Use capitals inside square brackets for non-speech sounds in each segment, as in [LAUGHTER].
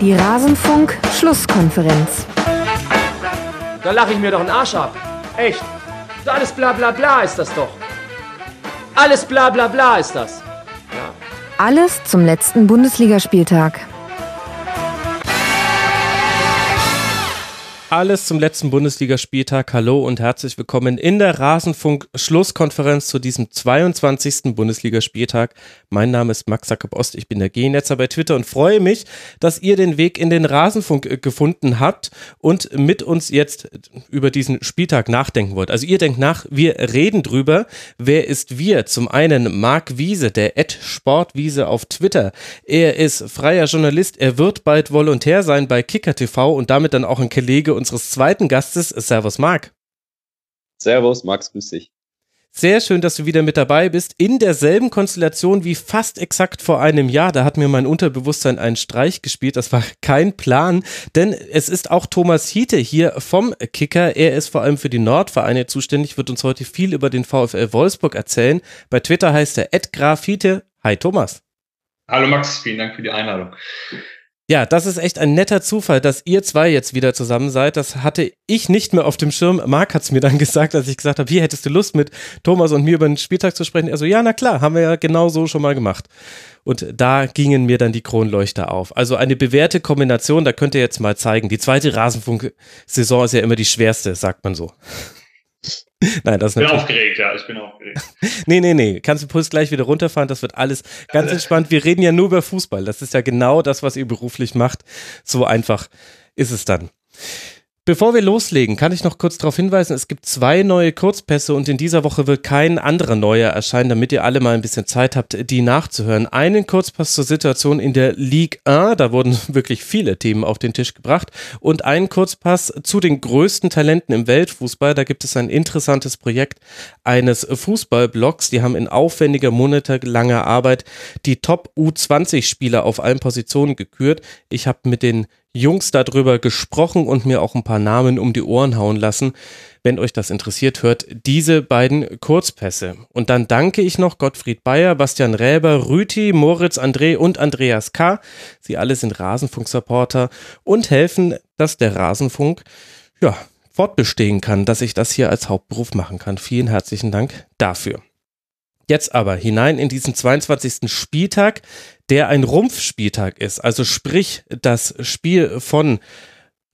Die Rasenfunk-Schlusskonferenz. Da lache ich mir doch einen Arsch ab. Echt. Alles bla bla bla ist das doch. Alles bla bla bla ist das. Ja. Alles zum letzten Bundesligaspieltag. Alles zum letzten Bundesligaspieltag. Hallo und herzlich willkommen in der Rasenfunk-Schlusskonferenz zu diesem 22. Bundesligaspieltag. Mein Name ist Max Jakob Ost, ich bin der G-Netzer bei Twitter und freue mich, dass ihr den Weg in den Rasenfunk äh, gefunden habt und mit uns jetzt über diesen Spieltag nachdenken wollt. Also ihr denkt nach, wir reden drüber. Wer ist wir? Zum einen Marc Wiese, der Ed Sportwiese auf Twitter. Er ist freier Journalist, er wird bald Volontär sein bei Kicker TV und damit dann auch ein Kollege unseres zweiten Gastes. Servus, Marc. Servus, Max, grüß dich. Sehr schön, dass du wieder mit dabei bist. In derselben Konstellation wie fast exakt vor einem Jahr. Da hat mir mein Unterbewusstsein einen Streich gespielt. Das war kein Plan, denn es ist auch Thomas Hiete hier vom Kicker. Er ist vor allem für die Nordvereine zuständig, wird uns heute viel über den VfL Wolfsburg erzählen. Bei Twitter heißt er Ed Graf Hiete. Hi Thomas. Hallo Max, vielen Dank für die Einladung. Ja, das ist echt ein netter Zufall, dass ihr zwei jetzt wieder zusammen seid. Das hatte ich nicht mehr auf dem Schirm. Marc hat es mir dann [LAUGHS] gesagt, als ich gesagt habe, wie hättest du Lust mit Thomas und mir über den Spieltag zu sprechen? Er so, ja, na klar, haben wir ja genau so schon mal gemacht. Und da gingen mir dann die Kronleuchter auf. Also eine bewährte Kombination, da könnt ihr jetzt mal zeigen. Die zweite Rasenfunk-Saison ist ja immer die schwerste, sagt man so. [LAUGHS] Nein, das ist Ich bin aufgeregt, ja, ich bin aufgeregt. [LAUGHS] nee, nee, nee. Kannst du Puls gleich wieder runterfahren? Das wird alles ganz entspannt. Wir reden ja nur über Fußball. Das ist ja genau das, was ihr beruflich macht. So einfach ist es dann. Bevor wir loslegen, kann ich noch kurz darauf hinweisen, es gibt zwei neue Kurzpässe und in dieser Woche wird kein anderer neuer erscheinen, damit ihr alle mal ein bisschen Zeit habt, die nachzuhören. Einen Kurzpass zur Situation in der Ligue 1, da wurden [LAUGHS] wirklich viele Themen auf den Tisch gebracht und einen Kurzpass zu den größten Talenten im Weltfußball. Da gibt es ein interessantes Projekt eines Fußballblocks, die haben in aufwendiger, monatelanger Arbeit die Top U20-Spieler auf allen Positionen gekürt. Ich habe mit den Jungs darüber gesprochen und mir auch ein paar Namen um die Ohren hauen lassen. Wenn euch das interessiert, hört diese beiden Kurzpässe. Und dann danke ich noch Gottfried Bayer, Bastian Räber, Rüti, Moritz André und Andreas K. Sie alle sind Rasenfunk-Supporter und helfen, dass der Rasenfunk, ja, fortbestehen kann, dass ich das hier als Hauptberuf machen kann. Vielen herzlichen Dank dafür. Jetzt aber hinein in diesen 22. Spieltag, der ein Rumpfspieltag ist. Also sprich, das Spiel von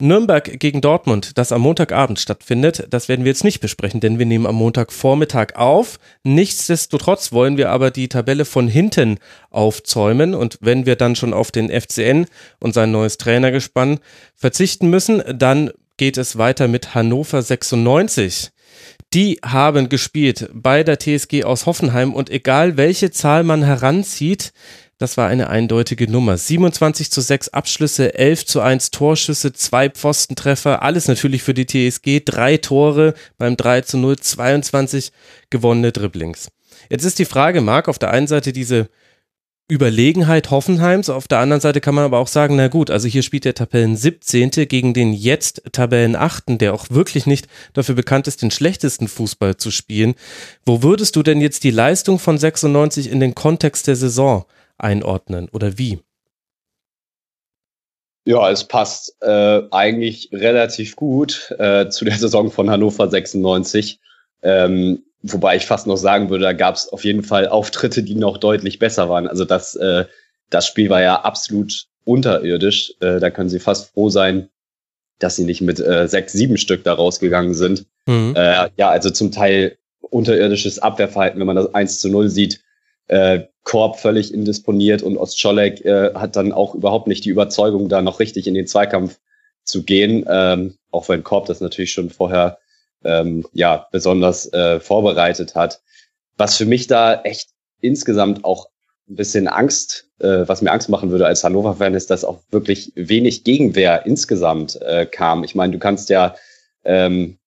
Nürnberg gegen Dortmund, das am Montagabend stattfindet, das werden wir jetzt nicht besprechen, denn wir nehmen am Montagvormittag auf. Nichtsdestotrotz wollen wir aber die Tabelle von hinten aufzäumen und wenn wir dann schon auf den FCN und sein neues Trainergespann verzichten müssen, dann geht es weiter mit Hannover 96. Die haben gespielt bei der TSG aus Hoffenheim und egal welche Zahl man heranzieht, das war eine eindeutige Nummer. 27 zu 6 Abschlüsse, 11 zu 1 Torschüsse, zwei Pfostentreffer, alles natürlich für die TSG, drei Tore beim 3 zu 0, 22 gewonnene Dribblings. Jetzt ist die Frage, Marc, auf der einen Seite diese Überlegenheit Hoffenheims. Auf der anderen Seite kann man aber auch sagen, na gut, also hier spielt der Tabellen 17. gegen den jetzt Tabellen 8., der auch wirklich nicht dafür bekannt ist, den schlechtesten Fußball zu spielen. Wo würdest du denn jetzt die Leistung von 96 in den Kontext der Saison einordnen oder wie? Ja, es passt äh, eigentlich relativ gut äh, zu der Saison von Hannover 96. Ähm, Wobei ich fast noch sagen würde, da gab es auf jeden Fall Auftritte, die noch deutlich besser waren. Also das, äh, das Spiel war ja absolut unterirdisch. Äh, da können sie fast froh sein, dass sie nicht mit äh, sechs, sieben Stück da rausgegangen sind. Mhm. Äh, ja, also zum Teil unterirdisches Abwehrverhalten, wenn man das 1 zu 0 sieht. Äh, Korb völlig indisponiert und Ostscholek äh, hat dann auch überhaupt nicht die Überzeugung, da noch richtig in den Zweikampf zu gehen. Ähm, auch wenn Korb das natürlich schon vorher ähm, ja besonders äh, vorbereitet hat. Was für mich da echt insgesamt auch ein bisschen Angst, äh, was mir Angst machen würde als Hannover-Fan, ist, dass auch wirklich wenig Gegenwehr insgesamt äh, kam. Ich meine, du kannst ja ähm,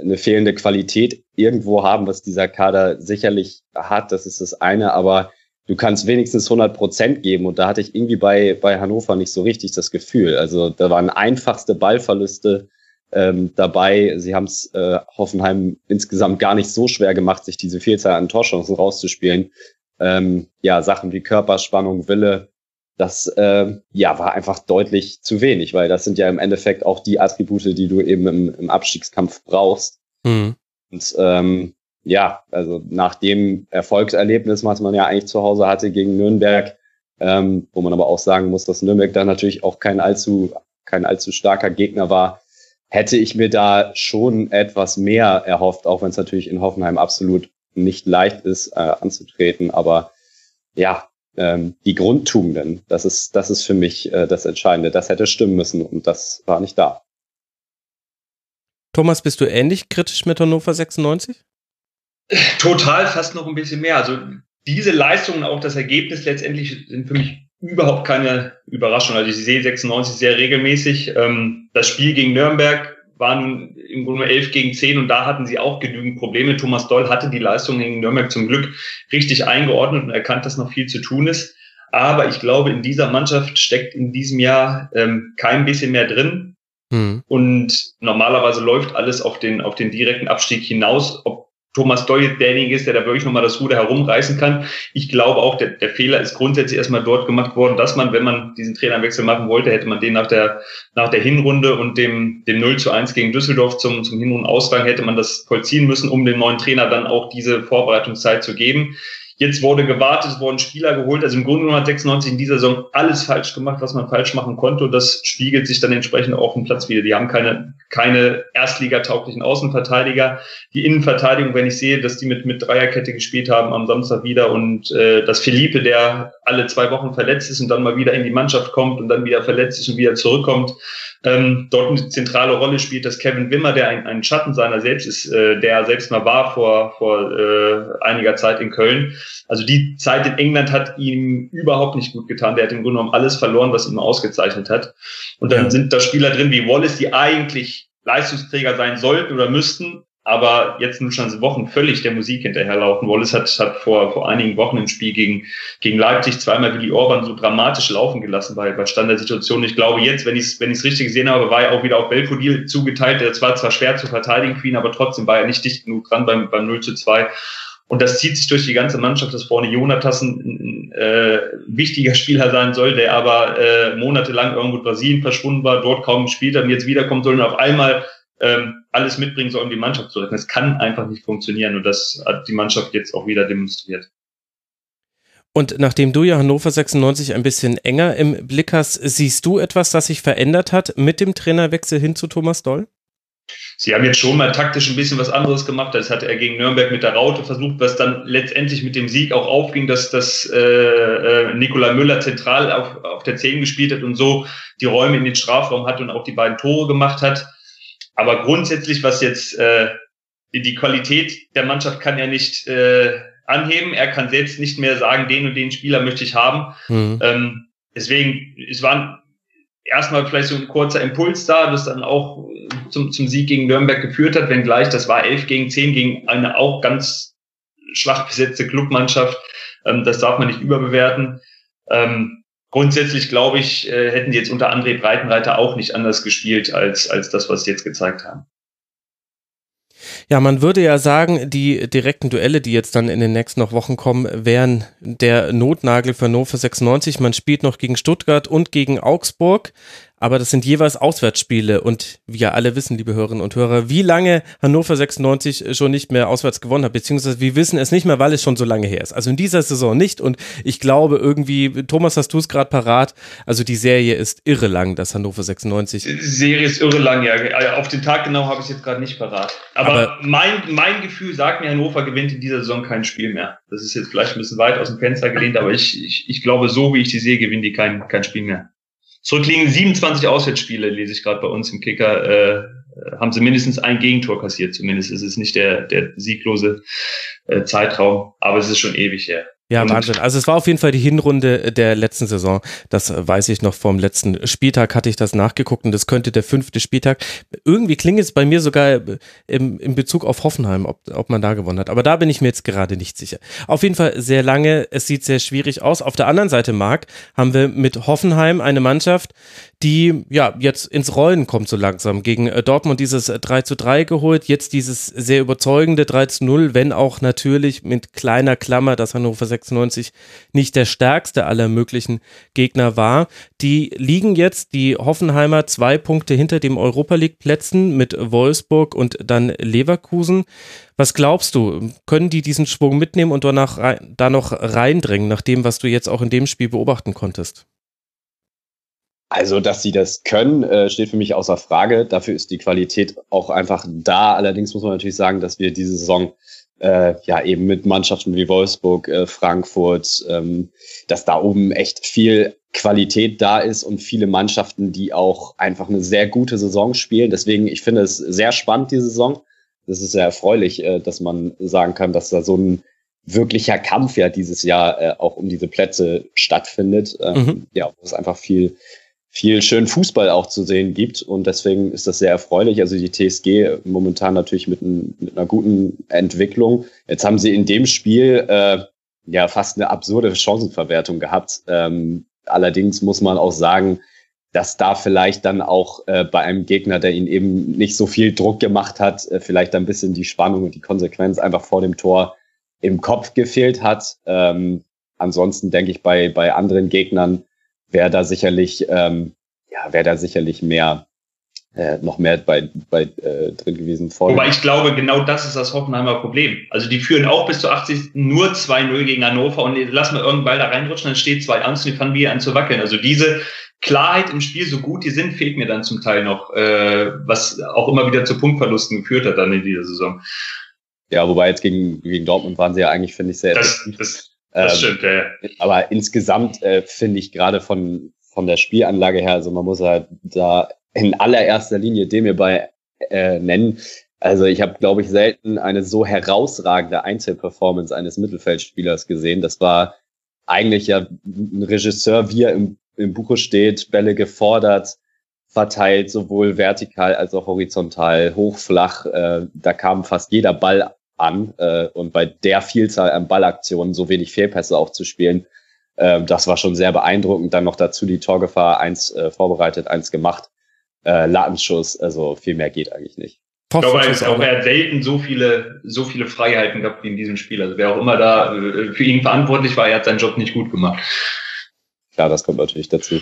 eine fehlende Qualität irgendwo haben, was dieser Kader sicherlich hat. Das ist das eine, aber du kannst wenigstens 100 Prozent geben. Und da hatte ich irgendwie bei, bei Hannover nicht so richtig das Gefühl. Also da waren einfachste Ballverluste ähm, dabei. Sie haben es äh, Hoffenheim insgesamt gar nicht so schwer gemacht, sich diese Vielzahl an Torchancen rauszuspielen. Ähm, ja, Sachen wie Körperspannung, Wille, das äh, ja war einfach deutlich zu wenig, weil das sind ja im Endeffekt auch die Attribute, die du eben im, im Abstiegskampf brauchst. Mhm. Und ähm, ja, also nach dem Erfolgserlebnis, was man ja eigentlich zu Hause hatte gegen Nürnberg, ähm, wo man aber auch sagen muss, dass Nürnberg da natürlich auch kein allzu, kein allzu starker Gegner war, hätte ich mir da schon etwas mehr erhofft, auch wenn es natürlich in Hoffenheim absolut nicht leicht ist äh, anzutreten. Aber ja, ähm, die Grundtugenden, das ist, das ist für mich äh, das Entscheidende. Das hätte stimmen müssen und das war nicht da. Thomas, bist du ähnlich kritisch mit Hannover 96? Total, fast noch ein bisschen mehr. Also diese Leistungen, auch das Ergebnis letztendlich sind für mich überhaupt keine Überraschung. Also ich sehe 96 sehr regelmäßig. Ähm, das Spiel gegen Nürnberg war nun im Grunde 11 gegen 10 und da hatten sie auch genügend Probleme. Thomas Doll hatte die Leistung gegen Nürnberg zum Glück richtig eingeordnet und erkannt, dass noch viel zu tun ist. Aber ich glaube, in dieser Mannschaft steckt in diesem Jahr ähm, kein bisschen mehr drin. Hm. Und normalerweise läuft alles auf den, auf den direkten Abstieg hinaus. Ob Thomas Doyle derjenige ist, der da wirklich nochmal das Ruder herumreißen kann. Ich glaube auch, der, der Fehler ist grundsätzlich erstmal dort gemacht worden, dass man, wenn man diesen Trainerwechsel machen wollte, hätte man den nach der, nach der Hinrunde und dem, dem 0 zu 1 gegen Düsseldorf zum, zum Hinrundenausgang hätte man das vollziehen müssen, um dem neuen Trainer dann auch diese Vorbereitungszeit zu geben. Jetzt wurde gewartet, es wurden Spieler geholt. Also im Grunde genommen hat 96 in dieser Saison alles falsch gemacht, was man falsch machen konnte. Und das spiegelt sich dann entsprechend auf dem Platz wieder. Die haben keine, keine erstligatauglichen Außenverteidiger. Die Innenverteidigung, wenn ich sehe, dass die mit, mit Dreierkette gespielt haben am Samstag wieder und äh, dass Felipe, der alle zwei Wochen verletzt ist und dann mal wieder in die Mannschaft kommt und dann wieder verletzt ist und wieder zurückkommt, ähm, dort eine zentrale Rolle spielt, dass Kevin Wimmer, der ein, ein Schatten seiner selbst ist, äh, der selbst mal war vor, vor äh, einiger Zeit in Köln. Also die Zeit in England hat ihm überhaupt nicht gut getan. Der hat im Grunde genommen alles verloren, was ihn ausgezeichnet hat. Und dann ja. sind da Spieler drin wie Wallace, die eigentlich Leistungsträger sein sollten oder müssten, aber jetzt nun schon Wochen völlig der Musik hinterherlaufen. Wallace hat, hat vor, vor einigen Wochen im Spiel gegen, gegen Leipzig zweimal Willi Orban so dramatisch laufen gelassen bei, bei Standardsituationen. Ich glaube jetzt, wenn ich es wenn ich's richtig gesehen habe, war er auch wieder auf Belfodil zugeteilt. Der war zwar schwer zu verteidigen für ihn, aber trotzdem war er nicht dicht genug dran beim, beim 0 zu 2. Und das zieht sich durch die ganze Mannschaft, dass vorne Jonatas ein, ein äh, wichtiger Spieler sein soll, der aber äh, monatelang irgendwo in Brasilien verschwunden war, dort kaum gespielt hat und jetzt wiederkommen soll und auf einmal ähm, alles mitbringen soll, um die Mannschaft zu retten. Es kann einfach nicht funktionieren und das hat die Mannschaft jetzt auch wieder demonstriert. Und nachdem du ja Hannover 96 ein bisschen enger im Blick hast, siehst du etwas, das sich verändert hat mit dem Trainerwechsel hin zu Thomas Doll? Sie haben jetzt schon mal taktisch ein bisschen was anderes gemacht. Das hat er gegen Nürnberg mit der Raute versucht, was dann letztendlich mit dem Sieg auch aufging, dass, dass äh, äh, Nikola Müller zentral auf, auf der 10 gespielt hat und so die Räume in den Strafraum hat und auch die beiden Tore gemacht hat. Aber grundsätzlich, was jetzt äh, die Qualität der Mannschaft kann er nicht äh, anheben. Er kann selbst nicht mehr sagen, den und den Spieler möchte ich haben. Mhm. Ähm, deswegen, es war erstmal vielleicht so ein kurzer Impuls da, das dann auch zum, zum Sieg gegen Nürnberg geführt hat, wenngleich das war 11 gegen 10 gegen eine auch ganz schwach besetzte Clubmannschaft. Ähm, das darf man nicht überbewerten. Ähm, grundsätzlich glaube ich, äh, hätten die jetzt unter André Breitenreiter auch nicht anders gespielt als, als das, was sie jetzt gezeigt haben. Ja, man würde ja sagen, die direkten Duelle, die jetzt dann in den nächsten noch Wochen kommen, wären der Notnagel für Hannover 96. Man spielt noch gegen Stuttgart und gegen Augsburg aber das sind jeweils Auswärtsspiele und wir alle wissen, liebe Hörerinnen und Hörer, wie lange Hannover 96 schon nicht mehr auswärts gewonnen hat, beziehungsweise wir wissen es nicht mehr, weil es schon so lange her ist. Also in dieser Saison nicht und ich glaube irgendwie, Thomas, hast du es gerade parat, also die Serie ist irre lang, das Hannover 96. Die Serie ist irre lang, ja. Auf den Tag genau habe ich es jetzt gerade nicht parat. Aber, aber, mein, mein Gefühl sagt mir, Hannover gewinnt in dieser Saison kein Spiel mehr. Das ist jetzt vielleicht ein bisschen weit aus dem Fenster gelehnt, aber ich, ich, ich glaube, so wie ich die sehe, gewinnen die kein, kein Spiel mehr. Zurückliegen 27 Auswärtsspiele, lese ich gerade bei uns im Kicker, äh, haben sie mindestens ein Gegentor kassiert. Zumindest ist es nicht der, der sieglose äh, Zeitraum, aber es ist schon ewig her. Ja, Wahnsinn. Also es war auf jeden Fall die Hinrunde der letzten Saison. Das weiß ich noch vom letzten Spieltag, hatte ich das nachgeguckt und das könnte der fünfte Spieltag. Irgendwie klingt es bei mir sogar im, im Bezug auf Hoffenheim, ob, ob man da gewonnen hat. Aber da bin ich mir jetzt gerade nicht sicher. Auf jeden Fall sehr lange. Es sieht sehr schwierig aus. Auf der anderen Seite, Marc, haben wir mit Hoffenheim eine Mannschaft, die ja jetzt ins Rollen kommt so langsam. Gegen äh, Dortmund dieses 3 zu 3 geholt, jetzt dieses sehr überzeugende 3 zu 0, wenn auch natürlich mit kleiner Klammer, dass Hannover 96 nicht der stärkste aller möglichen Gegner war. Die liegen jetzt, die Hoffenheimer, zwei Punkte hinter dem Europa League Plätzen mit Wolfsburg und dann Leverkusen. Was glaubst du, können die diesen Schwung mitnehmen und danach da noch reindrängen, nach dem, was du jetzt auch in dem Spiel beobachten konntest? Also, dass sie das können, äh, steht für mich außer Frage. Dafür ist die Qualität auch einfach da. Allerdings muss man natürlich sagen, dass wir diese Saison äh, ja eben mit Mannschaften wie Wolfsburg, äh, Frankfurt, ähm, dass da oben echt viel Qualität da ist und viele Mannschaften, die auch einfach eine sehr gute Saison spielen. Deswegen, ich finde es sehr spannend, diese Saison. Das ist sehr erfreulich, äh, dass man sagen kann, dass da so ein wirklicher Kampf ja dieses Jahr äh, auch um diese Plätze stattfindet. Ähm, mhm. Ja, wo es einfach viel viel schönen Fußball auch zu sehen gibt. Und deswegen ist das sehr erfreulich. Also die TSG momentan natürlich mit, ein, mit einer guten Entwicklung. Jetzt haben sie in dem Spiel äh, ja fast eine absurde Chancenverwertung gehabt. Ähm, allerdings muss man auch sagen, dass da vielleicht dann auch äh, bei einem Gegner, der ihn eben nicht so viel Druck gemacht hat, äh, vielleicht ein bisschen die Spannung und die Konsequenz einfach vor dem Tor im Kopf gefehlt hat. Ähm, ansonsten denke ich bei, bei anderen Gegnern, wäre da sicherlich, ähm, ja, wäre da sicherlich mehr, äh, noch mehr bei, bei äh, drin gewesen. Voll. Wobei ich glaube, genau das ist das Hoffenheimer Problem. Also die führen auch bis zu 80 nur 2-0 gegen Hannover und lassen wir irgendeinen Ball da reinrutschen, dann steht 2-1 und die fangen wieder an zu wackeln. Also diese Klarheit im Spiel, so gut die sind, fehlt mir dann zum Teil noch, äh, was auch immer wieder zu Punktverlusten geführt hat dann in dieser Saison. Ja, wobei jetzt gegen, gegen Dortmund waren sie ja eigentlich, finde ich, sehr das, das, das ähm, stimmt, ja. Aber insgesamt äh, finde ich gerade von, von der Spielanlage her, also man muss halt da in allererster Linie dem hierbei äh, nennen. Also ich habe, glaube ich, selten eine so herausragende Einzelperformance eines Mittelfeldspielers gesehen. Das war eigentlich ja ein Regisseur, wie er im, im Buche steht, Bälle gefordert, verteilt, sowohl vertikal als auch horizontal, hoch, flach. Äh, da kam fast jeder Ball an äh, und bei der Vielzahl an Ballaktionen so wenig Fehlpässe auch zu spielen, äh, das war schon sehr beeindruckend. Dann noch dazu die Torgefahr, eins äh, vorbereitet, eins gemacht, äh, Latenschuss, also viel mehr geht eigentlich nicht. Ich glaube, er, auch, er hat selten so viele, so viele Freiheiten gehabt wie in diesem Spiel. Also wer auch immer da äh, für ihn verantwortlich war, er hat seinen Job nicht gut gemacht. Klar, das kommt natürlich dazu.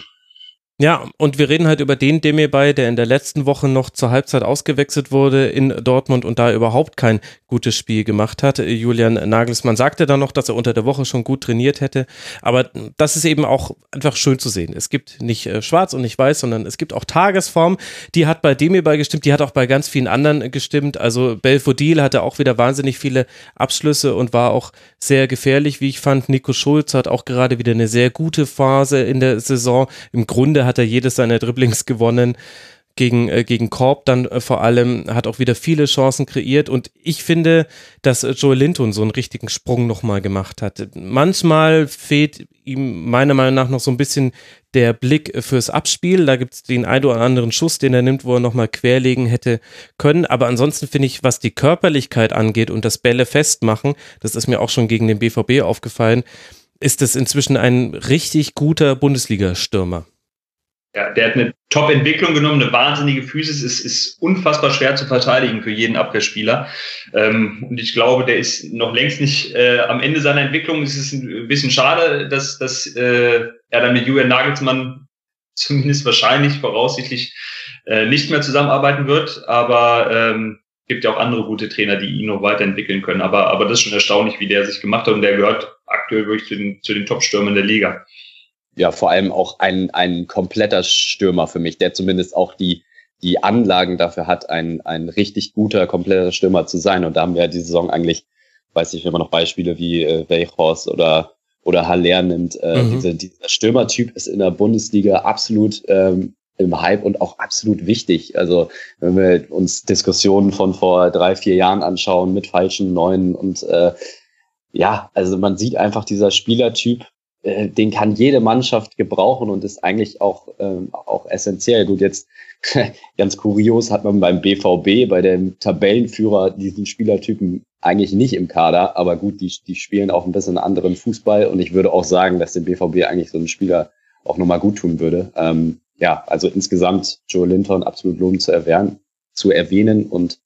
Ja, und wir reden halt über den Demirbay, der in der letzten Woche noch zur Halbzeit ausgewechselt wurde in Dortmund und da überhaupt kein gutes Spiel gemacht hat. Julian Nagelsmann sagte dann noch, dass er unter der Woche schon gut trainiert hätte. Aber das ist eben auch einfach schön zu sehen. Es gibt nicht äh, schwarz und nicht weiß, sondern es gibt auch Tagesform. Die hat bei Demirbay gestimmt, die hat auch bei ganz vielen anderen gestimmt. Also Belfodil hatte auch wieder wahnsinnig viele Abschlüsse und war auch sehr gefährlich, wie ich fand. Nico Schulz hat auch gerade wieder eine sehr gute Phase in der Saison. Im Grunde hat er jedes seiner Dribblings gewonnen gegen, äh, gegen Korb dann äh, vor allem, hat auch wieder viele Chancen kreiert und ich finde, dass Joel Linton so einen richtigen Sprung nochmal gemacht hat. Manchmal fehlt ihm meiner Meinung nach noch so ein bisschen der Blick fürs Abspiel. Da gibt es den einen oder anderen Schuss, den er nimmt, wo er nochmal querlegen hätte können. Aber ansonsten finde ich, was die Körperlichkeit angeht und das Bälle festmachen, das ist mir auch schon gegen den BVB aufgefallen, ist es inzwischen ein richtig guter Bundesliga-Stürmer. Ja, der hat eine Top-Entwicklung genommen, eine wahnsinnige Physis, ist, ist unfassbar schwer zu verteidigen für jeden Abwehrspieler. Ähm, und ich glaube, der ist noch längst nicht äh, am Ende seiner Entwicklung. Es ist ein bisschen schade, dass, dass äh, er dann mit Julian Nagelsmann [LAUGHS] zumindest wahrscheinlich voraussichtlich äh, nicht mehr zusammenarbeiten wird. Aber ähm, gibt ja auch andere gute Trainer, die ihn noch weiterentwickeln können. Aber, aber das ist schon erstaunlich, wie der sich gemacht hat. Und der gehört aktuell wirklich zu den, zu den Top-Stürmern der Liga ja vor allem auch ein, ein kompletter Stürmer für mich, der zumindest auch die, die Anlagen dafür hat, ein, ein richtig guter, kompletter Stürmer zu sein. Und da haben wir ja die Saison eigentlich, weiß ich, wenn man noch Beispiele wie äh, Weichhorst oder, oder Haller nimmt, äh, mhm. diese, dieser Stürmertyp ist in der Bundesliga absolut ähm, im Hype und auch absolut wichtig. Also wenn wir uns Diskussionen von vor drei, vier Jahren anschauen mit falschen Neuen und äh, ja, also man sieht einfach dieser Spielertyp, äh, den kann jede Mannschaft gebrauchen und ist eigentlich auch, ähm, auch essentiell. Gut, jetzt [LAUGHS] ganz kurios hat man beim BVB, bei dem Tabellenführer, diesen Spielertypen eigentlich nicht im Kader, aber gut, die, die spielen auch ein bisschen anderen Fußball und ich würde auch sagen, dass dem BVB eigentlich so ein Spieler auch nochmal gut tun würde. Ähm, ja, also insgesamt Joe Linton absolut lobend zu erwähnen, zu erwähnen und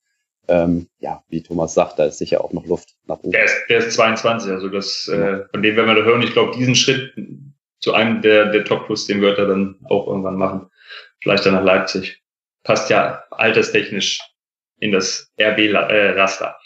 ähm, ja, wie Thomas sagt, da ist sicher auch noch Luft nach oben. Der ist, der ist 22, also das, äh, genau. von dem werden wir da hören. Ich glaube, diesen Schritt zu einem der, der Top-Plus, den wird er dann auch irgendwann machen. Vielleicht dann nach Leipzig. Passt ja alterstechnisch in das RB-Raster.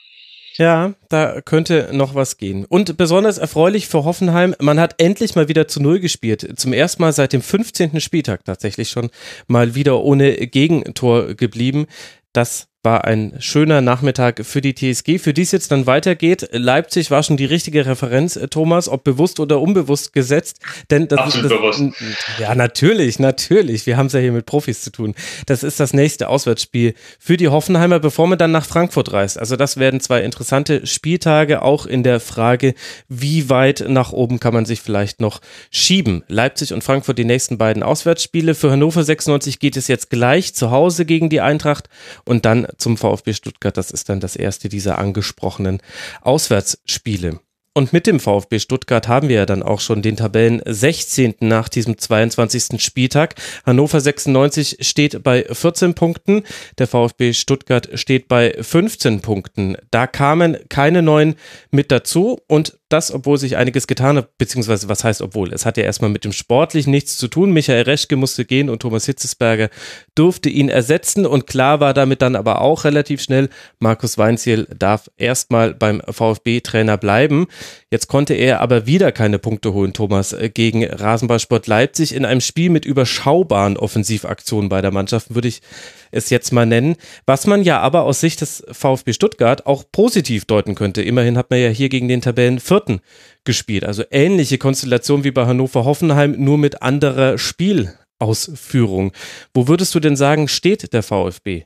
Ja, da könnte noch was gehen. Und besonders erfreulich für Hoffenheim, man hat endlich mal wieder zu Null gespielt. Zum ersten Mal seit dem 15. Spieltag tatsächlich schon mal wieder ohne Gegentor geblieben. Das war ein schöner Nachmittag für die TSG, für die es jetzt dann weitergeht. Leipzig war schon die richtige Referenz, äh, Thomas, ob bewusst oder unbewusst gesetzt. Denn das Absolut ist das, bewusst. Ja, natürlich, natürlich. Wir haben es ja hier mit Profis zu tun. Das ist das nächste Auswärtsspiel für die Hoffenheimer, bevor man dann nach Frankfurt reist. Also das werden zwei interessante Spieltage, auch in der Frage, wie weit nach oben kann man sich vielleicht noch schieben. Leipzig und Frankfurt die nächsten beiden Auswärtsspiele. Für Hannover 96 geht es jetzt gleich zu Hause gegen die Eintracht und dann zum VfB Stuttgart. Das ist dann das erste dieser angesprochenen Auswärtsspiele. Und mit dem VfB Stuttgart haben wir ja dann auch schon den Tabellen 16. nach diesem 22. Spieltag. Hannover 96 steht bei 14 Punkten, der VfB Stuttgart steht bei 15 Punkten. Da kamen keine neuen mit dazu und das, obwohl sich einiges getan hat, beziehungsweise was heißt obwohl? Es hat ja erstmal mit dem Sportlichen nichts zu tun. Michael Reschke musste gehen und Thomas Hitzesberger durfte ihn ersetzen und klar war damit dann aber auch relativ schnell, Markus Weinziel darf erstmal beim VfB-Trainer bleiben. Jetzt konnte er aber wieder keine Punkte holen, Thomas, äh, gegen Rasenballsport Leipzig in einem Spiel mit überschaubaren Offensivaktionen bei der Mannschaft, würde ich es jetzt mal nennen, was man ja aber aus Sicht des VfB Stuttgart auch positiv deuten könnte. Immerhin hat man ja hier gegen den Tabellen Vierten gespielt. Also ähnliche Konstellation wie bei Hannover Hoffenheim, nur mit anderer Spielausführung. Wo würdest du denn sagen, steht der VfB?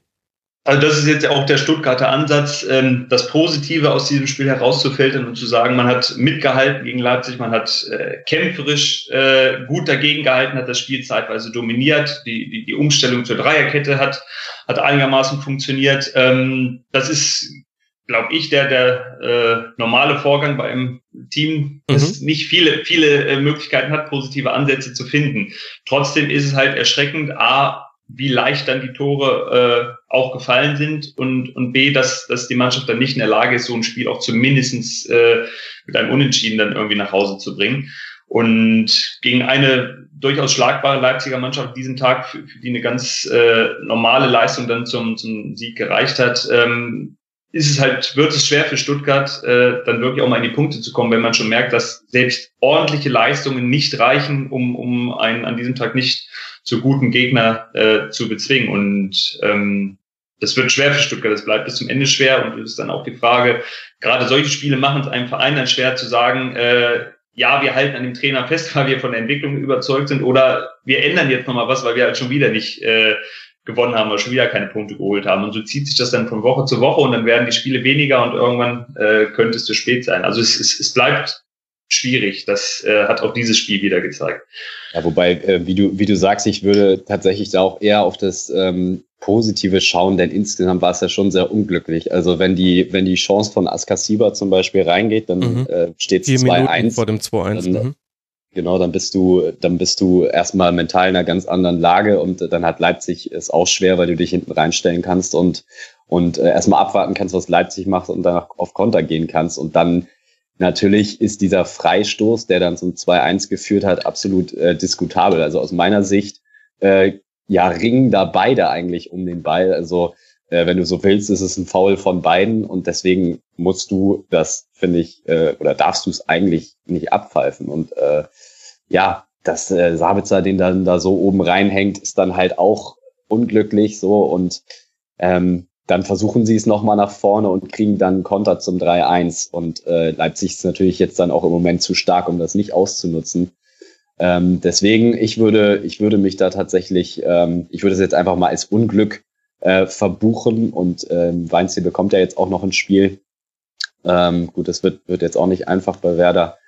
Also das ist jetzt auch der Stuttgarter Ansatz, ähm, das Positive aus diesem Spiel herauszufiltern und zu sagen, man hat mitgehalten gegen Leipzig, man hat äh, kämpferisch äh, gut dagegen gehalten, hat das Spiel zeitweise dominiert, die, die, die Umstellung zur Dreierkette hat, hat einigermaßen funktioniert. Ähm, das ist, glaube ich, der, der äh, normale Vorgang bei einem Team, das mhm. nicht viele, viele äh, Möglichkeiten hat, positive Ansätze zu finden. Trotzdem ist es halt erschreckend, A, wie leicht dann die Tore äh, auch gefallen sind und, und B, dass, dass die Mannschaft dann nicht in der Lage ist, so ein Spiel auch zumindestens äh, mit einem Unentschieden dann irgendwie nach Hause zu bringen. Und gegen eine durchaus schlagbare Leipziger Mannschaft diesen Tag, für, für die eine ganz äh, normale Leistung dann zum, zum Sieg gereicht hat, ähm, ist es halt, wird es schwer für Stuttgart, äh, dann wirklich auch mal in die Punkte zu kommen, wenn man schon merkt, dass selbst ordentliche Leistungen nicht reichen, um, um einen an diesem Tag nicht zu guten Gegner äh, zu bezwingen. Und ähm, das wird schwer für Stuttgart. Das bleibt bis zum Ende schwer. Und es ist dann auch die Frage, gerade solche Spiele machen es einem Verein dann schwer zu sagen, äh, ja, wir halten an dem Trainer fest, [LAUGHS] weil wir von der Entwicklung überzeugt sind, oder wir ändern jetzt nochmal was, weil wir halt schon wieder nicht äh, gewonnen haben oder schon wieder keine Punkte geholt haben. Und so zieht sich das dann von Woche zu Woche und dann werden die Spiele weniger und irgendwann äh, könnte es zu spät sein. Also es, es, es bleibt schwierig. Das äh, hat auch dieses Spiel wieder gezeigt. Ja, wobei, äh, wie, du, wie du sagst, ich würde tatsächlich da auch eher auf das ähm, Positive schauen, denn insgesamt war es ja schon sehr unglücklich. Also wenn die, wenn die Chance von Askasiba zum Beispiel reingeht, dann mhm. äh, steht es 2-1. vor dem 2-1. Mhm. Genau, dann bist du, dann bist du erstmal mental in einer ganz anderen Lage und dann hat Leipzig es auch schwer, weil du dich hinten reinstellen kannst und, und äh, erstmal abwarten kannst, was Leipzig macht und dann auf Konter gehen kannst und dann Natürlich ist dieser Freistoß, der dann zum 2-1 geführt hat, absolut äh, diskutabel. Also aus meiner Sicht, äh, ja, ringen da beide eigentlich um den Ball. Also äh, wenn du so willst, ist es ein Foul von beiden und deswegen musst du das, finde ich, äh, oder darfst du es eigentlich nicht abpfeifen. Und äh, ja, dass äh, Sabitzer den dann da so oben reinhängt, ist dann halt auch unglücklich so und ähm, dann versuchen sie es nochmal nach vorne und kriegen dann Konter zum 3-1. Und äh, Leipzig ist natürlich jetzt dann auch im Moment zu stark, um das nicht auszunutzen. Ähm, deswegen, ich würde, ich würde mich da tatsächlich, ähm, ich würde es jetzt einfach mal als Unglück äh, verbuchen und ähm, Weinziel bekommt ja jetzt auch noch ein Spiel. Ähm, gut, das wird, wird jetzt auch nicht einfach bei Werder.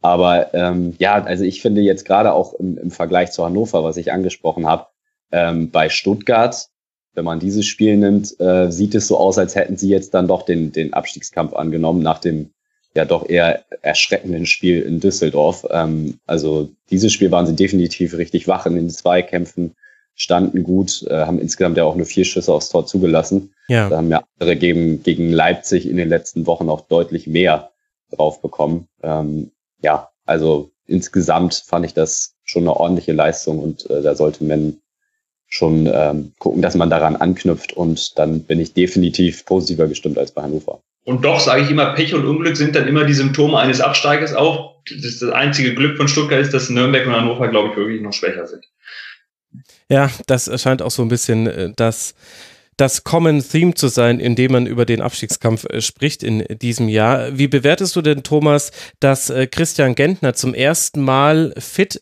Aber ähm, ja, also ich finde jetzt gerade auch im, im Vergleich zu Hannover, was ich angesprochen habe, ähm, bei Stuttgart wenn man dieses Spiel nimmt, äh, sieht es so aus, als hätten sie jetzt dann doch den, den Abstiegskampf angenommen nach dem ja doch eher erschreckenden Spiel in Düsseldorf. Ähm, also dieses Spiel waren sie definitiv richtig wach in den Zweikämpfen, standen gut, äh, haben insgesamt ja auch nur vier Schüsse aufs Tor zugelassen. Ja. Da haben ja andere gegen, gegen Leipzig in den letzten Wochen auch deutlich mehr drauf bekommen. Ähm, ja, also insgesamt fand ich das schon eine ordentliche Leistung und äh, da sollte man schon ähm, gucken, dass man daran anknüpft und dann bin ich definitiv positiver gestimmt als bei Hannover. Und doch sage ich immer, Pech und Unglück sind dann immer die Symptome eines Absteigers auch. Das, das einzige Glück von Stuttgart ist, dass Nürnberg und Hannover, glaube ich, wirklich noch schwächer sind. Ja, das erscheint auch so ein bisschen äh, das, das Common Theme zu sein, in dem man über den Abstiegskampf äh, spricht in diesem Jahr. Wie bewertest du denn, Thomas, dass äh, Christian Gentner zum ersten Mal fit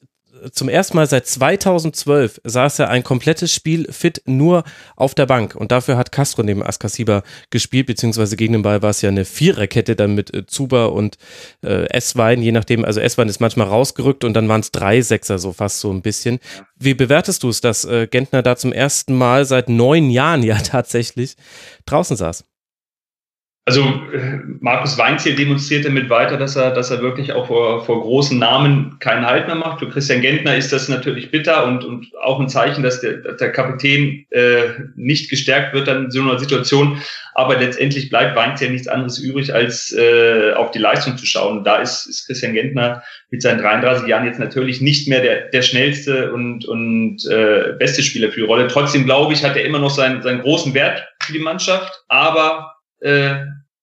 zum ersten Mal seit 2012 saß er ein komplettes Spiel fit nur auf der Bank und dafür hat Castro neben Askasiba gespielt, beziehungsweise gegen den Ball war es ja eine Viererkette dann mit äh, Zuba und äh, Esswein, je nachdem, also Esswein ist manchmal rausgerückt und dann waren es drei Sechser, so fast so ein bisschen. Wie bewertest du es, dass äh, Gentner da zum ersten Mal seit neun Jahren ja [LAUGHS] tatsächlich draußen saß? Also äh, Markus Weinziel demonstriert damit weiter, dass er, dass er wirklich auch vor, vor großen Namen keinen Halt mehr macht. Für Christian Gentner ist das natürlich bitter und, und auch ein Zeichen, dass der, dass der Kapitän äh, nicht gestärkt wird dann in so einer Situation. Aber letztendlich bleibt Weinziel nichts anderes übrig, als äh, auf die Leistung zu schauen. Da ist, ist Christian Gentner mit seinen 33 Jahren jetzt natürlich nicht mehr der, der schnellste und, und äh, beste Spieler für die Rolle. Trotzdem glaube ich, hat er immer noch seinen, seinen großen Wert für die Mannschaft. Aber äh,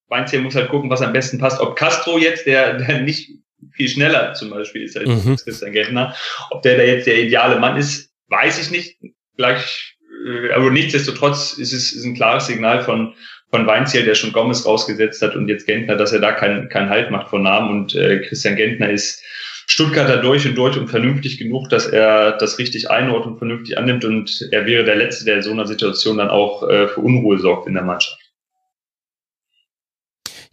Weinziel muss halt gucken, was am besten passt. Ob Castro jetzt, der, der nicht viel schneller zum Beispiel ist als mhm. Christian Gentner, ob der da jetzt der ideale Mann ist, weiß ich nicht. Gleich, äh, aber nichtsdestotrotz ist es ist ein klares Signal von von Weinziel, der schon Gomez rausgesetzt hat und jetzt Gentner, dass er da keinen keinen Halt macht von Namen und äh, Christian Gentner ist Stuttgarter durch und durch und vernünftig genug, dass er das richtig einordnet und vernünftig annimmt und er wäre der Letzte, der in so einer Situation dann auch äh, für Unruhe sorgt in der Mannschaft.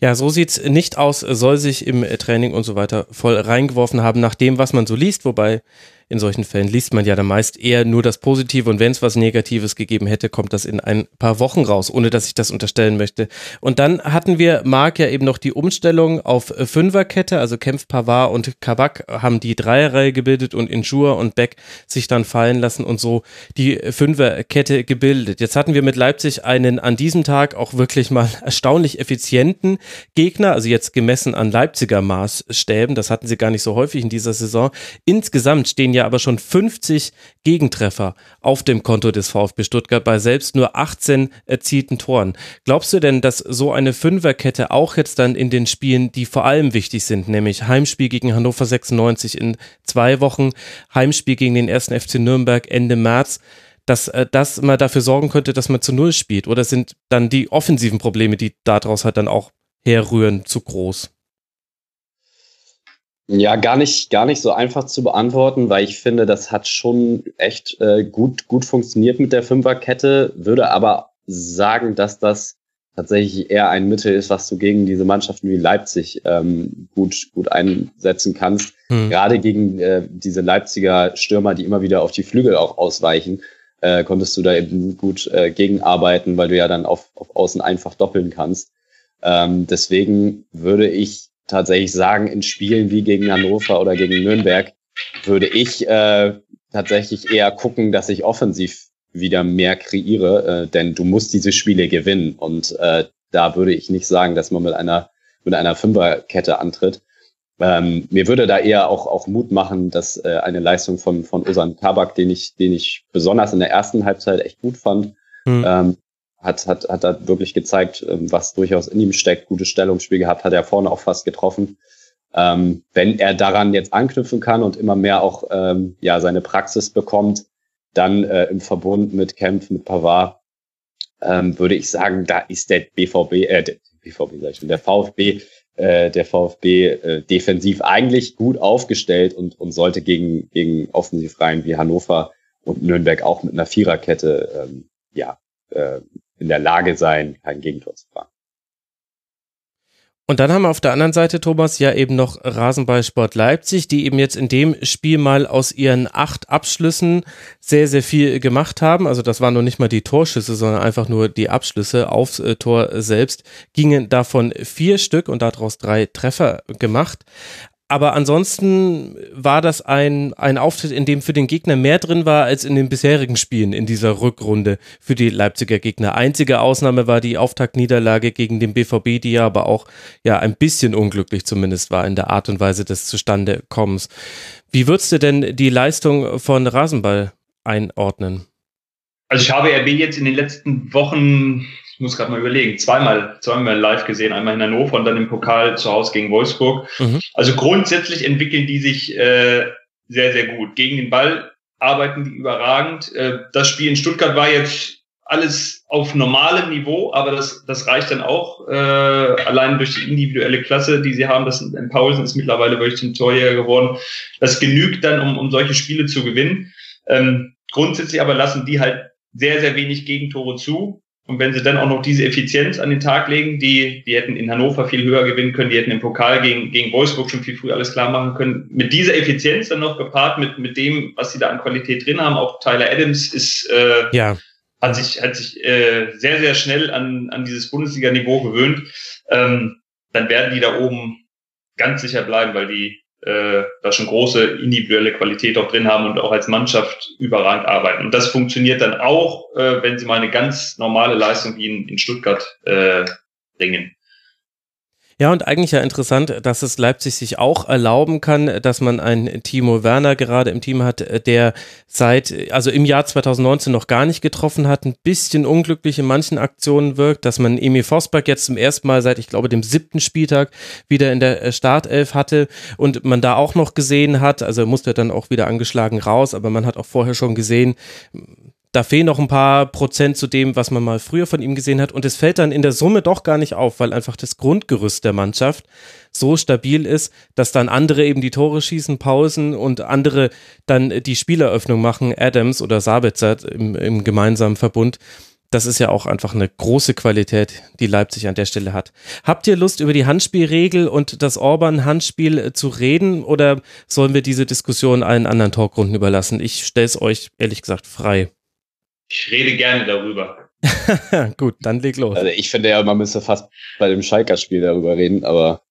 Ja, so sieht's nicht aus, soll sich im Training und so weiter voll reingeworfen haben, nach dem, was man so liest, wobei in solchen Fällen liest man ja dann meist eher nur das Positive und wenn es was Negatives gegeben hätte, kommt das in ein paar Wochen raus, ohne dass ich das unterstellen möchte. Und dann hatten wir, Marc, ja eben noch die Umstellung auf Fünferkette, also Kempf, Pavard und Kabak haben die Dreierreihe gebildet und Injur und Beck sich dann fallen lassen und so die Fünferkette gebildet. Jetzt hatten wir mit Leipzig einen an diesem Tag auch wirklich mal [LAUGHS] erstaunlich effizienten Gegner, also jetzt gemessen an Leipziger Maßstäben, das hatten sie gar nicht so häufig in dieser Saison. Insgesamt stehen ja aber schon 50 Gegentreffer auf dem Konto des VfB Stuttgart bei selbst nur 18 erzielten Toren. Glaubst du denn, dass so eine Fünferkette auch jetzt dann in den Spielen, die vor allem wichtig sind, nämlich Heimspiel gegen Hannover 96 in zwei Wochen, Heimspiel gegen den ersten FC Nürnberg Ende März, dass äh, das mal dafür sorgen könnte, dass man zu Null spielt? Oder sind dann die offensiven Probleme, die daraus halt dann auch herrühren, zu groß? Ja, gar nicht, gar nicht so einfach zu beantworten, weil ich finde, das hat schon echt äh, gut, gut funktioniert mit der Fünferkette, würde aber sagen, dass das tatsächlich eher ein Mittel ist, was du gegen diese Mannschaften wie Leipzig ähm, gut, gut einsetzen kannst. Hm. Gerade gegen äh, diese Leipziger Stürmer, die immer wieder auf die Flügel auch ausweichen, äh, konntest du da eben gut äh, gegenarbeiten, weil du ja dann auf, auf Außen einfach doppeln kannst. Ähm, deswegen würde ich tatsächlich sagen, in Spielen wie gegen Hannover oder gegen Nürnberg würde ich äh, tatsächlich eher gucken, dass ich offensiv wieder mehr kreiere, äh, denn du musst diese Spiele gewinnen. Und äh, da würde ich nicht sagen, dass man mit einer mit einer Fünferkette antritt. Ähm, mir würde da eher auch, auch Mut machen, dass äh, eine Leistung von, von Usan Kabak, den ich, den ich besonders in der ersten Halbzeit echt gut fand, hm. ähm, hat, hat, hat da wirklich gezeigt, ähm, was durchaus in ihm steckt. Gutes Stellungsspiel gehabt, hat er vorne auch fast getroffen. Ähm, wenn er daran jetzt anknüpfen kann und immer mehr auch ähm, ja seine Praxis bekommt, dann äh, im Verbund mit Kempf, mit Pavard, ähm, würde ich sagen, da ist der BVB, äh, der BVB sag ich schon, der VfB, äh, der VfB äh, defensiv eigentlich gut aufgestellt und, und sollte gegen, gegen Offensivreihen wie Hannover und Nürnberg auch mit einer Viererkette ähm, ja, äh, in der Lage sein, kein Gegentor zu fahren. Und dann haben wir auf der anderen Seite, Thomas, ja eben noch Rasenballsport Leipzig, die eben jetzt in dem Spiel mal aus ihren acht Abschlüssen sehr, sehr viel gemacht haben. Also das waren noch nicht mal die Torschüsse, sondern einfach nur die Abschlüsse aufs äh, Tor selbst. Gingen davon vier Stück und daraus drei Treffer gemacht. Aber ansonsten war das ein, ein Auftritt, in dem für den Gegner mehr drin war als in den bisherigen Spielen in dieser Rückrunde für die Leipziger Gegner. Einzige Ausnahme war die Auftaktniederlage gegen den BVB, die ja aber auch ja ein bisschen unglücklich zumindest war in der Art und Weise des Zustandekommens. Wie würdest du denn die Leistung von Rasenball einordnen? Also ich habe RB jetzt in den letzten Wochen muss gerade mal überlegen, zweimal, zweimal live gesehen, einmal in Hannover und dann im Pokal zu Hause gegen Wolfsburg. Mhm. Also grundsätzlich entwickeln die sich äh, sehr, sehr gut. Gegen den Ball arbeiten die überragend. Äh, das Spiel in Stuttgart war jetzt alles auf normalem Niveau, aber das, das reicht dann auch, äh, allein durch die individuelle Klasse, die sie haben. Das Paulsen ist mittlerweile wirklich zum Torjäger geworden. Das genügt dann, um, um solche Spiele zu gewinnen. Ähm, grundsätzlich aber lassen die halt sehr, sehr wenig Gegentore zu. Und wenn sie dann auch noch diese Effizienz an den Tag legen, die, die hätten in Hannover viel höher gewinnen können, die hätten im Pokal gegen, gegen Wolfsburg schon viel früher alles klar machen können. Mit dieser Effizienz dann noch gepaart mit, mit dem, was sie da an Qualität drin haben. Auch Tyler Adams ist, äh, ja. hat sich, hat sich äh, sehr, sehr schnell an, an dieses Bundesliga-Niveau gewöhnt. Ähm, dann werden die da oben ganz sicher bleiben, weil die äh, da schon große individuelle Qualität auch drin haben und auch als Mannschaft überragend arbeiten. Und das funktioniert dann auch, äh, wenn sie mal eine ganz normale Leistung wie in, in Stuttgart äh, bringen. Ja, und eigentlich ja interessant, dass es Leipzig sich auch erlauben kann, dass man einen Timo Werner gerade im Team hat, der seit, also im Jahr 2019 noch gar nicht getroffen hat, ein bisschen unglücklich in manchen Aktionen wirkt, dass man Emil Forsberg jetzt zum ersten Mal seit, ich glaube, dem siebten Spieltag wieder in der Startelf hatte und man da auch noch gesehen hat, also musste dann auch wieder angeschlagen raus, aber man hat auch vorher schon gesehen, da fehlen noch ein paar Prozent zu dem, was man mal früher von ihm gesehen hat. Und es fällt dann in der Summe doch gar nicht auf, weil einfach das Grundgerüst der Mannschaft so stabil ist, dass dann andere eben die Tore schießen, Pausen und andere dann die Spieleröffnung machen, Adams oder Sabitzer im, im gemeinsamen Verbund. Das ist ja auch einfach eine große Qualität, die Leipzig an der Stelle hat. Habt ihr Lust, über die Handspielregel und das Orban-Handspiel zu reden oder sollen wir diese Diskussion allen anderen Talkrunden überlassen? Ich stelle es euch ehrlich gesagt frei. Ich rede gerne darüber. [LAUGHS] gut, dann leg los. Also ich finde ja, man müsste fast bei dem Schalker-Spiel darüber reden, aber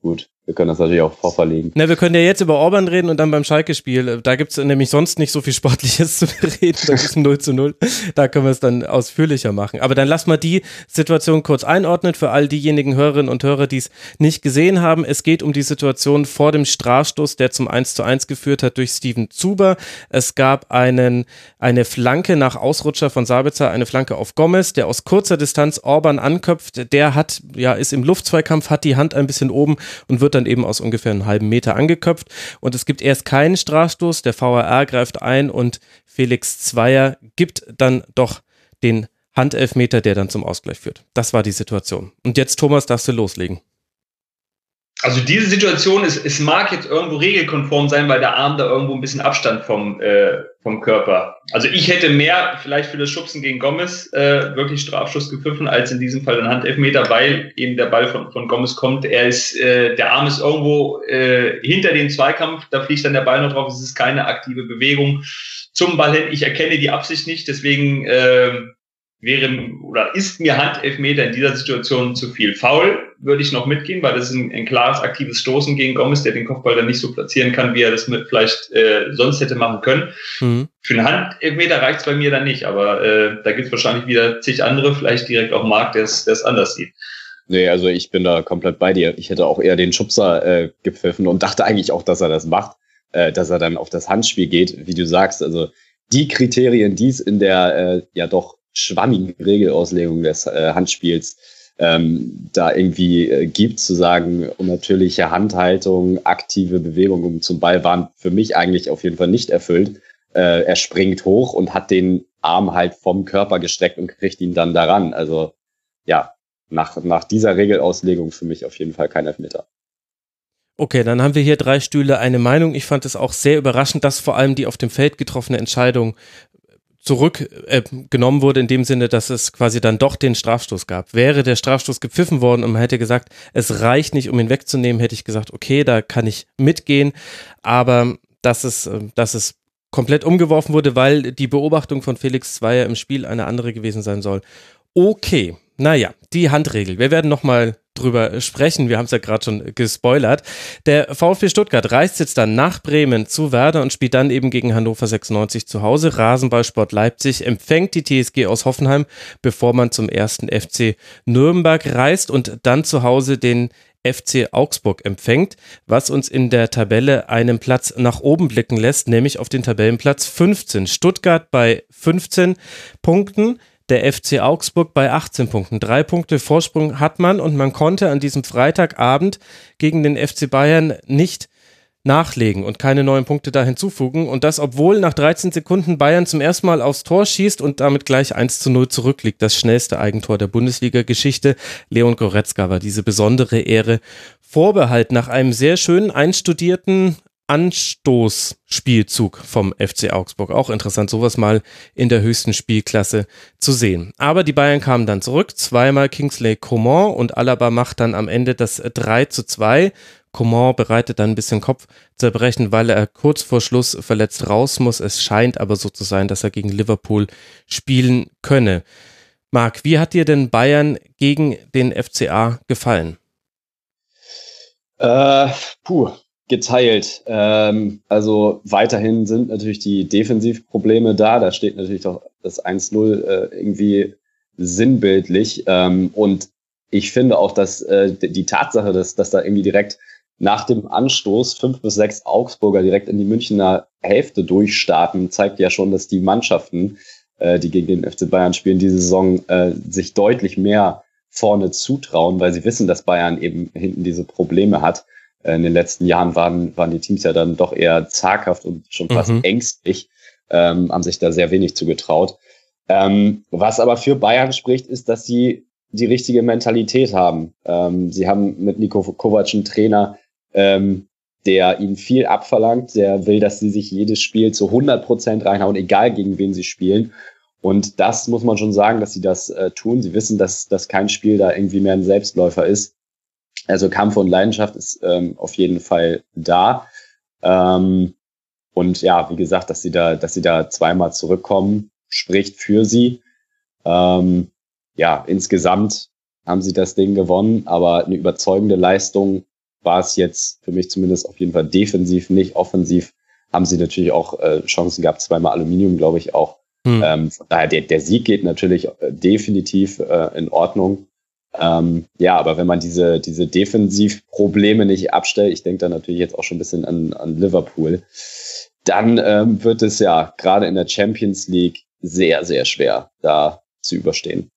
gut. Wir können das natürlich auch vorverlegen. Na, wir können ja jetzt über Orban reden und dann beim Schalke-Spiel. Da gibt's nämlich sonst nicht so viel Sportliches [LAUGHS] zu reden. Da ist ein 0 zu 0. Da können wir es dann ausführlicher machen. Aber dann lass mal die Situation kurz einordnen für all diejenigen Hörerinnen und Hörer, die es nicht gesehen haben. Es geht um die Situation vor dem Strafstoß, der zum 1 zu 1 geführt hat durch Steven Zuber. Es gab einen, eine Flanke nach Ausrutscher von Sabitzer, eine Flanke auf Gomez, der aus kurzer Distanz Orban anköpft. Der hat, ja, ist im Luftzweikampf, hat die Hand ein bisschen oben und wird dann eben aus ungefähr einem halben Meter angeköpft. Und es gibt erst keinen Strafstoß. Der VAR greift ein und Felix Zweier gibt dann doch den Handelfmeter, der dann zum Ausgleich führt. Das war die Situation. Und jetzt, Thomas, darfst du loslegen. Also diese Situation, es, es mag jetzt irgendwo regelkonform sein, weil der Arm da irgendwo ein bisschen Abstand vom, äh, vom Körper. Also ich hätte mehr vielleicht für das Schubsen gegen Gomez äh, wirklich Strafschuss gepfiffen, als in diesem Fall ein Handelfmeter, weil eben der Ball von, von Gomez kommt. Er ist, äh, der Arm ist irgendwo äh, hinter dem Zweikampf, da fliegt dann der Ball noch drauf, es ist keine aktive Bewegung zum Ball hin. Ich erkenne die Absicht nicht, deswegen äh, wäre oder ist mir Handelfmeter in dieser Situation zu viel. Foul würde ich noch mitgehen, weil das ist ein, ein, klares aktives Stoßen gegen Gomez, der den Kopfball dann nicht so platzieren kann, wie er das mit vielleicht äh, sonst hätte machen können. Mhm. Für einen Handelfmeter reicht es bei mir dann nicht, aber äh, da gibt es wahrscheinlich wieder zig andere, vielleicht direkt auch Marc, der es anders sieht. Nee, also ich bin da komplett bei dir. Ich hätte auch eher den Schubser äh, gepfiffen und dachte eigentlich auch, dass er das macht, äh, dass er dann auf das Handspiel geht, wie du sagst. Also die Kriterien, die es in der äh, ja doch schwammigen Regelauslegung des äh, Handspiels ähm, da irgendwie äh, gibt, zu sagen, unnatürliche Handhaltung, aktive Bewegungen zum Ball waren für mich eigentlich auf jeden Fall nicht erfüllt. Äh, er springt hoch und hat den Arm halt vom Körper gestreckt und kriegt ihn dann daran. Also ja, nach, nach dieser Regelauslegung für mich auf jeden Fall kein Elfmeter. Okay, dann haben wir hier drei Stühle eine Meinung. Ich fand es auch sehr überraschend, dass vor allem die auf dem Feld getroffene Entscheidung zurückgenommen äh, wurde, in dem Sinne, dass es quasi dann doch den Strafstoß gab. Wäre der Strafstoß gepfiffen worden und man hätte gesagt, es reicht nicht, um ihn wegzunehmen, hätte ich gesagt, okay, da kann ich mitgehen. Aber dass es, äh, dass es komplett umgeworfen wurde, weil die Beobachtung von Felix Zweier im Spiel eine andere gewesen sein soll. Okay, Naja, die Handregel. Wir werden nochmal drüber sprechen. Wir haben es ja gerade schon gespoilert. Der VfB Stuttgart reist jetzt dann nach Bremen zu Werder und spielt dann eben gegen Hannover 96 zu Hause. Rasenballsport Leipzig empfängt die TSG aus Hoffenheim, bevor man zum ersten FC Nürnberg reist und dann zu Hause den FC Augsburg empfängt, was uns in der Tabelle einen Platz nach oben blicken lässt, nämlich auf den Tabellenplatz 15. Stuttgart bei 15 Punkten der FC Augsburg bei 18 Punkten. Drei Punkte Vorsprung hat man und man konnte an diesem Freitagabend gegen den FC Bayern nicht nachlegen und keine neuen Punkte da hinzufügen. Und das, obwohl nach 13 Sekunden Bayern zum ersten Mal aufs Tor schießt und damit gleich 1 zu 0 zurückliegt. Das schnellste Eigentor der Bundesliga-Geschichte. Leon Goretzka war diese besondere Ehre vorbehalten nach einem sehr schönen einstudierten Anstoßspielzug vom FC Augsburg. Auch interessant, sowas mal in der höchsten Spielklasse zu sehen. Aber die Bayern kamen dann zurück. Zweimal Kingsley Coman und Alaba macht dann am Ende das 3 zu 2. Coman bereitet dann ein bisschen Kopfzerbrechen, weil er kurz vor Schluss verletzt raus muss. Es scheint aber so zu sein, dass er gegen Liverpool spielen könne. Marc, wie hat dir denn Bayern gegen den FCA gefallen? Äh, puh, geteilt. Ähm, also weiterhin sind natürlich die Defensivprobleme da. Da steht natürlich doch das 1-0 äh, irgendwie sinnbildlich. Ähm, und ich finde auch, dass äh, die Tatsache, dass, dass da irgendwie direkt nach dem Anstoß fünf bis sechs Augsburger direkt in die Münchner Hälfte durchstarten, zeigt ja schon, dass die Mannschaften, äh, die gegen den FC Bayern spielen, diese Saison äh, sich deutlich mehr vorne zutrauen, weil sie wissen, dass Bayern eben hinten diese Probleme hat in den letzten Jahren waren, waren die Teams ja dann doch eher zaghaft und schon fast mhm. ängstlich, ähm, haben sich da sehr wenig zugetraut. Ähm, was aber für Bayern spricht, ist, dass sie die richtige Mentalität haben. Ähm, sie haben mit Nico Kovac einen Trainer, ähm, der ihnen viel abverlangt, der will, dass sie sich jedes Spiel zu 100 Prozent reinhauen, egal gegen wen sie spielen. Und das muss man schon sagen, dass sie das äh, tun. Sie wissen, dass, dass kein Spiel da irgendwie mehr ein Selbstläufer ist. Also Kampf und Leidenschaft ist ähm, auf jeden Fall da. Ähm, und ja, wie gesagt, dass sie da, dass sie da zweimal zurückkommen, spricht für sie. Ähm, ja, insgesamt haben sie das Ding gewonnen, aber eine überzeugende Leistung war es jetzt für mich zumindest auf jeden Fall defensiv, nicht offensiv. Haben sie natürlich auch äh, Chancen gehabt, zweimal Aluminium, glaube ich auch. Hm. Ähm, von daher, der, der Sieg geht natürlich äh, definitiv äh, in Ordnung. Ähm, ja, aber wenn man diese, diese Defensivprobleme nicht abstellt, ich denke da natürlich jetzt auch schon ein bisschen an, an Liverpool, dann ähm, wird es ja gerade in der Champions League sehr, sehr schwer, da zu überstehen.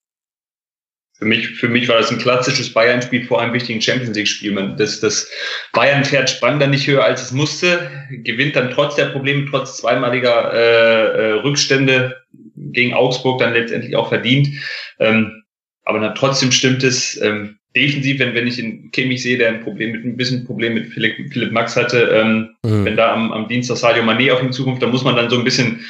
Für mich, für mich war das ein klassisches Bayern-Spiel vor einem wichtigen Champions League-Spiel. Das, das Bayern fährt sprang dann nicht höher, als es musste, gewinnt dann trotz der Probleme, trotz zweimaliger äh, äh, Rückstände gegen Augsburg dann letztendlich auch verdient. Ähm, aber dann trotzdem stimmt es ähm, defensiv, wenn, wenn ich den Kimmich sehe, der ein Problem mit ein bisschen Problem mit Philipp, Philipp Max hatte, ähm, mhm. wenn da am, am Dienstag Sadio Mané auf ihn zukommt, dann muss man dann so ein bisschen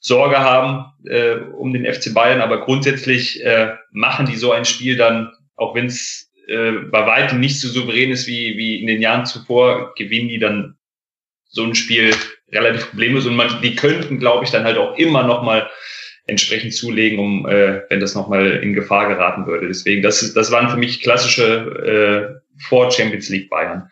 Sorge haben äh, um den FC Bayern. Aber grundsätzlich äh, machen die so ein Spiel dann, auch wenn es äh, bei weitem nicht so souverän ist wie, wie in den Jahren zuvor, gewinnen die dann so ein Spiel relativ problemlos und man, die könnten, glaube ich, dann halt auch immer noch mal entsprechend zulegen, um äh, wenn das nochmal in Gefahr geraten würde. Deswegen, das, das waren für mich klassische äh, vor Champions League Bayern.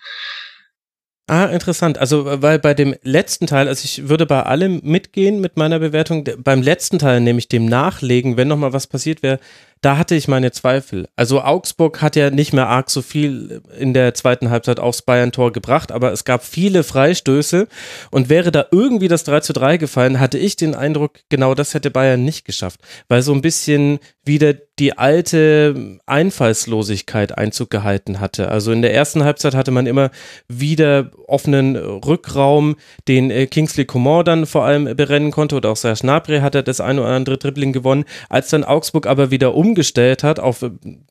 Ah, interessant. Also, weil bei dem letzten Teil, also ich würde bei allem mitgehen mit meiner Bewertung. Beim letzten Teil, nämlich dem Nachlegen, wenn nochmal was passiert wäre, da hatte ich meine Zweifel. Also Augsburg hat ja nicht mehr arg so viel in der zweiten Halbzeit aufs Bayern-Tor gebracht, aber es gab viele Freistöße und wäre da irgendwie das 3 zu 3 gefallen, hatte ich den Eindruck, genau das hätte Bayern nicht geschafft, weil so ein bisschen wieder die alte Einfallslosigkeit Einzug gehalten hatte. Also in der ersten Halbzeit hatte man immer wieder offenen Rückraum, den äh, Kingsley Coman dann vor allem berennen konnte oder auch Serge Gnabry hat er das eine oder andere Dribbling gewonnen. Als dann Augsburg aber wieder um umgestellt hat auf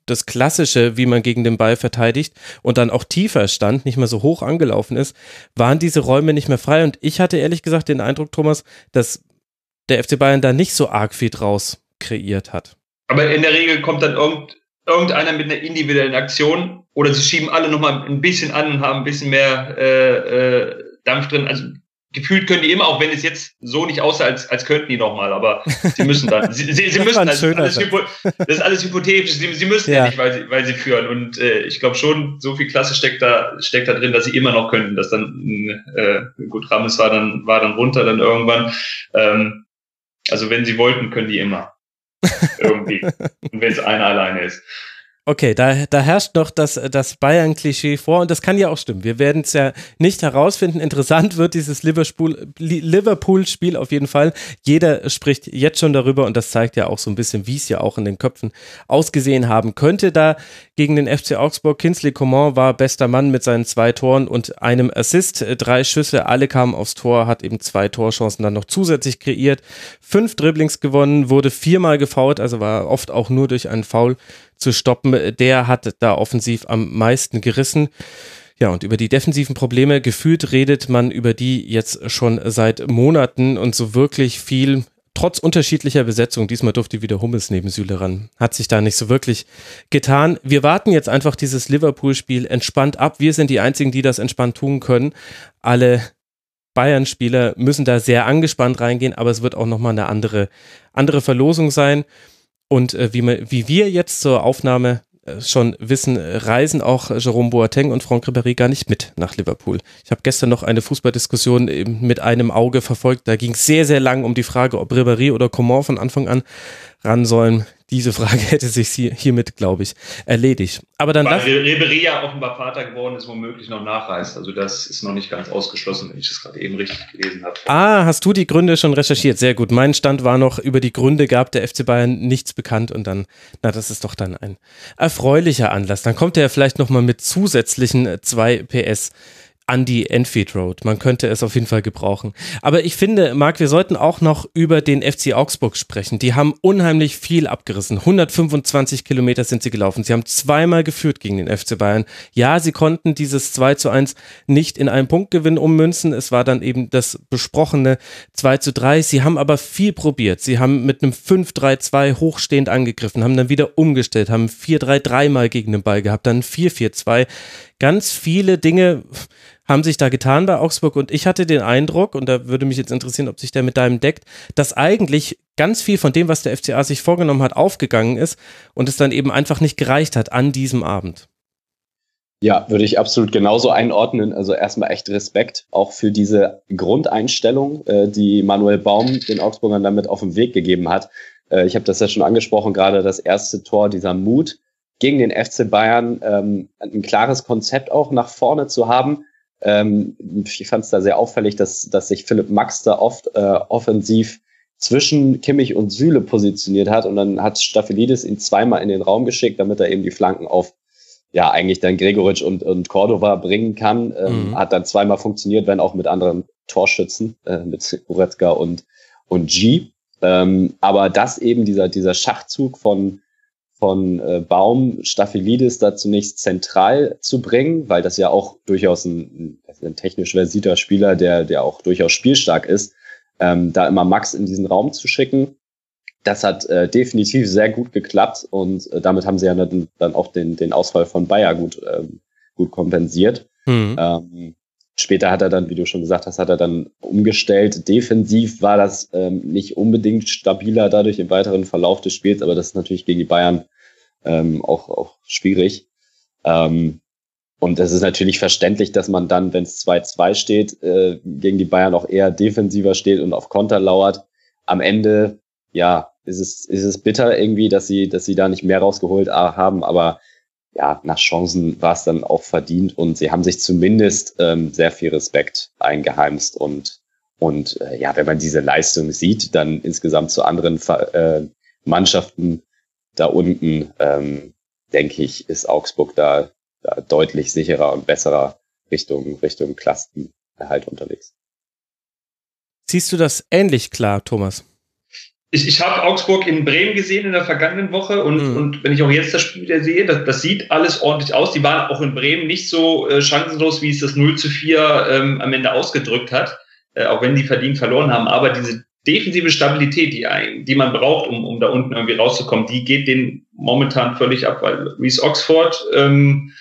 das Klassische, wie man gegen den Ball verteidigt und dann auch tiefer stand, nicht mehr so hoch angelaufen ist, waren diese Räume nicht mehr frei. Und ich hatte ehrlich gesagt den Eindruck, Thomas, dass der FC Bayern da nicht so arg viel draus kreiert hat. Aber in der Regel kommt dann irgend, irgendeiner mit einer individuellen Aktion oder sie schieben alle nochmal ein bisschen an und haben ein bisschen mehr äh, äh, Dampf drin. Also gefühlt können die immer, auch wenn es jetzt so nicht aussah, als, als könnten die nochmal, aber sie müssen dann. Sie, sie, sie [LAUGHS] müssen, das, ist alles, das ist alles hypothetisch, sie, sie müssen ja. ja, nicht, weil sie, weil sie führen. Und äh, ich glaube schon, so viel Klasse steckt da, steckt da drin, dass sie immer noch könnten. Dass dann, äh, gut, Rames war dann, war dann runter dann irgendwann. Ähm, also wenn sie wollten, können die immer. [LAUGHS] Irgendwie. Und wenn es einer alleine ist. Okay, da, da herrscht noch das, das Bayern-Klischee vor und das kann ja auch stimmen. Wir werden es ja nicht herausfinden. Interessant wird dieses Liverpool-Spiel auf jeden Fall. Jeder spricht jetzt schon darüber und das zeigt ja auch so ein bisschen, wie es ja auch in den Köpfen ausgesehen haben könnte. Da gegen den FC Augsburg, Kinsley Coman war bester Mann mit seinen zwei Toren und einem Assist. Drei Schüsse, alle kamen aufs Tor, hat eben zwei Torchancen dann noch zusätzlich kreiert. Fünf Dribblings gewonnen, wurde viermal gefault, also war oft auch nur durch einen Foul zu stoppen. Der hat da offensiv am meisten gerissen. Ja, und über die defensiven Probleme gefühlt redet man über die jetzt schon seit Monaten und so wirklich viel, trotz unterschiedlicher Besetzung, diesmal durfte wieder Hummels neben Süle ran, hat sich da nicht so wirklich getan. Wir warten jetzt einfach dieses Liverpool-Spiel entspannt ab. Wir sind die Einzigen, die das entspannt tun können. Alle Bayern-Spieler müssen da sehr angespannt reingehen, aber es wird auch nochmal eine andere, andere Verlosung sein. Und äh, wie, wir, wie wir jetzt zur Aufnahme äh, schon wissen, reisen auch Jerome Boateng und Franck Ribéry gar nicht mit nach Liverpool. Ich habe gestern noch eine Fußballdiskussion mit einem Auge verfolgt. Da ging es sehr, sehr lang um die Frage, ob Ribéry oder Coman von Anfang an ran sollen. Diese Frage [LAUGHS] hätte sich hiermit, glaube ich, erledigt. Aber dann Weil Ribery ja offenbar Vater geworden ist, womöglich noch nachreist. Also das ist noch nicht ganz ausgeschlossen, wenn ich das gerade eben richtig gelesen habe. Ah, hast du die Gründe schon recherchiert? Sehr gut. Mein Stand war noch, über die Gründe gab der FC Bayern nichts bekannt und dann, na, das ist doch dann ein erfreulicher Anlass. Dann kommt er vielleicht nochmal mit zusätzlichen zwei PS an die Enfield Road. Man könnte es auf jeden Fall gebrauchen. Aber ich finde, Marc, wir sollten auch noch über den FC Augsburg sprechen. Die haben unheimlich viel abgerissen. 125 Kilometer sind sie gelaufen. Sie haben zweimal geführt gegen den FC Bayern. Ja, sie konnten dieses 2 zu 1 nicht in einem Punktgewinn ummünzen. Es war dann eben das besprochene 2 zu 3. Sie haben aber viel probiert. Sie haben mit einem 5-3-2 hochstehend angegriffen, haben dann wieder umgestellt, haben 4-3-3 mal gegen den Ball gehabt, dann 4-4-2. Ganz viele Dinge haben sich da getan bei Augsburg und ich hatte den Eindruck, und da würde mich jetzt interessieren, ob sich der mit deinem deckt, dass eigentlich ganz viel von dem, was der FCA sich vorgenommen hat, aufgegangen ist und es dann eben einfach nicht gereicht hat an diesem Abend. Ja, würde ich absolut genauso einordnen. Also erstmal echt Respekt auch für diese Grundeinstellung, äh, die Manuel Baum den Augsburgern damit auf den Weg gegeben hat. Äh, ich habe das ja schon angesprochen, gerade das erste Tor, dieser Mut gegen den FC Bayern, ähm, ein klares Konzept auch nach vorne zu haben ähm, ich fand es da sehr auffällig, dass, dass sich Philipp Max da oft äh, offensiv zwischen Kimmich und Süle positioniert hat und dann hat Staphelidis ihn zweimal in den Raum geschickt, damit er eben die Flanken auf ja eigentlich dann Gregoritsch und, und Cordova bringen kann. Ähm, mhm. Hat dann zweimal funktioniert, wenn auch mit anderen Torschützen, äh, mit Goretzka und, und G. Ähm, aber das eben, dieser, dieser Schachzug von von äh, Baum Staphylides da zunächst zentral zu bringen, weil das ja auch durchaus ein, ein technisch versierter Spieler, der, der auch durchaus spielstark ist, ähm, da immer Max in diesen Raum zu schicken. Das hat äh, definitiv sehr gut geklappt und äh, damit haben sie ja dann, dann auch den, den Ausfall von Bayer gut, ähm, gut kompensiert. Mhm. Ähm, später hat er dann, wie du schon gesagt hast, hat er dann umgestellt. Defensiv war das ähm, nicht unbedingt stabiler dadurch im weiteren Verlauf des Spiels, aber das ist natürlich gegen die Bayern ähm, auch, auch schwierig. Ähm, und es ist natürlich verständlich, dass man dann, wenn es 2-2 steht, äh, gegen die Bayern auch eher defensiver steht und auf Konter lauert. Am Ende, ja, ist es, ist es bitter irgendwie, dass sie, dass sie da nicht mehr rausgeholt äh, haben, aber ja, nach Chancen war es dann auch verdient und sie haben sich zumindest ähm, sehr viel Respekt eingeheimst und und äh, ja, wenn man diese Leistung sieht, dann insgesamt zu anderen äh, Mannschaften da unten, ähm, denke ich, ist Augsburg da, da deutlich sicherer und besserer Richtung, Richtung Klassenerhalt unterwegs. Siehst du das ähnlich klar, Thomas? Ich, ich habe Augsburg in Bremen gesehen in der vergangenen Woche und, mhm. und wenn ich auch jetzt das Spiel wieder sehe, das, das sieht alles ordentlich aus. Die waren auch in Bremen nicht so äh, chancenlos, wie es das 0 zu 4 ähm, am Ende ausgedrückt hat, äh, auch wenn die verdient verloren haben. Aber diese defensive Stabilität, die, ein, die man braucht, um, um da unten irgendwie rauszukommen, die geht den momentan völlig ab, weil Reese Oxford ähm,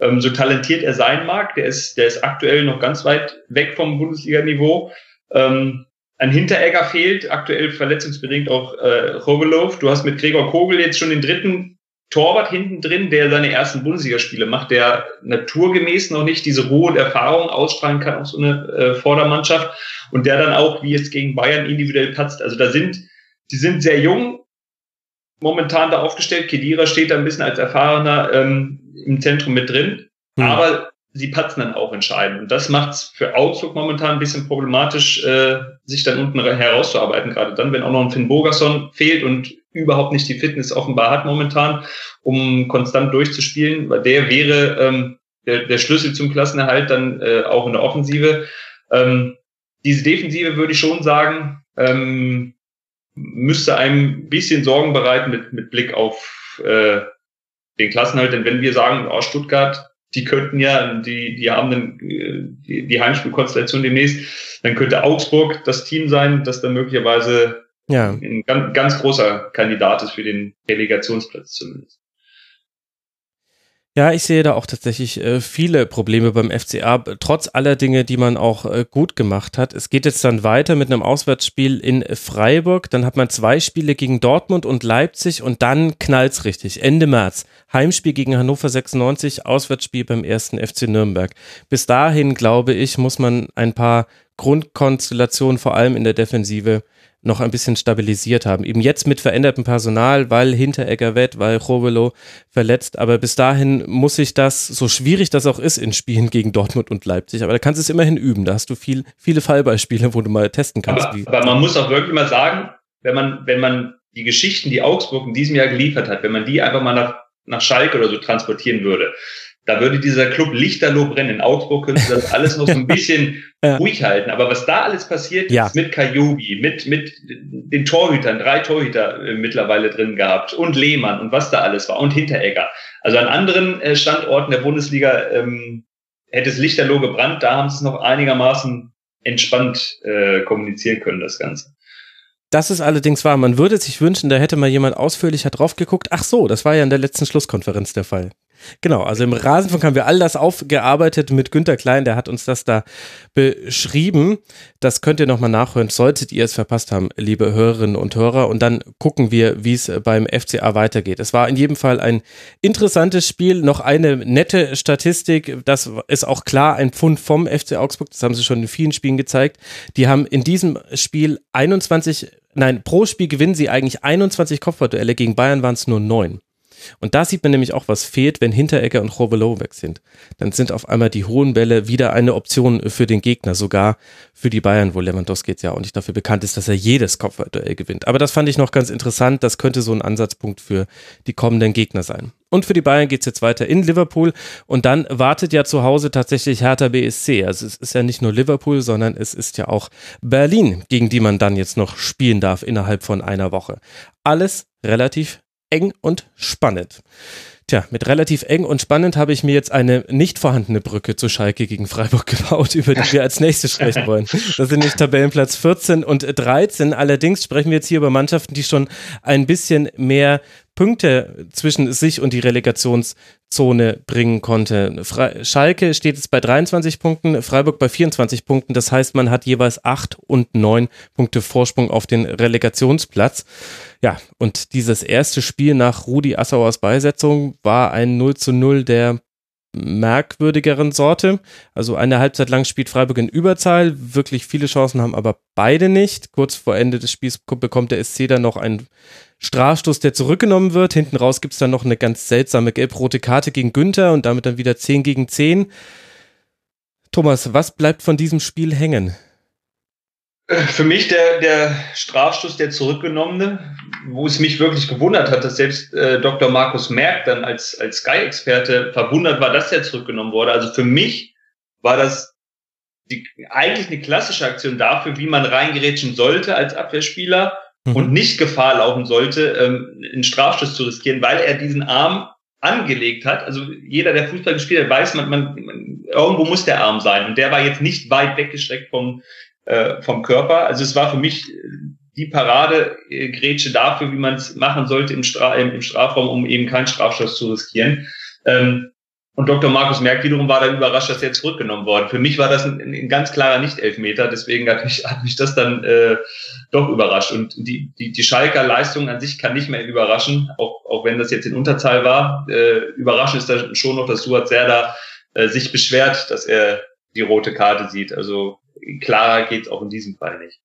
Ähm, so talentiert er sein mag, der ist, der ist aktuell noch ganz weit weg vom Bundesliga-Niveau. Ähm, ein Hinteregger fehlt, aktuell verletzungsbedingt auch äh, Rogelov. Du hast mit Gregor Kogel jetzt schon den dritten Torwart hinten drin, der seine ersten Bundesligaspiele macht, der naturgemäß noch nicht diese Ruhe und Erfahrung ausstrahlen kann auf so eine äh, Vordermannschaft und der dann auch, wie jetzt gegen Bayern, individuell patzt. Also da sind, die sind sehr jung, momentan da aufgestellt. Kedira steht da ein bisschen als Erfahrener ähm, im Zentrum mit drin, hm. aber sie patzen dann auch entscheidend. Und das macht es für Augsburg momentan ein bisschen problematisch, äh, sich dann unten herauszuarbeiten, gerade dann, wenn auch noch ein Finn Bogerson fehlt und überhaupt nicht die Fitness offenbar hat momentan, um konstant durchzuspielen, weil der wäre ähm, der, der Schlüssel zum Klassenerhalt dann äh, auch in der Offensive. Ähm, diese Defensive würde ich schon sagen, ähm, müsste einem ein bisschen Sorgen bereiten mit, mit Blick auf äh, den Klassenhalt. Denn wenn wir sagen, oh, Stuttgart, die könnten ja, die, die haben dann die, die Heimspielkonstellation demnächst, dann könnte Augsburg das Team sein, das dann möglicherweise ja. ein ganz, ganz großer Kandidat ist für den Relegationsplatz zumindest. Ja, ich sehe da auch tatsächlich äh, viele Probleme beim FCA, trotz aller Dinge, die man auch äh, gut gemacht hat. Es geht jetzt dann weiter mit einem Auswärtsspiel in Freiburg. Dann hat man zwei Spiele gegen Dortmund und Leipzig und dann knallt's richtig. Ende März. Heimspiel gegen Hannover 96, Auswärtsspiel beim ersten FC Nürnberg. Bis dahin, glaube ich, muss man ein paar Grundkonstellationen, vor allem in der Defensive, noch ein bisschen stabilisiert haben. Eben jetzt mit verändertem Personal, weil Hinteregger wett, weil Rovelo verletzt. Aber bis dahin muss ich das, so schwierig das auch ist in Spielen [LAUGHS] gegen Dortmund und Leipzig, aber da kannst du es immerhin üben. Da hast du viel, viele Fallbeispiele, wo du mal testen kannst. Aber, aber man muss auch wirklich mal sagen, wenn man, wenn man die Geschichten, die Augsburg in diesem Jahr geliefert hat, wenn man die einfach mal nach, nach Schalke oder so transportieren würde, da würde dieser Club lichterloh brennen. In Augsburg könnte das [LAUGHS] alles noch so ein bisschen ja. ruhig halten. Aber was da alles passiert ja. ist mit Kajubi, mit, mit den Torhütern, drei Torhüter äh, mittlerweile drin gehabt und Lehmann und was da alles war und Hinteregger. Also an anderen äh, Standorten der Bundesliga ähm, hätte es lichterloh gebrannt. Da haben sie es noch einigermaßen entspannt äh, kommunizieren können, das Ganze. Das ist allerdings wahr. Man würde sich wünschen, da hätte mal jemand ausführlicher drauf geguckt. Ach so, das war ja in der letzten Schlusskonferenz der Fall. Genau, also im Rasenfunk haben wir all das aufgearbeitet mit Günter Klein, der hat uns das da beschrieben. Das könnt ihr nochmal nachhören, solltet ihr es verpasst haben, liebe Hörerinnen und Hörer. Und dann gucken wir, wie es beim FCA weitergeht. Es war in jedem Fall ein interessantes Spiel, noch eine nette Statistik. Das ist auch klar ein Pfund vom FC Augsburg, das haben sie schon in vielen Spielen gezeigt. Die haben in diesem Spiel 21, nein, pro Spiel gewinnen sie eigentlich 21 Kopfballduelle, gegen Bayern waren es nur neun. Und da sieht man nämlich auch, was fehlt, wenn Hinteregger und Robelow weg sind. Dann sind auf einmal die hohen Bälle wieder eine Option für den Gegner, sogar für die Bayern, wo Lewandowski jetzt ja auch nicht dafür bekannt ist, dass er jedes Kopfballduell gewinnt. Aber das fand ich noch ganz interessant. Das könnte so ein Ansatzpunkt für die kommenden Gegner sein. Und für die Bayern geht es jetzt weiter in Liverpool und dann wartet ja zu Hause tatsächlich Hertha BSC. Also es ist ja nicht nur Liverpool, sondern es ist ja auch Berlin, gegen die man dann jetzt noch spielen darf innerhalb von einer Woche. Alles relativ eng und spannend. Tja, mit relativ eng und spannend habe ich mir jetzt eine nicht vorhandene Brücke zu Schalke gegen Freiburg [LAUGHS] gebaut, über die wir als nächstes sprechen wollen. Das sind nicht Tabellenplatz 14 und 13. Allerdings sprechen wir jetzt hier über Mannschaften, die schon ein bisschen mehr Punkte zwischen sich und die Relegationszone bringen konnte. Fre Schalke steht jetzt bei 23 Punkten, Freiburg bei 24 Punkten. Das heißt, man hat jeweils 8 und 9 Punkte Vorsprung auf den Relegationsplatz. Ja, und dieses erste Spiel nach Rudi Assauers Beisetzung war ein 0 zu 0 der merkwürdigeren Sorte. Also eine Halbzeit lang spielt Freiburg in Überzahl, wirklich viele Chancen haben aber beide nicht. Kurz vor Ende des Spiels bekommt der SC dann noch einen Strafstoß, der zurückgenommen wird. Hinten raus gibt es dann noch eine ganz seltsame gelb-rote Karte gegen Günther und damit dann wieder 10 gegen 10. Thomas, was bleibt von diesem Spiel hängen? Für mich der, der Strafstoß, der zurückgenommene, wo es mich wirklich gewundert hat, dass selbst äh, Dr. Markus Merck dann als, als Sky-Experte verwundert war, dass der zurückgenommen wurde. Also für mich war das die, eigentlich eine klassische Aktion dafür, wie man reingerätschen sollte als Abwehrspieler mhm. und nicht Gefahr laufen sollte, ähm, einen Strafstoß zu riskieren, weil er diesen Arm angelegt hat. Also jeder, der Fußball gespielt hat, weiß, man, man, man irgendwo muss der Arm sein. Und der war jetzt nicht weit weggestreckt vom, äh, vom Körper. Also es war für mich die Paradegrätsche dafür, wie man es machen sollte im, Stra im, im, Strafraum, um eben keinen Strafstoß zu riskieren. Ähm, Und Dr. Markus Merck wiederum war dann überrascht, dass er jetzt zurückgenommen worden. Für mich war das ein, ein ganz klarer Nicht-Elfmeter, deswegen hat mich, hat mich das dann äh, doch überrascht. Und die, die, die Schalker Leistung an sich kann nicht mehr überraschen, auch, auch wenn das jetzt in Unterzahl war. Äh, überraschend ist da schon noch, dass Suat Serda äh, sich beschwert, dass er die rote Karte sieht. Also klarer geht's auch in diesem Fall nicht.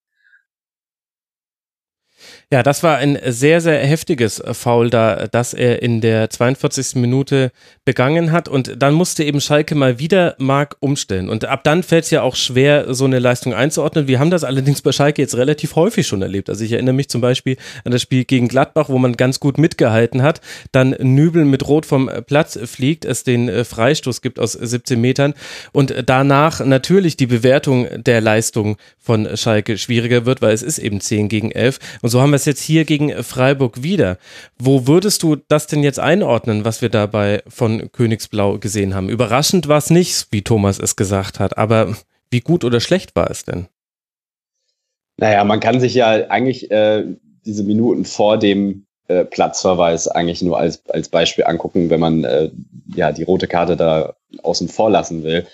Ja, das war ein sehr, sehr heftiges Foul da, das er in der 42. Minute begangen hat. Und dann musste eben Schalke mal wieder Mark umstellen. Und ab dann fällt es ja auch schwer, so eine Leistung einzuordnen. Wir haben das allerdings bei Schalke jetzt relativ häufig schon erlebt. Also ich erinnere mich zum Beispiel an das Spiel gegen Gladbach, wo man ganz gut mitgehalten hat. Dann Nübel mit Rot vom Platz fliegt, es den äh, Freistoß gibt aus 17 Metern. Und danach natürlich die Bewertung der Leistung von Schalke schwieriger wird, weil es ist eben 10 gegen 11. Und so haben wir jetzt hier gegen Freiburg wieder. Wo würdest du das denn jetzt einordnen, was wir dabei von Königsblau gesehen haben? Überraschend war es nicht, wie Thomas es gesagt hat, aber wie gut oder schlecht war es denn? Naja, man kann sich ja eigentlich äh, diese Minuten vor dem äh, Platzverweis eigentlich nur als, als Beispiel angucken, wenn man äh, ja die rote Karte da außen vor lassen will.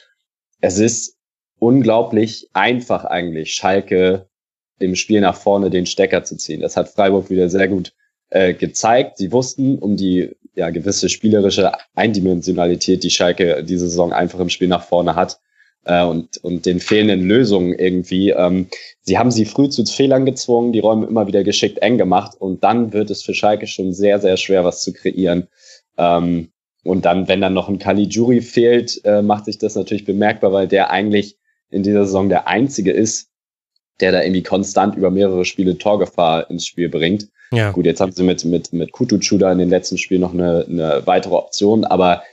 Es ist unglaublich einfach eigentlich, Schalke im Spiel nach vorne den Stecker zu ziehen. Das hat Freiburg wieder sehr gut äh, gezeigt. Sie wussten um die ja, gewisse spielerische Eindimensionalität, die Schalke diese Saison einfach im Spiel nach vorne hat äh, und, und den fehlenden Lösungen irgendwie. Ähm, sie haben sie früh zu Fehlern gezwungen, die Räume immer wieder geschickt eng gemacht und dann wird es für Schalke schon sehr, sehr schwer, was zu kreieren. Ähm, und dann, wenn dann noch ein Caligiuri fehlt, äh, macht sich das natürlich bemerkbar, weil der eigentlich in dieser Saison der einzige ist, der da irgendwie konstant über mehrere Spiele Torgefahr ins Spiel bringt. Ja. Gut, jetzt haben sie mit, mit, mit Kutucuda in den letzten Spielen noch eine, eine weitere Option, aber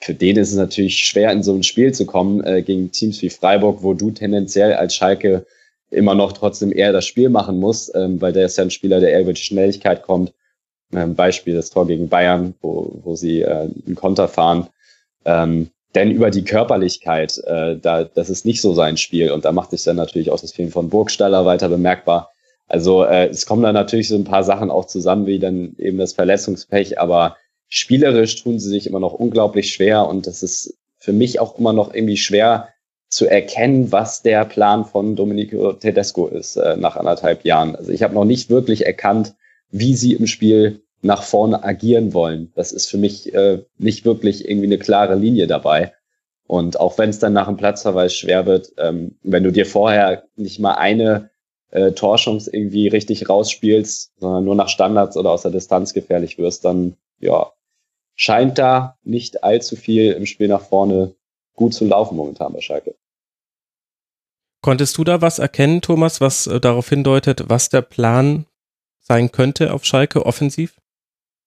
für den ist es natürlich schwer, in so ein Spiel zu kommen äh, gegen Teams wie Freiburg, wo du tendenziell als Schalke immer noch trotzdem eher das Spiel machen musst, ähm, weil der ist ja ein Spieler, der eher über die Schnelligkeit kommt. Ähm, Beispiel das Tor gegen Bayern, wo, wo sie äh, einen Konter fahren. Ähm, denn über die Körperlichkeit, äh, da, das ist nicht so sein Spiel. Und da macht sich dann natürlich auch das Film von Burgstaller weiter bemerkbar. Also äh, es kommen dann natürlich so ein paar Sachen auch zusammen, wie dann eben das Verletzungspech, aber spielerisch tun sie sich immer noch unglaublich schwer und das ist für mich auch immer noch irgendwie schwer zu erkennen, was der Plan von Domenico Tedesco ist äh, nach anderthalb Jahren. Also ich habe noch nicht wirklich erkannt, wie sie im Spiel nach vorne agieren wollen. Das ist für mich äh, nicht wirklich irgendwie eine klare Linie dabei. Und auch wenn es dann nach dem Platzverweis schwer wird, ähm, wenn du dir vorher nicht mal eine äh, Torchance irgendwie richtig rausspielst, sondern nur nach Standards oder aus der Distanz gefährlich wirst, dann ja, scheint da nicht allzu viel im Spiel nach vorne gut zu laufen momentan bei Schalke. Konntest du da was erkennen, Thomas, was äh, darauf hindeutet, was der Plan sein könnte auf Schalke offensiv?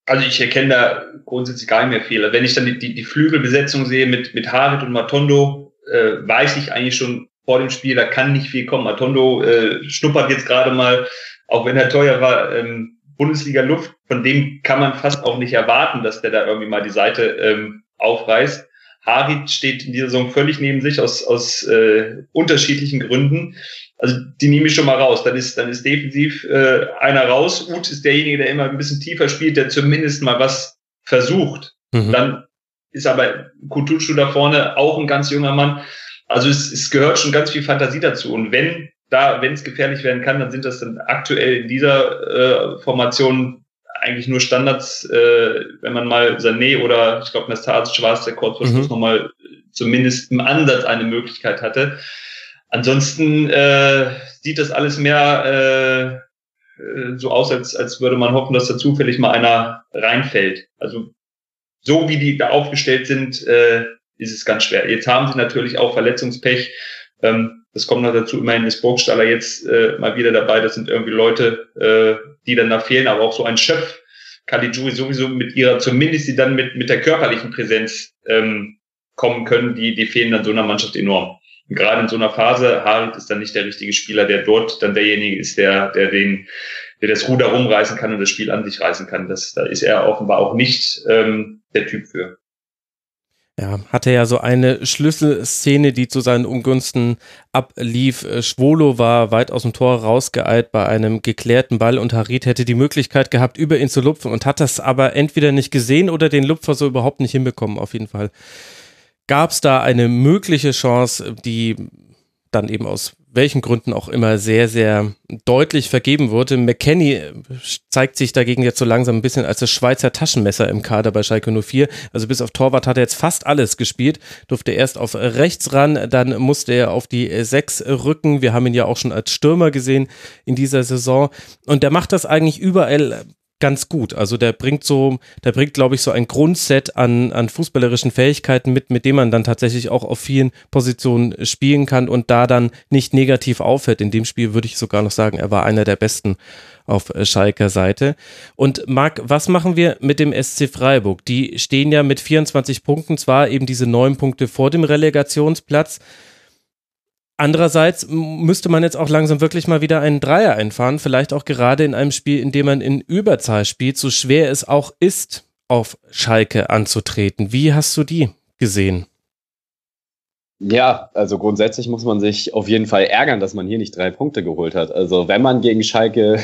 Also ich erkenne da grundsätzlich gar nicht mehr viel. Wenn ich dann die, die, die Flügelbesetzung sehe mit, mit Harit und Matondo, äh, weiß ich eigentlich schon vor dem Spiel, da kann nicht viel kommen. Matondo äh, schnuppert jetzt gerade mal, auch wenn er teuer war, ähm, Bundesliga Luft, von dem kann man fast auch nicht erwarten, dass der da irgendwie mal die Seite ähm, aufreißt. Harit steht in dieser Saison völlig neben sich aus, aus äh, unterschiedlichen Gründen. Also die nehme ich schon mal raus. Dann ist, dann ist defensiv äh, einer raus. Uth ist derjenige, der immer ein bisschen tiefer spielt, der zumindest mal was versucht. Mhm. Dann ist aber Kutucu da vorne auch ein ganz junger Mann. Also es, es gehört schon ganz viel Fantasie dazu. Und wenn da, wenn es gefährlich werden kann, dann sind das dann aktuell in dieser äh, Formation eigentlich nur Standards, äh, wenn man mal Sané oder ich glaube Nastasic war es, der kurz vor Schluss mhm. nochmal zumindest im Ansatz eine Möglichkeit hatte. Ansonsten äh, sieht das alles mehr äh, äh, so aus, als, als würde man hoffen, dass da zufällig mal einer reinfällt. Also so wie die da aufgestellt sind, äh, ist es ganz schwer. Jetzt haben sie natürlich auch Verletzungspech. Ähm, das kommt noch dazu. Immerhin ist Burgstaller jetzt äh, mal wieder dabei. Das sind irgendwie Leute, äh, die dann da fehlen, aber auch so ein Schöpf. Caligiuri sowieso mit ihrer, zumindest die dann mit, mit der körperlichen Präsenz ähm, kommen können, die, die fehlen dann so einer Mannschaft enorm gerade in so einer Phase, Harit ist dann nicht der richtige Spieler, der dort dann derjenige ist, der, der den, der das Ruder rumreißen kann und das Spiel an sich reißen kann. Das, da ist er offenbar auch nicht ähm, der Typ für. Ja, hatte ja so eine Schlüsselszene, die zu seinen Ungunsten ablief. Schwolo war weit aus dem Tor rausgeeilt bei einem geklärten Ball und Harit hätte die Möglichkeit gehabt, über ihn zu lupfen und hat das aber entweder nicht gesehen oder den Lupfer so überhaupt nicht hinbekommen, auf jeden Fall gab es da eine mögliche Chance, die dann eben aus welchen Gründen auch immer sehr, sehr deutlich vergeben wurde. McKenny zeigt sich dagegen jetzt so langsam ein bisschen als das Schweizer Taschenmesser im Kader bei Schalke 04. Also bis auf Torwart hat er jetzt fast alles gespielt, durfte erst auf rechts ran, dann musste er auf die sechs rücken. Wir haben ihn ja auch schon als Stürmer gesehen in dieser Saison und der macht das eigentlich überall ganz gut. Also der bringt so, der bringt, glaube ich, so ein Grundset an, an fußballerischen Fähigkeiten mit, mit dem man dann tatsächlich auch auf vielen Positionen spielen kann und da dann nicht negativ auffällt. In dem Spiel würde ich sogar noch sagen, er war einer der besten auf Schalker Seite. Und Marc, was machen wir mit dem SC Freiburg? Die stehen ja mit 24 Punkten, zwar eben diese neun Punkte vor dem Relegationsplatz, Andererseits müsste man jetzt auch langsam wirklich mal wieder einen Dreier einfahren, vielleicht auch gerade in einem Spiel, in dem man in Überzahl spielt, so schwer es auch ist, auf Schalke anzutreten. Wie hast du die gesehen? Ja, also grundsätzlich muss man sich auf jeden Fall ärgern, dass man hier nicht drei Punkte geholt hat. Also wenn man gegen Schalke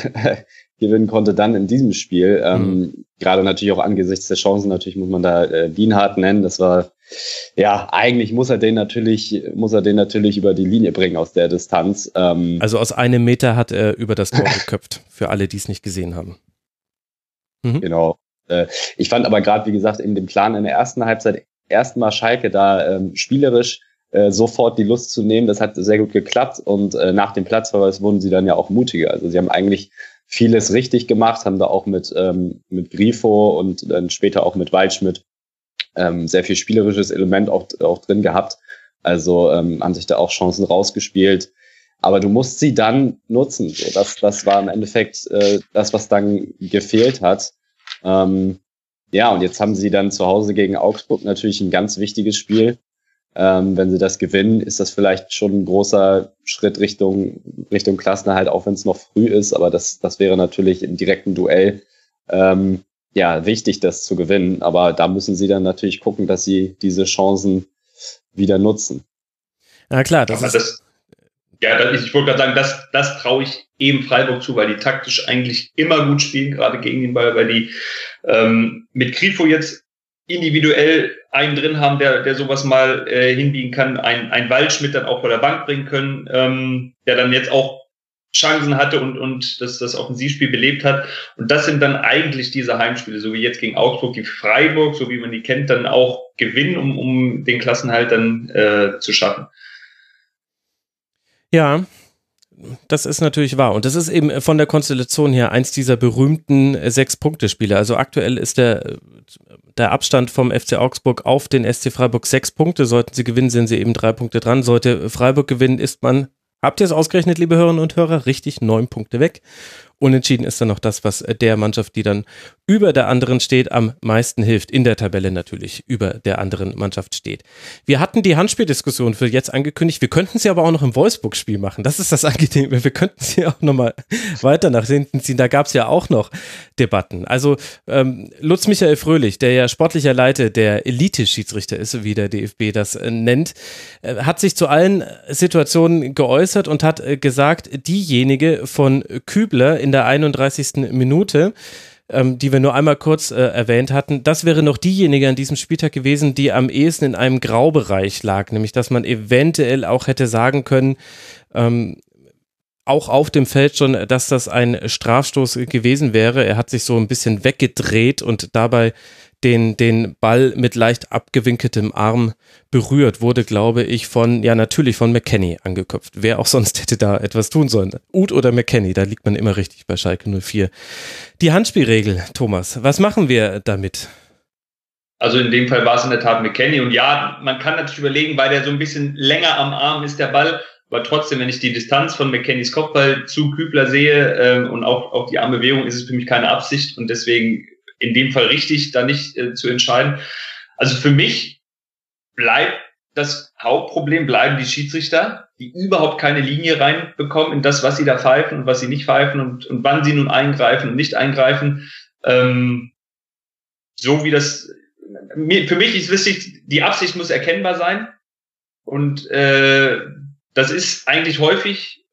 [LAUGHS] gewinnen konnte, dann in diesem Spiel. Ähm, mhm. Ähm, Gerade natürlich auch angesichts der Chancen, natürlich muss man da äh, Dienhardt nennen. Das war ja, eigentlich muss er den natürlich, muss er den natürlich über die Linie bringen aus der Distanz. Ähm also aus einem Meter hat er über das Tor [LAUGHS] geköpft, für alle, die es nicht gesehen haben. Mhm. Genau. Äh, ich fand aber gerade, wie gesagt, in dem Plan in der ersten Halbzeit erstmal Schalke da ähm, spielerisch äh, sofort die Lust zu nehmen. Das hat sehr gut geklappt und äh, nach dem Platzverweis wurden sie dann ja auch mutiger. Also sie haben eigentlich vieles richtig gemacht, haben da auch mit, ähm, mit Grifo und dann später auch mit Waldschmidt ähm, sehr viel spielerisches Element auch, auch drin gehabt. Also ähm, haben sich da auch Chancen rausgespielt. Aber du musst sie dann nutzen. So, das, das war im Endeffekt äh, das, was dann gefehlt hat. Ähm, ja, und jetzt haben sie dann zu Hause gegen Augsburg natürlich ein ganz wichtiges Spiel. Ähm, wenn sie das gewinnen, ist das vielleicht schon ein großer Schritt Richtung, Richtung Klassenerhalt, auch wenn es noch früh ist. Aber das, das wäre natürlich im direkten Duell ähm, ja, wichtig, das zu gewinnen. Aber da müssen sie dann natürlich gucken, dass sie diese Chancen wieder nutzen. Ja, klar, das ist. Das, ja, das, ich wollte gerade sagen, das, das traue ich eben Freiburg zu, weil die taktisch eigentlich immer gut spielen, gerade gegen den Ball, weil die ähm, mit Grifo jetzt individuell einen drin haben, der, der sowas mal äh, hinbiegen kann, ein, ein Waldschmidt dann auch vor der Bank bringen können, ähm, der dann jetzt auch Chancen hatte und, und das, das Offensivspiel belebt hat. Und das sind dann eigentlich diese Heimspiele, so wie jetzt gegen Augsburg, die Freiburg, so wie man die kennt, dann auch gewinnen, um, um den Klassenhalt dann äh, zu schaffen. Ja, das ist natürlich wahr. Und das ist eben von der Konstellation her eins dieser berühmten Sechs-Punkte-Spiele. Also aktuell ist der, der Abstand vom FC Augsburg auf den SC Freiburg sechs Punkte. Sollten sie gewinnen, sind sie eben drei Punkte dran. Sollte Freiburg gewinnen, ist man Habt ihr es ausgerechnet, liebe Hörerinnen und Hörer? Richtig, neun Punkte weg. Unentschieden ist dann noch das, was der Mannschaft, die dann über der anderen steht, am meisten hilft. In der Tabelle natürlich über der anderen Mannschaft steht. Wir hatten die Handspieldiskussion für jetzt angekündigt. Wir könnten sie aber auch noch im Wolfsburg-Spiel machen. Das ist das Angenehme. Wir könnten sie auch nochmal weiter nach hinten ziehen. Da gab es ja auch noch Debatten. Also ähm, Lutz Michael Fröhlich, der ja sportlicher Leiter der Elite-Schiedsrichter ist, wie der DFB das äh, nennt, äh, hat sich zu allen Situationen geäußert und hat äh, gesagt, diejenige von Kübler in der 31. Minute, ähm, die wir nur einmal kurz äh, erwähnt hatten, das wäre noch diejenige an diesem Spieltag gewesen, die am ehesten in einem Graubereich lag, nämlich dass man eventuell auch hätte sagen können, ähm, auch auf dem Feld schon, dass das ein Strafstoß gewesen wäre. Er hat sich so ein bisschen weggedreht und dabei den, den Ball mit leicht abgewinkeltem Arm berührt, wurde, glaube ich, von, ja, natürlich von McKenny angeköpft. Wer auch sonst hätte da etwas tun sollen. Uth oder McKenny, da liegt man immer richtig bei Schalke 04. Die Handspielregel, Thomas, was machen wir damit? Also in dem Fall war es in der Tat McKenny. Und ja, man kann natürlich überlegen, weil der so ein bisschen länger am Arm ist, der Ball. Aber trotzdem, wenn ich die Distanz von McKennys Kopfball zu Kübler sehe ähm, und auch, auch die Armbewegung, ist es für mich keine Absicht. Und deswegen in dem Fall richtig, da nicht äh, zu entscheiden. Also für mich bleibt das Hauptproblem, bleiben die Schiedsrichter, die überhaupt keine Linie reinbekommen in das, was sie da pfeifen und was sie nicht pfeifen und, und wann sie nun eingreifen und nicht eingreifen. Ähm, so wie das, für mich ist wichtig, die Absicht muss erkennbar sein. Und äh, das ist eigentlich häufig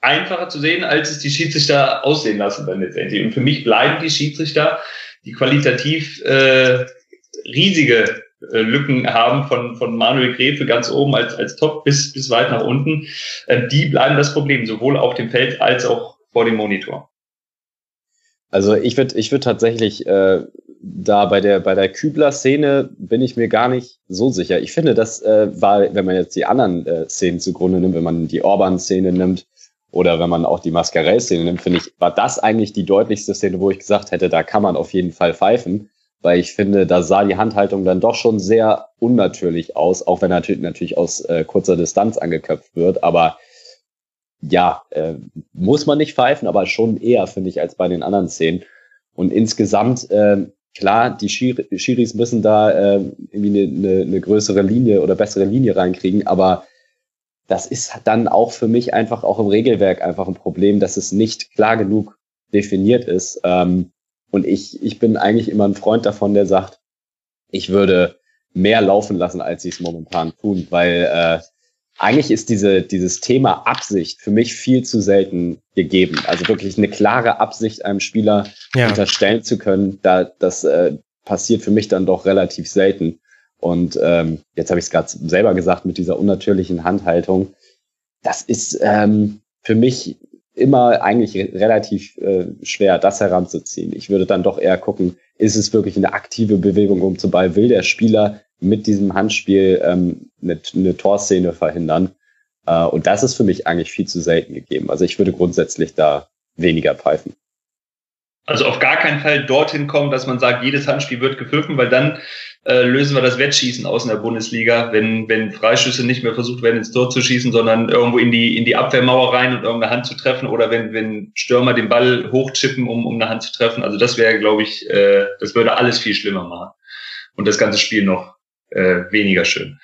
einfacher zu sehen, als es die Schiedsrichter aussehen lassen dann letztendlich. Und für mich bleiben die Schiedsrichter die qualitativ äh, riesige äh, Lücken haben von, von Manuel Gräfe ganz oben als, als Top bis, bis weit nach unten, äh, die bleiben das Problem, sowohl auf dem Feld als auch vor dem Monitor. Also ich würde ich würd tatsächlich äh, da bei der bei der Kübler-Szene bin ich mir gar nicht so sicher. Ich finde, das äh, war, wenn man jetzt die anderen äh, Szenen zugrunde nimmt, wenn man die Orban-Szene nimmt oder wenn man auch die Mascarell-Szene nimmt, finde ich, war das eigentlich die deutlichste Szene, wo ich gesagt hätte, da kann man auf jeden Fall pfeifen, weil ich finde, da sah die Handhaltung dann doch schon sehr unnatürlich aus, auch wenn natürlich natürlich aus äh, kurzer Distanz angeköpft wird, aber ja, äh, muss man nicht pfeifen, aber schon eher, finde ich, als bei den anderen Szenen. Und insgesamt, äh, klar, die Schiri Schiris müssen da äh, irgendwie eine, eine, eine größere Linie oder bessere Linie reinkriegen, aber das ist dann auch für mich einfach auch im Regelwerk einfach ein Problem, dass es nicht klar genug definiert ist. Ähm, und ich, ich bin eigentlich immer ein Freund davon, der sagt, ich würde mehr laufen lassen, als sie es momentan tun, weil äh, eigentlich ist diese, dieses Thema Absicht für mich viel zu selten gegeben. Also wirklich eine klare Absicht einem Spieler ja. unterstellen zu können, da, das äh, passiert für mich dann doch relativ selten. Und ähm, jetzt habe ich es gerade selber gesagt mit dieser unnatürlichen Handhaltung. Das ist ähm, für mich immer eigentlich relativ äh, schwer, das heranzuziehen. Ich würde dann doch eher gucken, ist es wirklich eine aktive Bewegung um zu Ball? Will der Spieler mit diesem Handspiel ähm, eine, eine Torszene verhindern. Äh, und das ist für mich eigentlich viel zu selten gegeben. Also ich würde grundsätzlich da weniger pfeifen. Also auf gar keinen Fall dorthin kommen, dass man sagt, jedes Handspiel wird gepfiffen, weil dann äh, lösen wir das Wettschießen aus in der Bundesliga, wenn, wenn Freischüsse nicht mehr versucht werden, ins Tor zu schießen, sondern irgendwo in die, in die Abwehrmauer rein und irgendeine Hand zu treffen oder wenn, wenn Stürmer den Ball hochchippen, um, um eine Hand zu treffen. Also das wäre, glaube ich, äh, das würde alles viel schlimmer machen und das ganze Spiel noch äh, weniger schön.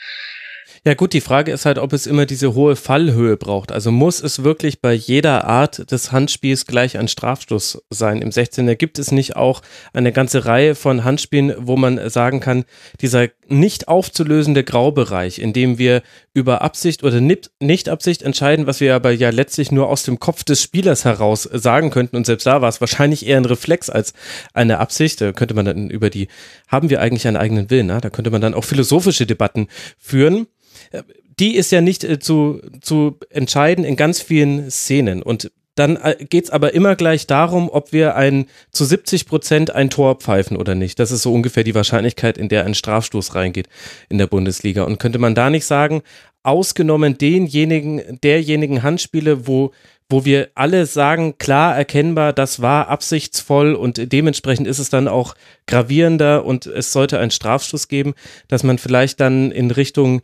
Ja gut, die Frage ist halt, ob es immer diese hohe Fallhöhe braucht. Also muss es wirklich bei jeder Art des Handspiels gleich ein Strafstoß sein. Im 16er gibt es nicht auch eine ganze Reihe von Handspielen, wo man sagen kann, dieser nicht aufzulösende Graubereich, in dem wir über Absicht oder Nicht-Absicht entscheiden, was wir aber ja letztlich nur aus dem Kopf des Spielers heraus sagen könnten. Und selbst da war es wahrscheinlich eher ein Reflex als eine Absicht. Da könnte man dann über die, haben wir eigentlich einen eigenen Willen? Na? Da könnte man dann auch philosophische Debatten führen die ist ja nicht äh, zu, zu entscheiden in ganz vielen Szenen. Und dann äh, geht es aber immer gleich darum, ob wir ein zu 70 Prozent ein Tor pfeifen oder nicht. Das ist so ungefähr die Wahrscheinlichkeit, in der ein Strafstoß reingeht in der Bundesliga. Und könnte man da nicht sagen, ausgenommen denjenigen, derjenigen Handspiele, wo wo wir alle sagen, klar erkennbar, das war absichtsvoll und dementsprechend ist es dann auch gravierender und es sollte einen Strafstoß geben, dass man vielleicht dann in Richtung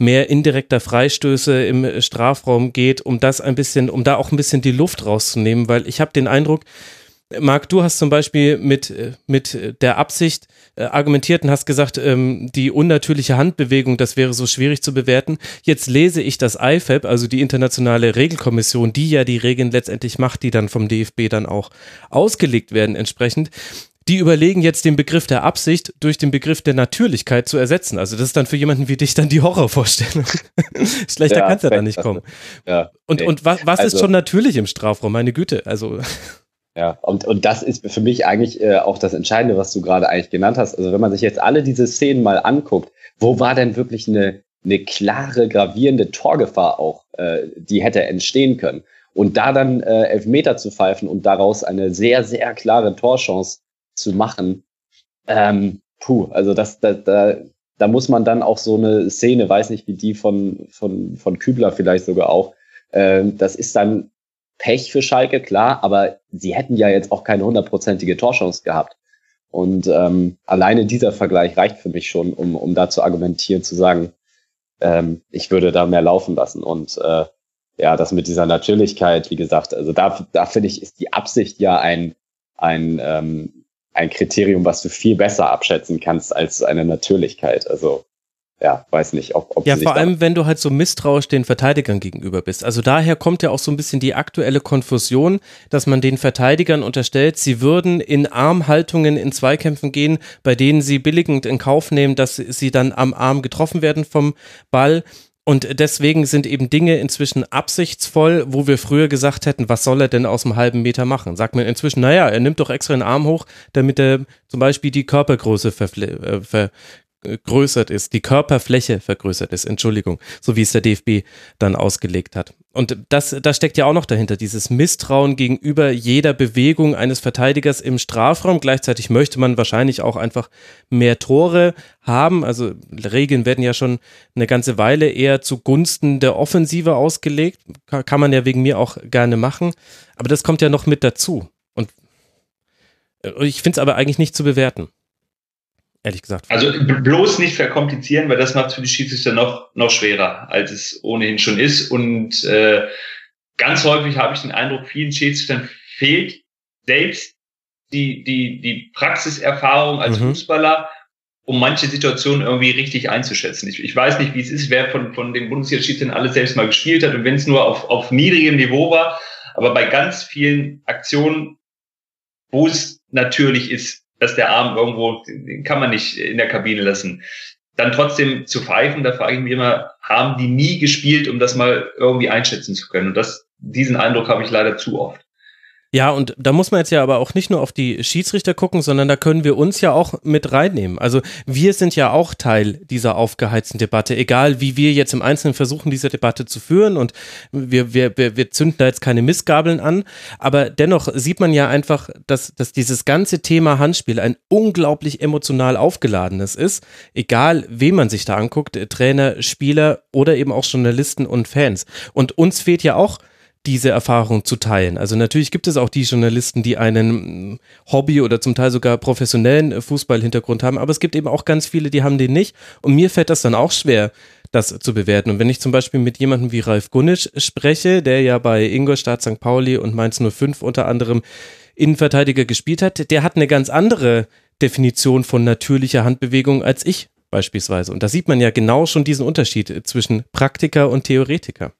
mehr indirekter Freistöße im Strafraum geht, um das ein bisschen, um da auch ein bisschen die Luft rauszunehmen, weil ich habe den Eindruck, Marc, du hast zum Beispiel mit, mit der Absicht äh, argumentiert und hast gesagt, ähm, die unnatürliche Handbewegung, das wäre so schwierig zu bewerten. Jetzt lese ich das IFAB, also die internationale Regelkommission, die ja die Regeln letztendlich macht, die dann vom DFB dann auch ausgelegt werden entsprechend die überlegen jetzt den Begriff der Absicht durch den Begriff der Natürlichkeit zu ersetzen. Also das ist dann für jemanden wie dich dann die Horrorvorstellung. [LAUGHS] Schlechter ja, kann es ja dann nicht kommen. Ja, und, nee. und was, was also, ist schon natürlich im Strafraum? Meine Güte, also. [LAUGHS] Ja, und, und das ist für mich eigentlich äh, auch das Entscheidende, was du gerade eigentlich genannt hast. Also wenn man sich jetzt alle diese Szenen mal anguckt, wo war denn wirklich eine, eine klare, gravierende Torgefahr auch, äh, die hätte entstehen können? Und da dann äh, Elfmeter zu pfeifen und daraus eine sehr, sehr klare Torchance zu machen. Ähm, puh, also das, da, da, da muss man dann auch so eine Szene, weiß nicht wie die von, von, von Kübler vielleicht sogar auch, ähm, das ist dann Pech für Schalke, klar, aber sie hätten ja jetzt auch keine hundertprozentige Torchance gehabt. Und ähm, alleine dieser Vergleich reicht für mich schon, um, um da zu argumentieren, zu sagen, ähm, ich würde da mehr laufen lassen. Und äh, ja, das mit dieser Natürlichkeit, wie gesagt, also da, da finde ich, ist die Absicht ja ein, ein ähm, ein Kriterium, was du viel besser abschätzen kannst als eine Natürlichkeit. Also ja, weiß nicht, ob, ob Ja, vor allem, wenn du halt so misstrauisch den Verteidigern gegenüber bist. Also daher kommt ja auch so ein bisschen die aktuelle Konfusion, dass man den Verteidigern unterstellt, sie würden in Armhaltungen in Zweikämpfen gehen, bei denen sie billigend in Kauf nehmen, dass sie dann am Arm getroffen werden vom Ball. Und deswegen sind eben Dinge inzwischen absichtsvoll, wo wir früher gesagt hätten, was soll er denn aus einem halben Meter machen? Sagt man inzwischen, naja, er nimmt doch extra den Arm hoch, damit er zum Beispiel die Körpergröße äh, ver vergrößert ist, die Körperfläche vergrößert ist, Entschuldigung, so wie es der DFB dann ausgelegt hat. Und das, das steckt ja auch noch dahinter, dieses Misstrauen gegenüber jeder Bewegung eines Verteidigers im Strafraum. Gleichzeitig möchte man wahrscheinlich auch einfach mehr Tore haben. Also Regeln werden ja schon eine ganze Weile eher zugunsten der Offensive ausgelegt. Kann man ja wegen mir auch gerne machen. Aber das kommt ja noch mit dazu. Und ich finde es aber eigentlich nicht zu bewerten ehrlich gesagt. Also bloß nicht verkomplizieren, weil das macht es für die Schiedsrichter noch, noch schwerer, als es ohnehin schon ist. Und äh, ganz häufig habe ich den Eindruck, vielen Schiedsrichtern fehlt selbst die, die, die Praxiserfahrung als mhm. Fußballer, um manche Situationen irgendwie richtig einzuschätzen. Ich, ich weiß nicht, wie es ist, wer von, von den Bundesliga-Schiedsrichtern alles selbst mal gespielt hat und wenn es nur auf, auf niedrigem Niveau war, aber bei ganz vielen Aktionen, wo es natürlich ist, dass der Arm irgendwo, den kann man nicht in der Kabine lassen. Dann trotzdem zu pfeifen, da frage ich mich immer, haben die nie gespielt, um das mal irgendwie einschätzen zu können? Und das, diesen Eindruck habe ich leider zu oft. Ja, und da muss man jetzt ja aber auch nicht nur auf die Schiedsrichter gucken, sondern da können wir uns ja auch mit reinnehmen. Also wir sind ja auch Teil dieser aufgeheizten Debatte, egal wie wir jetzt im Einzelnen versuchen, diese Debatte zu führen und wir, wir, wir, wir zünden da jetzt keine Missgabeln an, aber dennoch sieht man ja einfach, dass, dass dieses ganze Thema Handspiel ein unglaublich emotional aufgeladenes ist, egal wem man sich da anguckt, Trainer, Spieler oder eben auch Journalisten und Fans. Und uns fehlt ja auch diese Erfahrung zu teilen. Also natürlich gibt es auch die Journalisten, die einen Hobby oder zum Teil sogar professionellen Fußballhintergrund haben, aber es gibt eben auch ganz viele, die haben den nicht. Und mir fällt das dann auch schwer, das zu bewerten. Und wenn ich zum Beispiel mit jemandem wie Ralf Gunnisch spreche, der ja bei Ingolstadt, St. Pauli und Mainz 05 unter anderem Innenverteidiger gespielt hat, der hat eine ganz andere Definition von natürlicher Handbewegung als ich beispielsweise. Und da sieht man ja genau schon diesen Unterschied zwischen Praktiker und Theoretiker.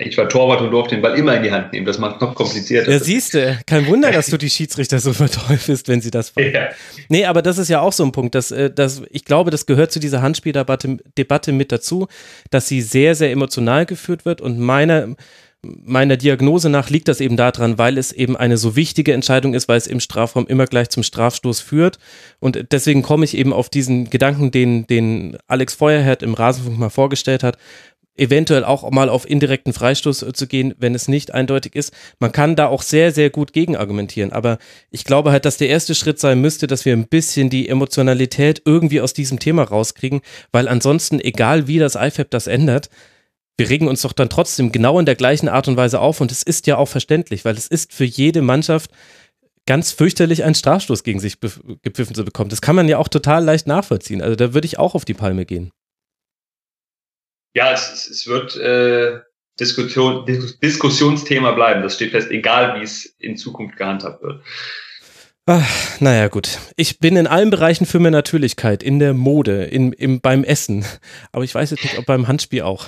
Ich war Torwart und durfte den Ball immer in die Hand nehmen. Das macht noch komplizierter. Ja, siehst du. Kein Wunder, dass du die Schiedsrichter so [LAUGHS] verteufelst, wenn sie das fahren. Ja. Nee, aber das ist ja auch so ein Punkt, dass, äh, dass ich glaube, das gehört zu dieser Handspieldebatte Debatte mit dazu, dass sie sehr, sehr emotional geführt wird und meiner meiner Diagnose nach liegt das eben daran, weil es eben eine so wichtige Entscheidung ist, weil es im Strafraum immer gleich zum Strafstoß führt. Und deswegen komme ich eben auf diesen Gedanken, den, den Alex Feuerherd im Rasenfunk mal vorgestellt hat, eventuell auch mal auf indirekten Freistoß äh, zu gehen, wenn es nicht eindeutig ist. Man kann da auch sehr, sehr gut gegenargumentieren. Aber ich glaube halt, dass der erste Schritt sein müsste, dass wir ein bisschen die Emotionalität irgendwie aus diesem Thema rauskriegen, weil ansonsten, egal wie das IFAB das ändert, wir regen uns doch dann trotzdem genau in der gleichen Art und Weise auf und es ist ja auch verständlich, weil es ist für jede Mannschaft ganz fürchterlich einen Strafstoß gegen sich gepfiffen zu bekommen. Das kann man ja auch total leicht nachvollziehen. Also da würde ich auch auf die Palme gehen ja, es, es wird äh, Diskussion, Diskussionsthema bleiben. Das steht fest, egal wie es in Zukunft gehandhabt wird. Ach, naja, gut. Ich bin in allen Bereichen für mehr Natürlichkeit, in der Mode, in, im, beim Essen. Aber ich weiß jetzt nicht, ob beim Handspiel auch.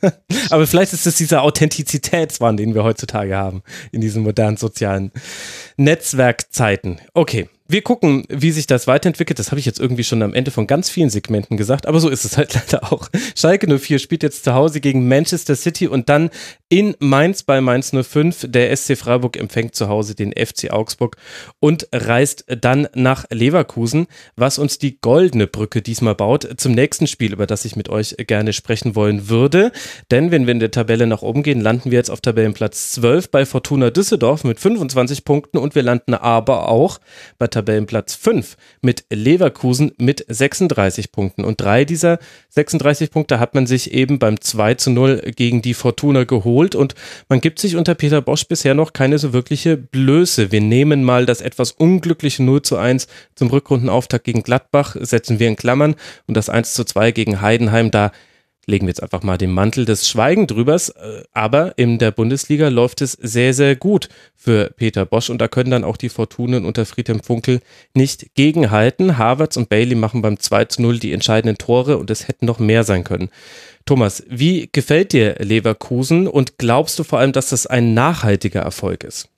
[LAUGHS] Aber vielleicht ist es dieser Authentizitätswahn, den wir heutzutage haben in diesen modernen sozialen Netzwerkzeiten. Okay, wir gucken, wie sich das weiterentwickelt. Das habe ich jetzt irgendwie schon am Ende von ganz vielen Segmenten gesagt, aber so ist es halt [LAUGHS] leider auch. Schalke 04 spielt jetzt zu Hause gegen Manchester City und dann in Mainz bei Mainz 05. Der SC Freiburg empfängt zu Hause den FC Augsburg und reist dann nach Leverkusen, was uns die goldene Brücke diesmal baut zum nächsten Spiel, über das ich mit euch gerne sprechen wollen würde. Denn wenn wir in der Tabelle nach oben gehen, landen wir jetzt auf Tabellenplatz 12 bei Fortuna Düsseldorf mit 25 Punkten und wir landen aber auch bei Tabellenplatz Tabellenplatz 5 mit Leverkusen mit 36 Punkten. Und drei dieser 36 Punkte hat man sich eben beim 2 zu 0 gegen die Fortuna geholt und man gibt sich unter Peter Bosch bisher noch keine so wirkliche Blöße. Wir nehmen mal das etwas unglückliche 0 zu 1 zum Rückrundenauftakt gegen Gladbach, setzen wir in Klammern und das 1 zu 2 gegen Heidenheim, da legen wir jetzt einfach mal den Mantel des Schweigen drübers. Äh, aber in der Bundesliga läuft es sehr, sehr gut für Peter Bosch und da können dann auch die Fortunen unter Friedhelm Funkel nicht gegenhalten. Havertz und Bailey machen beim 2 zu 0 die entscheidenden Tore und es hätten noch mehr sein können. Thomas, wie gefällt dir Leverkusen und glaubst du vor allem, dass das ein nachhaltiger Erfolg ist?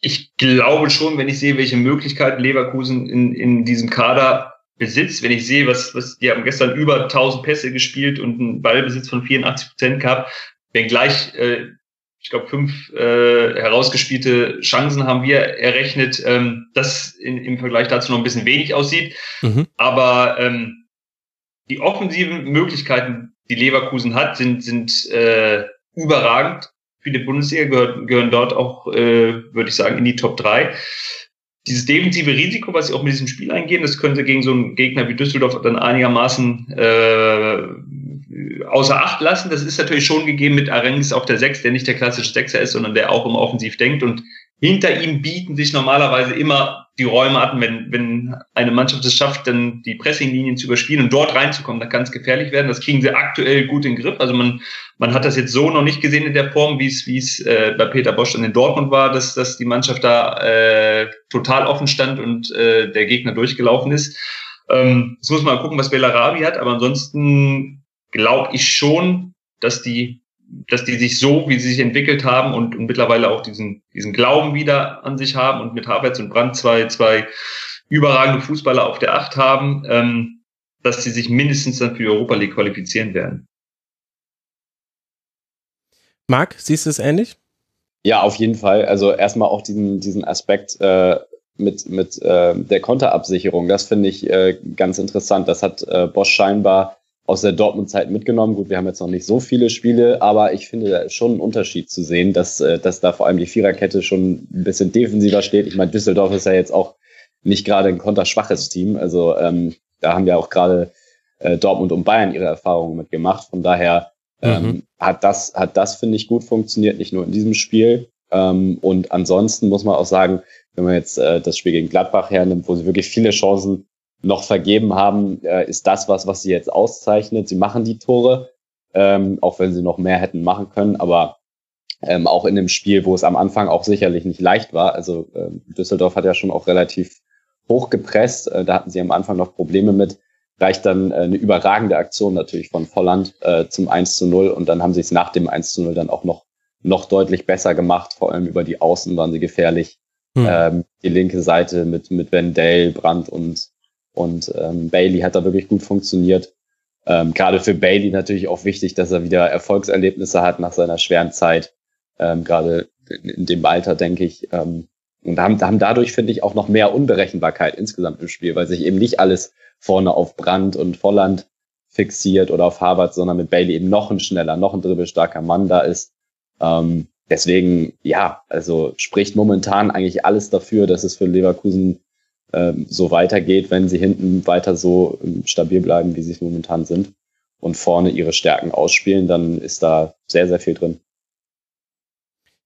Ich glaube schon, wenn ich sehe, welche Möglichkeiten Leverkusen in, in diesem Kader Besitz, wenn ich sehe, was, was die haben gestern über 1000 Pässe gespielt und einen Ballbesitz von 84 Prozent gehabt, wenngleich äh, ich glaube, fünf äh, herausgespielte Chancen haben wir errechnet, ähm, das in, im Vergleich dazu noch ein bisschen wenig aussieht. Mhm. Aber ähm, die offensiven Möglichkeiten, die Leverkusen hat, sind, sind äh, überragend. Für die Bundesliga gehört, gehören dort auch, äh, würde ich sagen, in die Top 3 dieses defensive Risiko, was sie auch mit diesem Spiel eingehen, das könnte gegen so einen Gegner wie Düsseldorf dann einigermaßen äh, außer Acht lassen. Das ist natürlich schon gegeben mit Arengis auf der Sechs, der nicht der klassische Sechser ist, sondern der auch im Offensiv denkt. Und hinter ihm bieten sich normalerweise immer die Räume an, wenn, wenn eine Mannschaft es schafft, dann die Pressinglinien zu überspielen und dort reinzukommen, dann kann es gefährlich werden. Das kriegen sie aktuell gut in den Griff. Also man, man hat das jetzt so noch nicht gesehen in der Form, wie es, wie es äh, bei Peter Bosch dann in Dortmund war, dass, dass die Mannschaft da äh, total offen stand und äh, der Gegner durchgelaufen ist. Ähm, jetzt muss man mal gucken, was Bellarabi hat, aber ansonsten glaube ich schon, dass die, dass die sich so, wie sie sich entwickelt haben und, und mittlerweile auch diesen, diesen Glauben wieder an sich haben und mit Havertz und Brandt zwei, zwei überragende Fußballer auf der Acht haben, ähm, dass sie sich mindestens dann für die Europa League qualifizieren werden. Marc, siehst du es ähnlich? Ja, auf jeden Fall. Also erstmal auch diesen, diesen Aspekt äh, mit, mit äh, der Konterabsicherung, das finde ich äh, ganz interessant. Das hat äh, Bosch scheinbar aus der Dortmund-Zeit mitgenommen. Gut, wir haben jetzt noch nicht so viele Spiele, aber ich finde da ist schon ein Unterschied zu sehen, dass, äh, dass da vor allem die Viererkette schon ein bisschen defensiver steht. Ich meine, Düsseldorf ist ja jetzt auch nicht gerade ein konterschwaches Team. Also ähm, da haben ja auch gerade äh, Dortmund und Bayern ihre Erfahrungen mitgemacht. Von daher ähm, mhm. hat das, hat das, finde ich, gut funktioniert, nicht nur in diesem Spiel. Ähm, und ansonsten muss man auch sagen, wenn man jetzt äh, das Spiel gegen Gladbach hernimmt, wo sie wirklich viele Chancen noch vergeben haben, äh, ist das was, was sie jetzt auszeichnet. Sie machen die Tore, ähm, auch wenn sie noch mehr hätten machen können, aber ähm, auch in dem Spiel, wo es am Anfang auch sicherlich nicht leicht war. Also ähm, Düsseldorf hat ja schon auch relativ hoch gepresst. Äh, da hatten sie am Anfang noch Probleme mit. Reicht dann äh, eine überragende Aktion natürlich von Volland äh, zum 1 zu 0 und dann haben sie es nach dem 1 zu 0 dann auch noch, noch deutlich besser gemacht. Vor allem über die Außen waren sie gefährlich. Hm. Ähm, die linke Seite mit, mit Wendell, Brandt und und ähm, Bailey hat da wirklich gut funktioniert. Ähm, Gerade für Bailey natürlich auch wichtig, dass er wieder Erfolgserlebnisse hat nach seiner schweren Zeit. Ähm, Gerade in dem Alter, denke ich. Ähm, und haben, haben dadurch, finde ich, auch noch mehr Unberechenbarkeit insgesamt im Spiel, weil sich eben nicht alles vorne auf Brand und Volland fixiert oder auf Harvard, sondern mit Bailey eben noch ein schneller, noch ein dribbelstarker Mann da ist. Ähm, deswegen, ja, also spricht momentan eigentlich alles dafür, dass es für Leverkusen ähm, so weitergeht, wenn sie hinten weiter so ähm, stabil bleiben, wie sie es momentan sind und vorne ihre Stärken ausspielen, dann ist da sehr, sehr viel drin.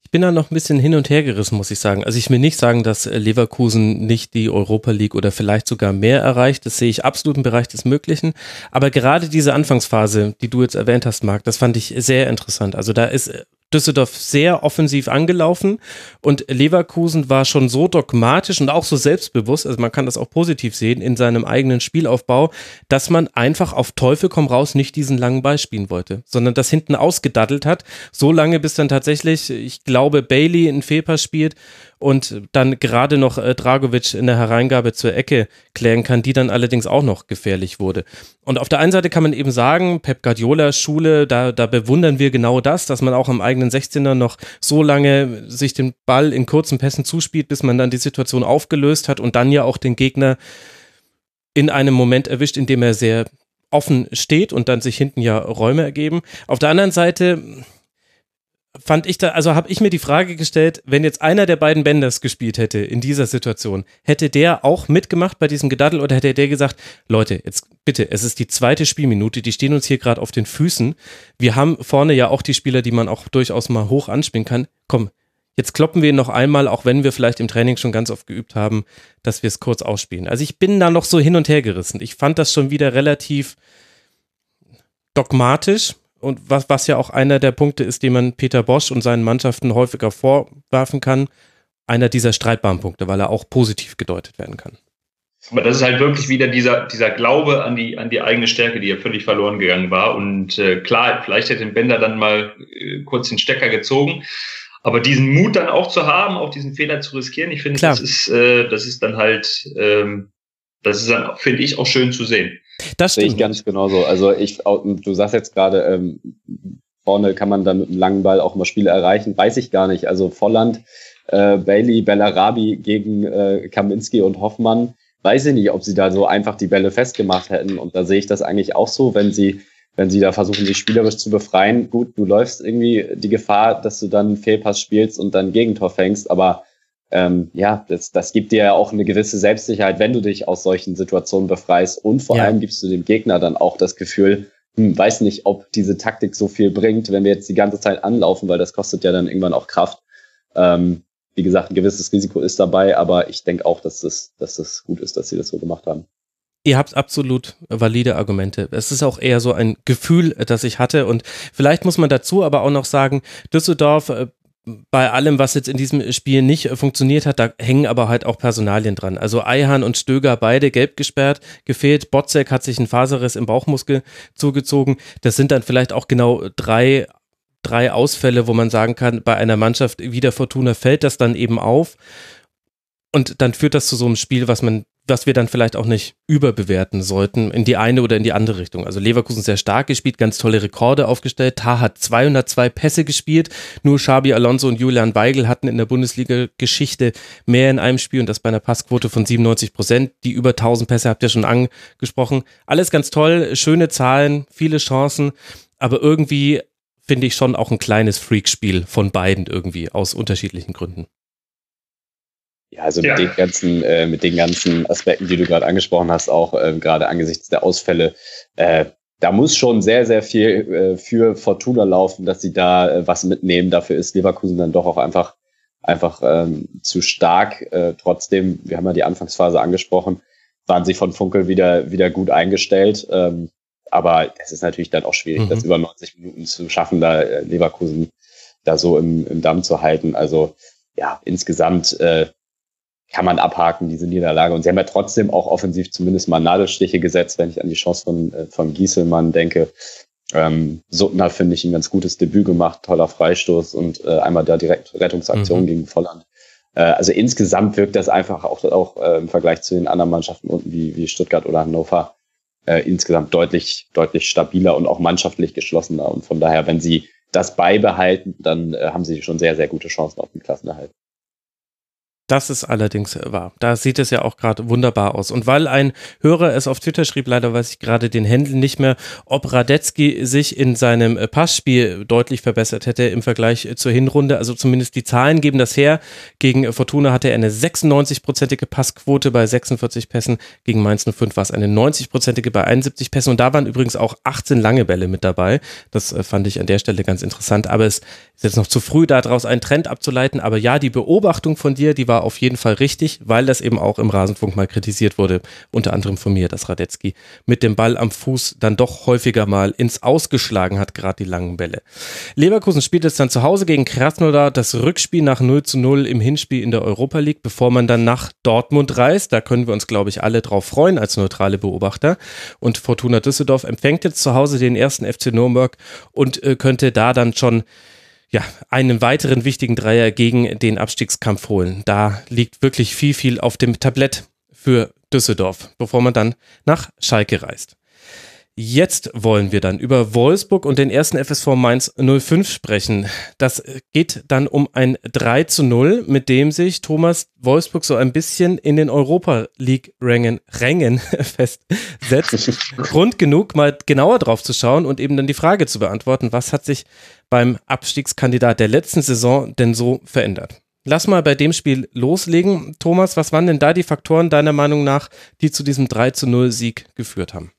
Ich bin da noch ein bisschen hin und her gerissen, muss ich sagen. Also ich will nicht sagen, dass äh, Leverkusen nicht die Europa League oder vielleicht sogar mehr erreicht. Das sehe ich absolut im Bereich des Möglichen. Aber gerade diese Anfangsphase, die du jetzt erwähnt hast, Marc, das fand ich sehr interessant. Also da ist äh, Düsseldorf sehr offensiv angelaufen und Leverkusen war schon so dogmatisch und auch so selbstbewusst, also man kann das auch positiv sehen in seinem eigenen Spielaufbau, dass man einfach auf Teufel komm raus nicht diesen langen Ball spielen wollte, sondern das hinten ausgedaddelt hat, so lange bis dann tatsächlich, ich glaube, Bailey einen Fehlpass spielt und dann gerade noch äh, Dragovic in der Hereingabe zur Ecke klären kann, die dann allerdings auch noch gefährlich wurde. Und auf der einen Seite kann man eben sagen, Pep Guardiola Schule, da, da bewundern wir genau das, dass man auch am eigenen 16er noch so lange sich den Ball in kurzen Pässen zuspielt, bis man dann die Situation aufgelöst hat und dann ja auch den Gegner in einem Moment erwischt, in dem er sehr offen steht und dann sich hinten ja Räume ergeben. Auf der anderen Seite fand ich da, also habe ich mir die Frage gestellt, wenn jetzt einer der beiden Benders gespielt hätte in dieser Situation, hätte der auch mitgemacht bei diesem Gedaddel oder hätte der gesagt, Leute, jetzt bitte, es ist die zweite Spielminute, die stehen uns hier gerade auf den Füßen. Wir haben vorne ja auch die Spieler, die man auch durchaus mal hoch anspielen kann. Komm, jetzt kloppen wir ihn noch einmal, auch wenn wir vielleicht im Training schon ganz oft geübt haben, dass wir es kurz ausspielen. Also ich bin da noch so hin und her gerissen. Ich fand das schon wieder relativ dogmatisch und was, was ja auch einer der Punkte ist, den man Peter Bosch und seinen Mannschaften häufiger vorwerfen kann, einer dieser streitbaren Punkte, weil er auch positiv gedeutet werden kann. Aber das ist halt wirklich wieder dieser, dieser Glaube an die, an die eigene Stärke, die ja völlig verloren gegangen war. Und äh, klar, vielleicht hätte den Bender dann mal äh, kurz den Stecker gezogen. Aber diesen Mut dann auch zu haben, auch diesen Fehler zu riskieren, ich finde, das ist, äh, das ist dann halt, ähm, das ist dann, finde ich, auch schön zu sehen. Das sehe ich ganz genauso. Also ich, du sagst jetzt gerade, ähm, vorne kann man dann mit einem langen Ball auch mal Spiele erreichen, weiß ich gar nicht. Also Volland, äh, Bailey, Bellarabi gegen äh, Kaminski und Hoffmann, weiß ich nicht, ob sie da so einfach die Bälle festgemacht hätten. Und da sehe ich das eigentlich auch so, wenn sie, wenn sie da versuchen, sich spielerisch zu befreien. Gut, du läufst irgendwie die Gefahr, dass du dann einen Fehlpass spielst und dann Gegentor fängst, aber ähm, ja, das, das gibt dir ja auch eine gewisse Selbstsicherheit, wenn du dich aus solchen Situationen befreist. Und vor ja. allem gibst du dem Gegner dann auch das Gefühl, hm, weiß nicht, ob diese Taktik so viel bringt, wenn wir jetzt die ganze Zeit anlaufen, weil das kostet ja dann irgendwann auch Kraft. Ähm, wie gesagt, ein gewisses Risiko ist dabei, aber ich denke auch, dass das, dass das gut ist, dass sie das so gemacht haben. Ihr habt absolut valide Argumente. Es ist auch eher so ein Gefühl, das ich hatte. Und vielleicht muss man dazu aber auch noch sagen, Düsseldorf äh, bei allem, was jetzt in diesem Spiel nicht äh, funktioniert hat, da hängen aber halt auch Personalien dran. Also Eihan und Stöger beide gelb gesperrt, gefehlt. Botzek hat sich einen Faserriss im Bauchmuskel zugezogen. Das sind dann vielleicht auch genau drei, drei Ausfälle, wo man sagen kann, bei einer Mannschaft wie der Fortuna fällt das dann eben auf. Und dann führt das zu so einem Spiel, was man was wir dann vielleicht auch nicht überbewerten sollten in die eine oder in die andere Richtung. Also Leverkusen sehr stark gespielt, ganz tolle Rekorde aufgestellt. Tar hat 202 Pässe gespielt. Nur Xabi Alonso und Julian Weigel hatten in der Bundesliga-Geschichte mehr in einem Spiel und das bei einer Passquote von 97 Prozent. Die über 1000 Pässe habt ihr schon angesprochen. Alles ganz toll, schöne Zahlen, viele Chancen, aber irgendwie finde ich schon auch ein kleines Freakspiel von beiden irgendwie aus unterschiedlichen Gründen. Ja, also ja. mit den ganzen, äh, mit den ganzen Aspekten, die du gerade angesprochen hast, auch äh, gerade angesichts der Ausfälle, äh, da muss schon sehr, sehr viel äh, für Fortuna laufen, dass sie da äh, was mitnehmen. Dafür ist Leverkusen dann doch auch einfach, einfach ähm, zu stark. Äh, trotzdem, wir haben ja die Anfangsphase angesprochen, waren sie von Funkel wieder, wieder gut eingestellt. Ähm, aber es ist natürlich dann auch schwierig, mhm. das über 90 Minuten zu schaffen, da äh, Leverkusen da so im, im Damm zu halten. Also ja, insgesamt äh, kann man abhaken, diese Niederlage. Und sie haben ja trotzdem auch offensiv zumindest mal Nadelstiche gesetzt, wenn ich an die Chance von, äh, von Gieselmann denke. Ähm, Suttner finde ich ein ganz gutes Debüt gemacht, toller Freistoß und äh, einmal da direkt Rettungsaktion mhm. gegen Volland. Äh, also insgesamt wirkt das einfach auch, auch äh, im Vergleich zu den anderen Mannschaften unten wie, wie Stuttgart oder Hannover äh, insgesamt deutlich, deutlich stabiler und auch mannschaftlich geschlossener. Und von daher, wenn sie das beibehalten, dann äh, haben sie schon sehr, sehr gute Chancen auf den Klassenerhalt. Das ist allerdings wahr. Da sieht es ja auch gerade wunderbar aus. Und weil ein Hörer es auf Twitter schrieb, leider weiß ich gerade den Händel nicht mehr, ob Radetzky sich in seinem äh, Passspiel deutlich verbessert hätte im Vergleich zur Hinrunde. Also zumindest die Zahlen geben das her. Gegen Fortuna hatte er eine 96-prozentige Passquote bei 46 Pässen. Gegen Mainz 05 war es eine 90-prozentige bei 71 Pässen. Und da waren übrigens auch 18 lange Bälle mit dabei. Das äh, fand ich an der Stelle ganz interessant. Aber es ist jetzt noch zu früh, daraus einen Trend abzuleiten. Aber ja, die Beobachtung von dir, die war war auf jeden Fall richtig, weil das eben auch im Rasenfunk mal kritisiert wurde, unter anderem von mir, dass Radetzky mit dem Ball am Fuß dann doch häufiger mal ins Ausgeschlagen hat, gerade die langen Bälle. Leverkusen spielt jetzt dann zu Hause gegen Krasnodar das Rückspiel nach 0 zu 0 im Hinspiel in der Europa League, bevor man dann nach Dortmund reist. Da können wir uns, glaube ich, alle drauf freuen als neutrale Beobachter. Und Fortuna Düsseldorf empfängt jetzt zu Hause den ersten FC Nürnberg und äh, könnte da dann schon ja, einen weiteren wichtigen Dreier gegen den Abstiegskampf holen. Da liegt wirklich viel, viel auf dem Tablett für Düsseldorf, bevor man dann nach Schalke reist. Jetzt wollen wir dann über Wolfsburg und den ersten FSV Mainz 05 sprechen. Das geht dann um ein 3 zu 0, mit dem sich Thomas Wolfsburg so ein bisschen in den Europa League Rängen, Rängen [LAUGHS] festsetzt. [LAUGHS] Grund genug, mal genauer drauf zu schauen und eben dann die Frage zu beantworten, was hat sich beim Abstiegskandidat der letzten Saison denn so verändert? Lass mal bei dem Spiel loslegen. Thomas, was waren denn da die Faktoren deiner Meinung nach, die zu diesem 3 zu 0 Sieg geführt haben?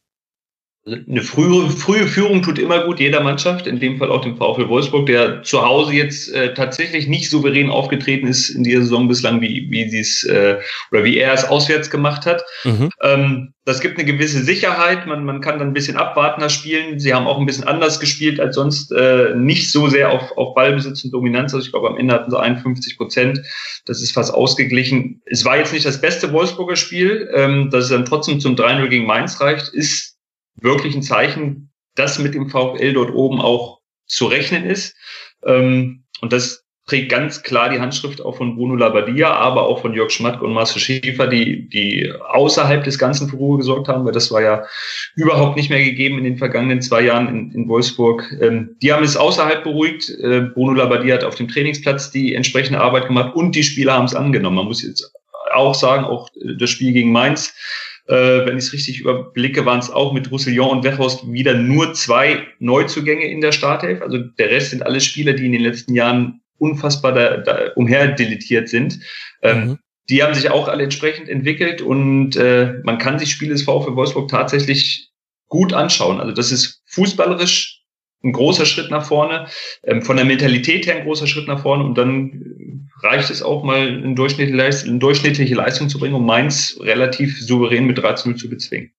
Eine frühe, frühe Führung tut immer gut jeder Mannschaft, in dem Fall auch dem VfL Wolfsburg, der zu Hause jetzt äh, tatsächlich nicht souverän aufgetreten ist in dieser Saison bislang, wie, wie sie es äh, oder wie er es auswärts gemacht hat. Mhm. Ähm, das gibt eine gewisse Sicherheit, man, man kann dann ein bisschen abwartender spielen. Sie haben auch ein bisschen anders gespielt als sonst, äh, nicht so sehr auf, auf Ballbesitz und Dominanz. Also ich glaube, am Ende hatten sie 51 Prozent. Das ist fast ausgeglichen. Es war jetzt nicht das beste Wolfsburger Spiel, ähm, dass es dann trotzdem zum 3-0 gegen Mainz reicht, ist wirklich ein Zeichen, dass mit dem VfL dort oben auch zu rechnen ist. Ähm, und das trägt ganz klar die Handschrift auch von Bruno Labbadia, aber auch von Jörg Schmatke und Marcel Schäfer, die, die außerhalb des Ganzen für Ruhe gesorgt haben, weil das war ja überhaupt nicht mehr gegeben in den vergangenen zwei Jahren in, in Wolfsburg. Ähm, die haben es außerhalb beruhigt. Äh, Bruno Labbadia hat auf dem Trainingsplatz die entsprechende Arbeit gemacht und die Spieler haben es angenommen. Man muss jetzt auch sagen, auch das Spiel gegen Mainz, äh, wenn ich es richtig überblicke, waren es auch mit Roussillon und Wechhorst wieder nur zwei Neuzugänge in der Startelf. Also der Rest sind alle Spieler, die in den letzten Jahren unfassbar da, da umherdeletiert sind. Ähm, mhm. Die haben sich auch alle entsprechend entwickelt und äh, man kann sich Spiele des VfL Wolfsburg tatsächlich gut anschauen. Also das ist fußballerisch ein großer Schritt nach vorne, ähm, von der Mentalität her ein großer Schritt nach vorne und dann reicht es auch mal eine durchschnittliche, eine durchschnittliche Leistung zu bringen, um Mainz relativ souverän mit 13 zu bezwingen.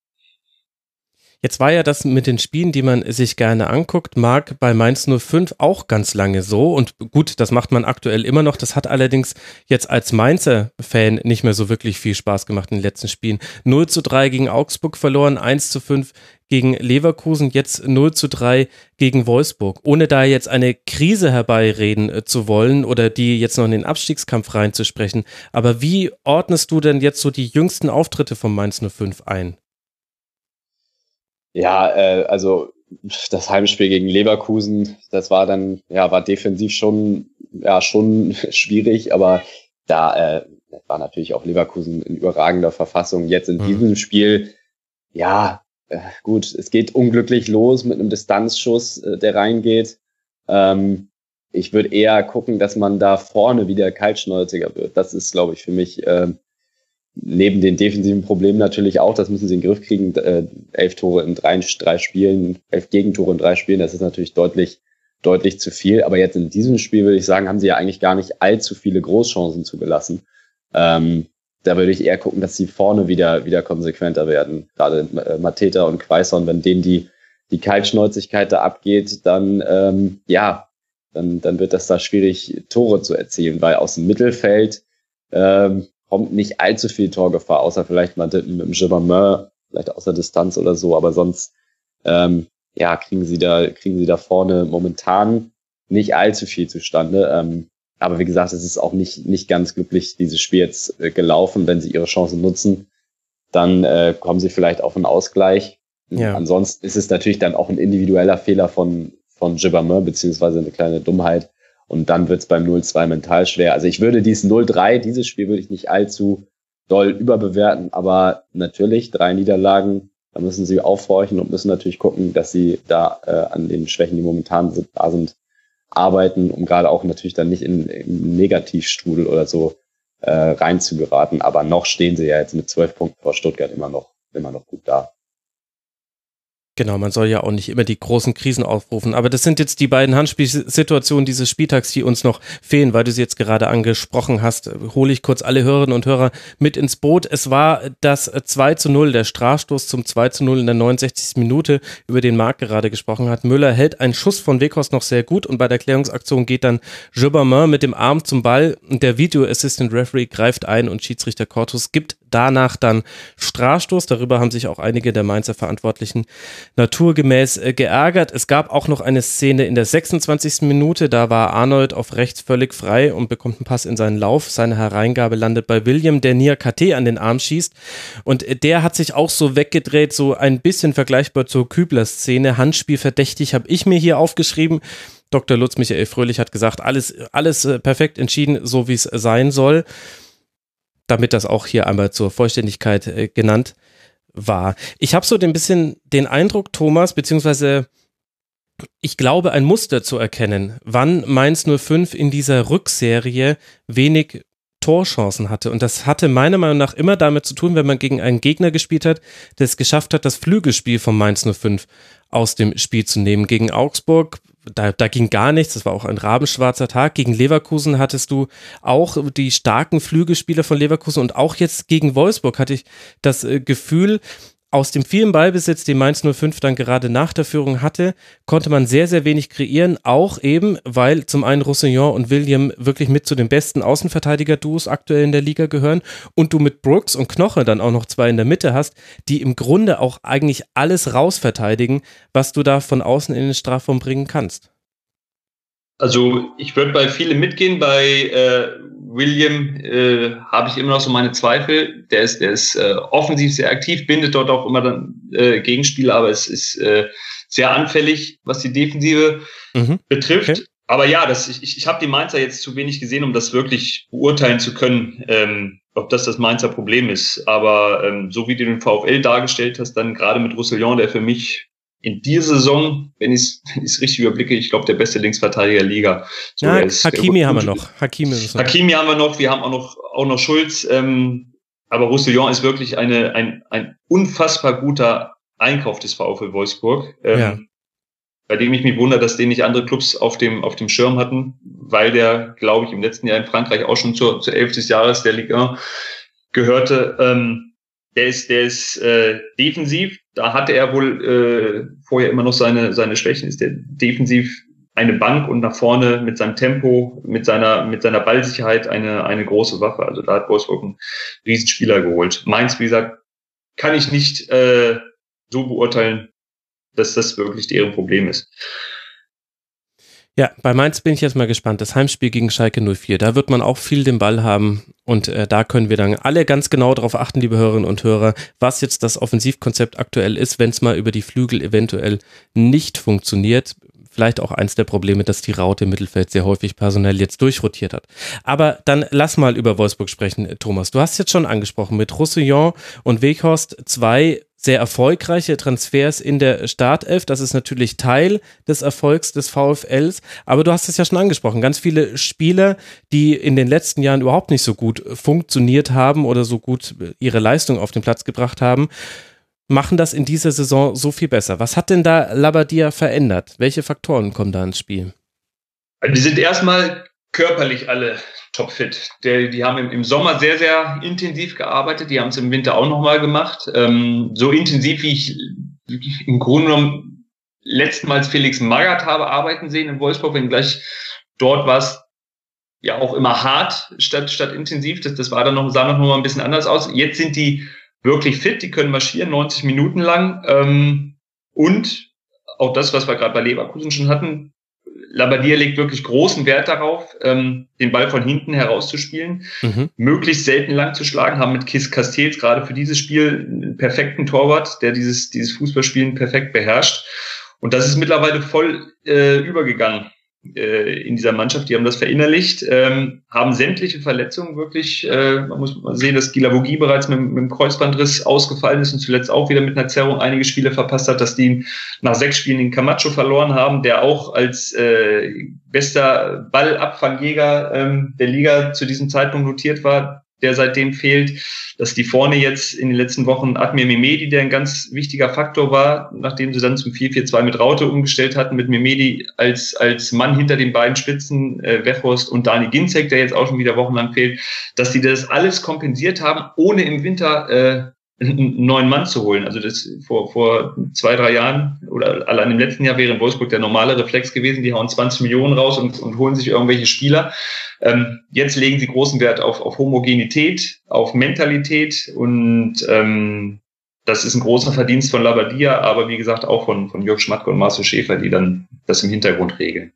Jetzt war ja das mit den Spielen, die man sich gerne anguckt, mag bei Mainz 05 auch ganz lange so. Und gut, das macht man aktuell immer noch. Das hat allerdings jetzt als Mainzer Fan nicht mehr so wirklich viel Spaß gemacht in den letzten Spielen. 0 zu 3 gegen Augsburg verloren, 1 zu 5 gegen Leverkusen, jetzt 0 zu 3 gegen Wolfsburg. Ohne da jetzt eine Krise herbeireden äh, zu wollen oder die jetzt noch in den Abstiegskampf reinzusprechen. Aber wie ordnest du denn jetzt so die jüngsten Auftritte von Mainz 05 ein? Ja, äh, also das Heimspiel gegen Leverkusen, das war dann, ja, war defensiv schon, ja, schon [LAUGHS] schwierig, aber da äh, war natürlich auch Leverkusen in überragender Verfassung. Jetzt in mhm. diesem Spiel, ja, gut, es geht unglücklich los mit einem Distanzschuss, äh, der reingeht. Ähm, ich würde eher gucken, dass man da vorne wieder kaltschnäuziger wird. Das ist, glaube ich, für mich äh, neben den defensiven Problemen natürlich auch, das müssen sie in den Griff kriegen, äh, elf Tore in drei, drei Spielen, elf Gegentore in drei Spielen, das ist natürlich deutlich, deutlich zu viel. Aber jetzt in diesem Spiel würde ich sagen, haben sie ja eigentlich gar nicht allzu viele Großchancen zugelassen. Ähm, da würde ich eher gucken, dass sie vorne wieder, wieder konsequenter werden. Gerade äh, Mateta und Quaison, wenn denen die, die Kaltschnäuzigkeit da abgeht, dann, ähm, ja, dann, dann wird das da schwierig, Tore zu erzielen, weil aus dem Mittelfeld, ähm, kommt nicht allzu viel Torgefahr, außer vielleicht mal mit dem Gibbermeur, vielleicht aus der Distanz oder so, aber sonst ähm, ja, kriegen sie da, kriegen sie da vorne momentan nicht allzu viel zustande. Ähm, aber wie gesagt, es ist auch nicht, nicht ganz glücklich, dieses Spiel jetzt äh, gelaufen. Wenn sie ihre Chancen nutzen, dann äh, kommen sie vielleicht auf einen Ausgleich. Ja. Ansonsten ist es natürlich dann auch ein individueller Fehler von, von Gibbermeur, beziehungsweise eine kleine Dummheit, und dann wird es beim 0-2 mental schwer. Also ich würde dieses 0-3, dieses Spiel würde ich nicht allzu doll überbewerten, aber natürlich drei Niederlagen, da müssen sie aufhorchen und müssen natürlich gucken, dass sie da äh, an den Schwächen, die momentan sind, da sind, arbeiten, um gerade auch natürlich dann nicht in, in Negativstrudel oder so äh, reinzugeraten. Aber noch stehen sie ja jetzt mit zwölf Punkten vor Stuttgart immer noch, immer noch gut da. Genau, man soll ja auch nicht immer die großen Krisen aufrufen. Aber das sind jetzt die beiden Handspielsituationen dieses Spieltags, die uns noch fehlen, weil du sie jetzt gerade angesprochen hast. Hole ich kurz alle Hörerinnen und Hörer mit ins Boot. Es war das 2 zu 0, der Strafstoß zum 2 zu 0 in der 69. Minute, über den Marc gerade gesprochen hat. Müller hält einen Schuss von Weghorst noch sehr gut und bei der Klärungsaktion geht dann Jobermain mit dem Arm zum Ball. Der Video Assistant Referee greift ein und Schiedsrichter Cortus gibt danach dann Strafstoß. Darüber haben sich auch einige der Mainzer Verantwortlichen naturgemäß äh, geärgert. Es gab auch noch eine Szene in der 26. Minute. Da war Arnold auf rechts völlig frei und bekommt einen Pass in seinen Lauf. Seine Hereingabe landet bei William, der Nia KT an den Arm schießt. Und der hat sich auch so weggedreht, so ein bisschen vergleichbar zur Kübler-Szene. Handspiel verdächtig habe ich mir hier aufgeschrieben. Dr. Lutz Michael Fröhlich hat gesagt, alles, alles äh, perfekt entschieden, so wie es sein soll damit das auch hier einmal zur Vollständigkeit äh, genannt war. Ich habe so ein bisschen den Eindruck, Thomas, beziehungsweise ich glaube, ein Muster zu erkennen, wann Mainz 05 in dieser Rückserie wenig Torchancen hatte. Und das hatte meiner Meinung nach immer damit zu tun, wenn man gegen einen Gegner gespielt hat, der es geschafft hat, das Flügelspiel von Mainz 05 aus dem Spiel zu nehmen. Gegen Augsburg da, da ging gar nichts, das war auch ein rabenschwarzer Tag. Gegen Leverkusen hattest du auch die starken Flügelspieler von Leverkusen und auch jetzt gegen Wolfsburg hatte ich das äh, Gefühl, aus dem vielen Ballbesitz, den Mainz 05 dann gerade nach der Führung hatte, konnte man sehr, sehr wenig kreieren, auch eben, weil zum einen Roussillon und William wirklich mit zu den besten Außenverteidiger-Duos aktuell in der Liga gehören und du mit Brooks und Knoche dann auch noch zwei in der Mitte hast, die im Grunde auch eigentlich alles rausverteidigen, was du da von außen in den Strafraum bringen kannst. Also ich würde bei vielen mitgehen. Bei äh, William äh, habe ich immer noch so meine Zweifel. Der ist, der ist äh, offensiv sehr aktiv, bindet dort auch immer dann äh, Gegenspieler, aber es ist äh, sehr anfällig, was die Defensive mhm. betrifft. Okay. Aber ja, das, ich, ich habe die Mainzer jetzt zu wenig gesehen, um das wirklich beurteilen zu können, ähm, ob das das Mainzer Problem ist. Aber ähm, so wie du den VfL dargestellt hast, dann gerade mit Roussillon, der für mich in dieser Saison, wenn ich es [LAUGHS] richtig überblicke, ich glaube, der beste Linksverteidiger der Liga. So, ja, Hakimi haben wir noch. Hakimi, Hakimi haben wir noch. Wir haben auch noch, auch noch Schulz. Ähm, aber Roussillon ist wirklich eine, ein, ein unfassbar guter Einkauf des VfL Wolfsburg. Ähm, ja. Bei dem ich mich wundere, dass den nicht andere Clubs auf dem, auf dem Schirm hatten, weil der, glaube ich, im letzten Jahr in Frankreich auch schon zur, zur 11 des Jahres der Liga gehörte. Ähm, der ist, der ist äh, defensiv. Da hatte er wohl äh, vorher immer noch seine, seine Schwächen. Ist der defensiv eine Bank und nach vorne mit seinem Tempo, mit seiner, mit seiner Ballsicherheit eine, eine große Waffe. Also da hat Wolfsburg einen Riesenspieler geholt. Mainz, wie gesagt, kann ich nicht äh, so beurteilen, dass das wirklich deren Problem ist. Ja, bei Mainz bin ich jetzt mal gespannt. Das Heimspiel gegen Schalke 04, da wird man auch viel den Ball haben und äh, da können wir dann alle ganz genau darauf achten, liebe Hörerinnen und Hörer, was jetzt das Offensivkonzept aktuell ist, wenn es mal über die Flügel eventuell nicht funktioniert. Vielleicht auch eins der Probleme, dass die Raute im Mittelfeld sehr häufig personell jetzt durchrotiert hat. Aber dann lass mal über Wolfsburg sprechen, Thomas. Du hast jetzt schon angesprochen, mit Roussillon und Weghorst zwei sehr erfolgreiche Transfers in der Startelf. Das ist natürlich Teil des Erfolgs des VfLs. Aber du hast es ja schon angesprochen. Ganz viele Spieler, die in den letzten Jahren überhaupt nicht so gut funktioniert haben oder so gut ihre Leistung auf den Platz gebracht haben, machen das in dieser Saison so viel besser. Was hat denn da Labadia verändert? Welche Faktoren kommen da ins Spiel? Die sind erstmal körperlich alle topfit. Der, die haben im, im, Sommer sehr, sehr intensiv gearbeitet. Die haben es im Winter auch nochmal gemacht. Ähm, so intensiv, wie ich im Grunde genommen letztmals Felix Magath habe arbeiten sehen in Wolfsburg, wenn gleich dort war es ja auch immer hart statt, statt intensiv. Das, das war dann noch, sah noch mal ein bisschen anders aus. Jetzt sind die wirklich fit, die können marschieren, 90 Minuten lang. Ähm, und auch das, was wir gerade bei Leverkusen schon hatten, Labadia legt wirklich großen Wert darauf, ähm, den Ball von hinten herauszuspielen, mhm. möglichst selten lang zu schlagen, haben mit Kiss Castells gerade für dieses Spiel einen perfekten Torwart, der dieses, dieses Fußballspielen perfekt beherrscht. Und das ist mittlerweile voll äh, übergegangen äh, in dieser Mannschaft, die haben das verinnerlicht, ähm, haben sämtliche Verletzungen wirklich, äh, man muss mal sehen, dass Gilavogi bereits mit, mit dem Kreuzbandriss ausgefallen ist und zuletzt auch wieder mit einer Zerrung einige Spiele verpasst hat, dass die nach sechs Spielen den Camacho verloren haben, der auch als äh, bester Ballabfangjäger ähm, der Liga zu diesem Zeitpunkt notiert war, der seitdem fehlt, dass die vorne jetzt in den letzten Wochen Admir Mimedi, der ein ganz wichtiger Faktor war, nachdem sie dann zum 4-4-2 mit Raute umgestellt hatten, mit Mimedi als, als Mann hinter den beiden Spitzen, äh, Wechhorst und Dani Ginzek, der jetzt auch schon wieder wochenlang fehlt, dass die das alles kompensiert haben, ohne im Winter äh, einen neuen Mann zu holen. Also das vor, vor zwei, drei Jahren oder allein im letzten Jahr wäre in Wolfsburg der normale Reflex gewesen, die hauen 20 Millionen raus und, und holen sich irgendwelche Spieler. Ähm, jetzt legen sie großen Wert auf, auf Homogenität, auf Mentalität und ähm, das ist ein großer Verdienst von Labadia, aber wie gesagt auch von, von Jörg Schmatke und Marcel Schäfer, die dann das im Hintergrund regeln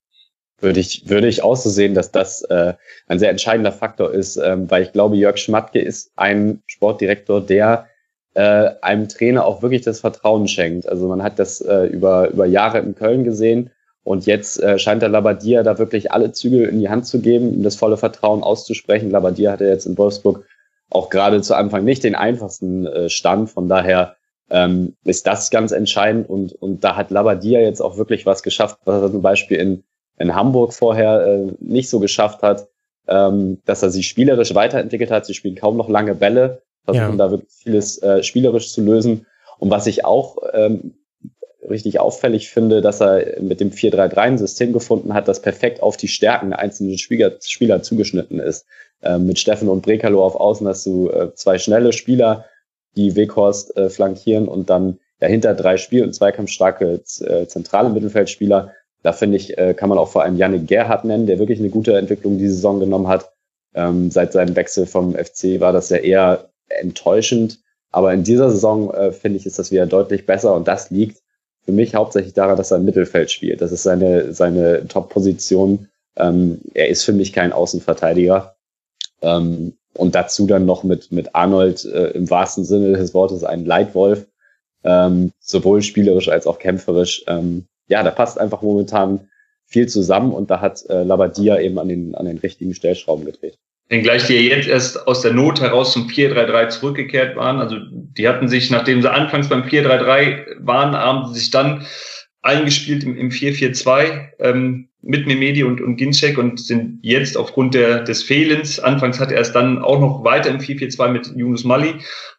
würde ich, würde ich auch so sehen, dass das äh, ein sehr entscheidender Faktor ist, ähm, weil ich glaube, Jörg Schmatke ist ein Sportdirektor, der äh, einem Trainer auch wirklich das Vertrauen schenkt. Also man hat das äh, über, über Jahre in Köln gesehen und jetzt äh, scheint der Labadia da wirklich alle Zügel in die Hand zu geben, um das volle Vertrauen auszusprechen. Labadia hatte jetzt in Wolfsburg auch gerade zu Anfang nicht den einfachsten äh, Stand. Von daher ähm, ist das ganz entscheidend und, und da hat Labadia jetzt auch wirklich was geschafft, was er zum Beispiel in, in Hamburg vorher äh, nicht so geschafft hat, ähm, dass er sich spielerisch weiterentwickelt hat. Sie spielen kaum noch lange Bälle, versuchen ja. da wirklich vieles äh, spielerisch zu lösen. Und was ich auch ähm, richtig auffällig finde, dass er mit dem 4-3-3 ein System gefunden hat, das perfekt auf die Stärken einzelner Spieler, Spieler zugeschnitten ist. Ähm, mit Steffen und Brekalo auf Außen hast du äh, zwei schnelle Spieler, die Weghorst äh, flankieren und dann dahinter drei Spiel- und zweikampfstarke äh, zentrale Mittelfeldspieler. Da finde ich, äh, kann man auch vor allem Yannick Gerhardt nennen, der wirklich eine gute Entwicklung die Saison genommen hat. Ähm, seit seinem Wechsel vom FC war das ja eher enttäuschend. Aber in dieser Saison, äh, finde ich, ist das wieder deutlich besser und das liegt für mich hauptsächlich daran, dass er im Mittelfeld spielt. Das ist seine, seine Top-Position Ähm, er ist für mich kein Außenverteidiger. Ähm, und dazu dann noch mit, mit Arnold äh, im wahrsten Sinne des Wortes ein Leitwolf, ähm, sowohl spielerisch als auch kämpferisch. Ähm, ja, da passt einfach momentan viel zusammen und da hat äh, Labadia eben an den, an den richtigen Stellschrauben gedreht. Wenngleich die ja jetzt erst aus der Not heraus zum 4-3-3 zurückgekehrt waren. Also die hatten sich, nachdem sie anfangs beim 4-3-3 waren, haben sie sich dann eingespielt im, im 4-4-2 ähm, mit Memedi und, und Ginczek und sind jetzt aufgrund der, des Fehlens, anfangs hat er es dann auch noch weiter im 4-4-2 mit Yunus Mali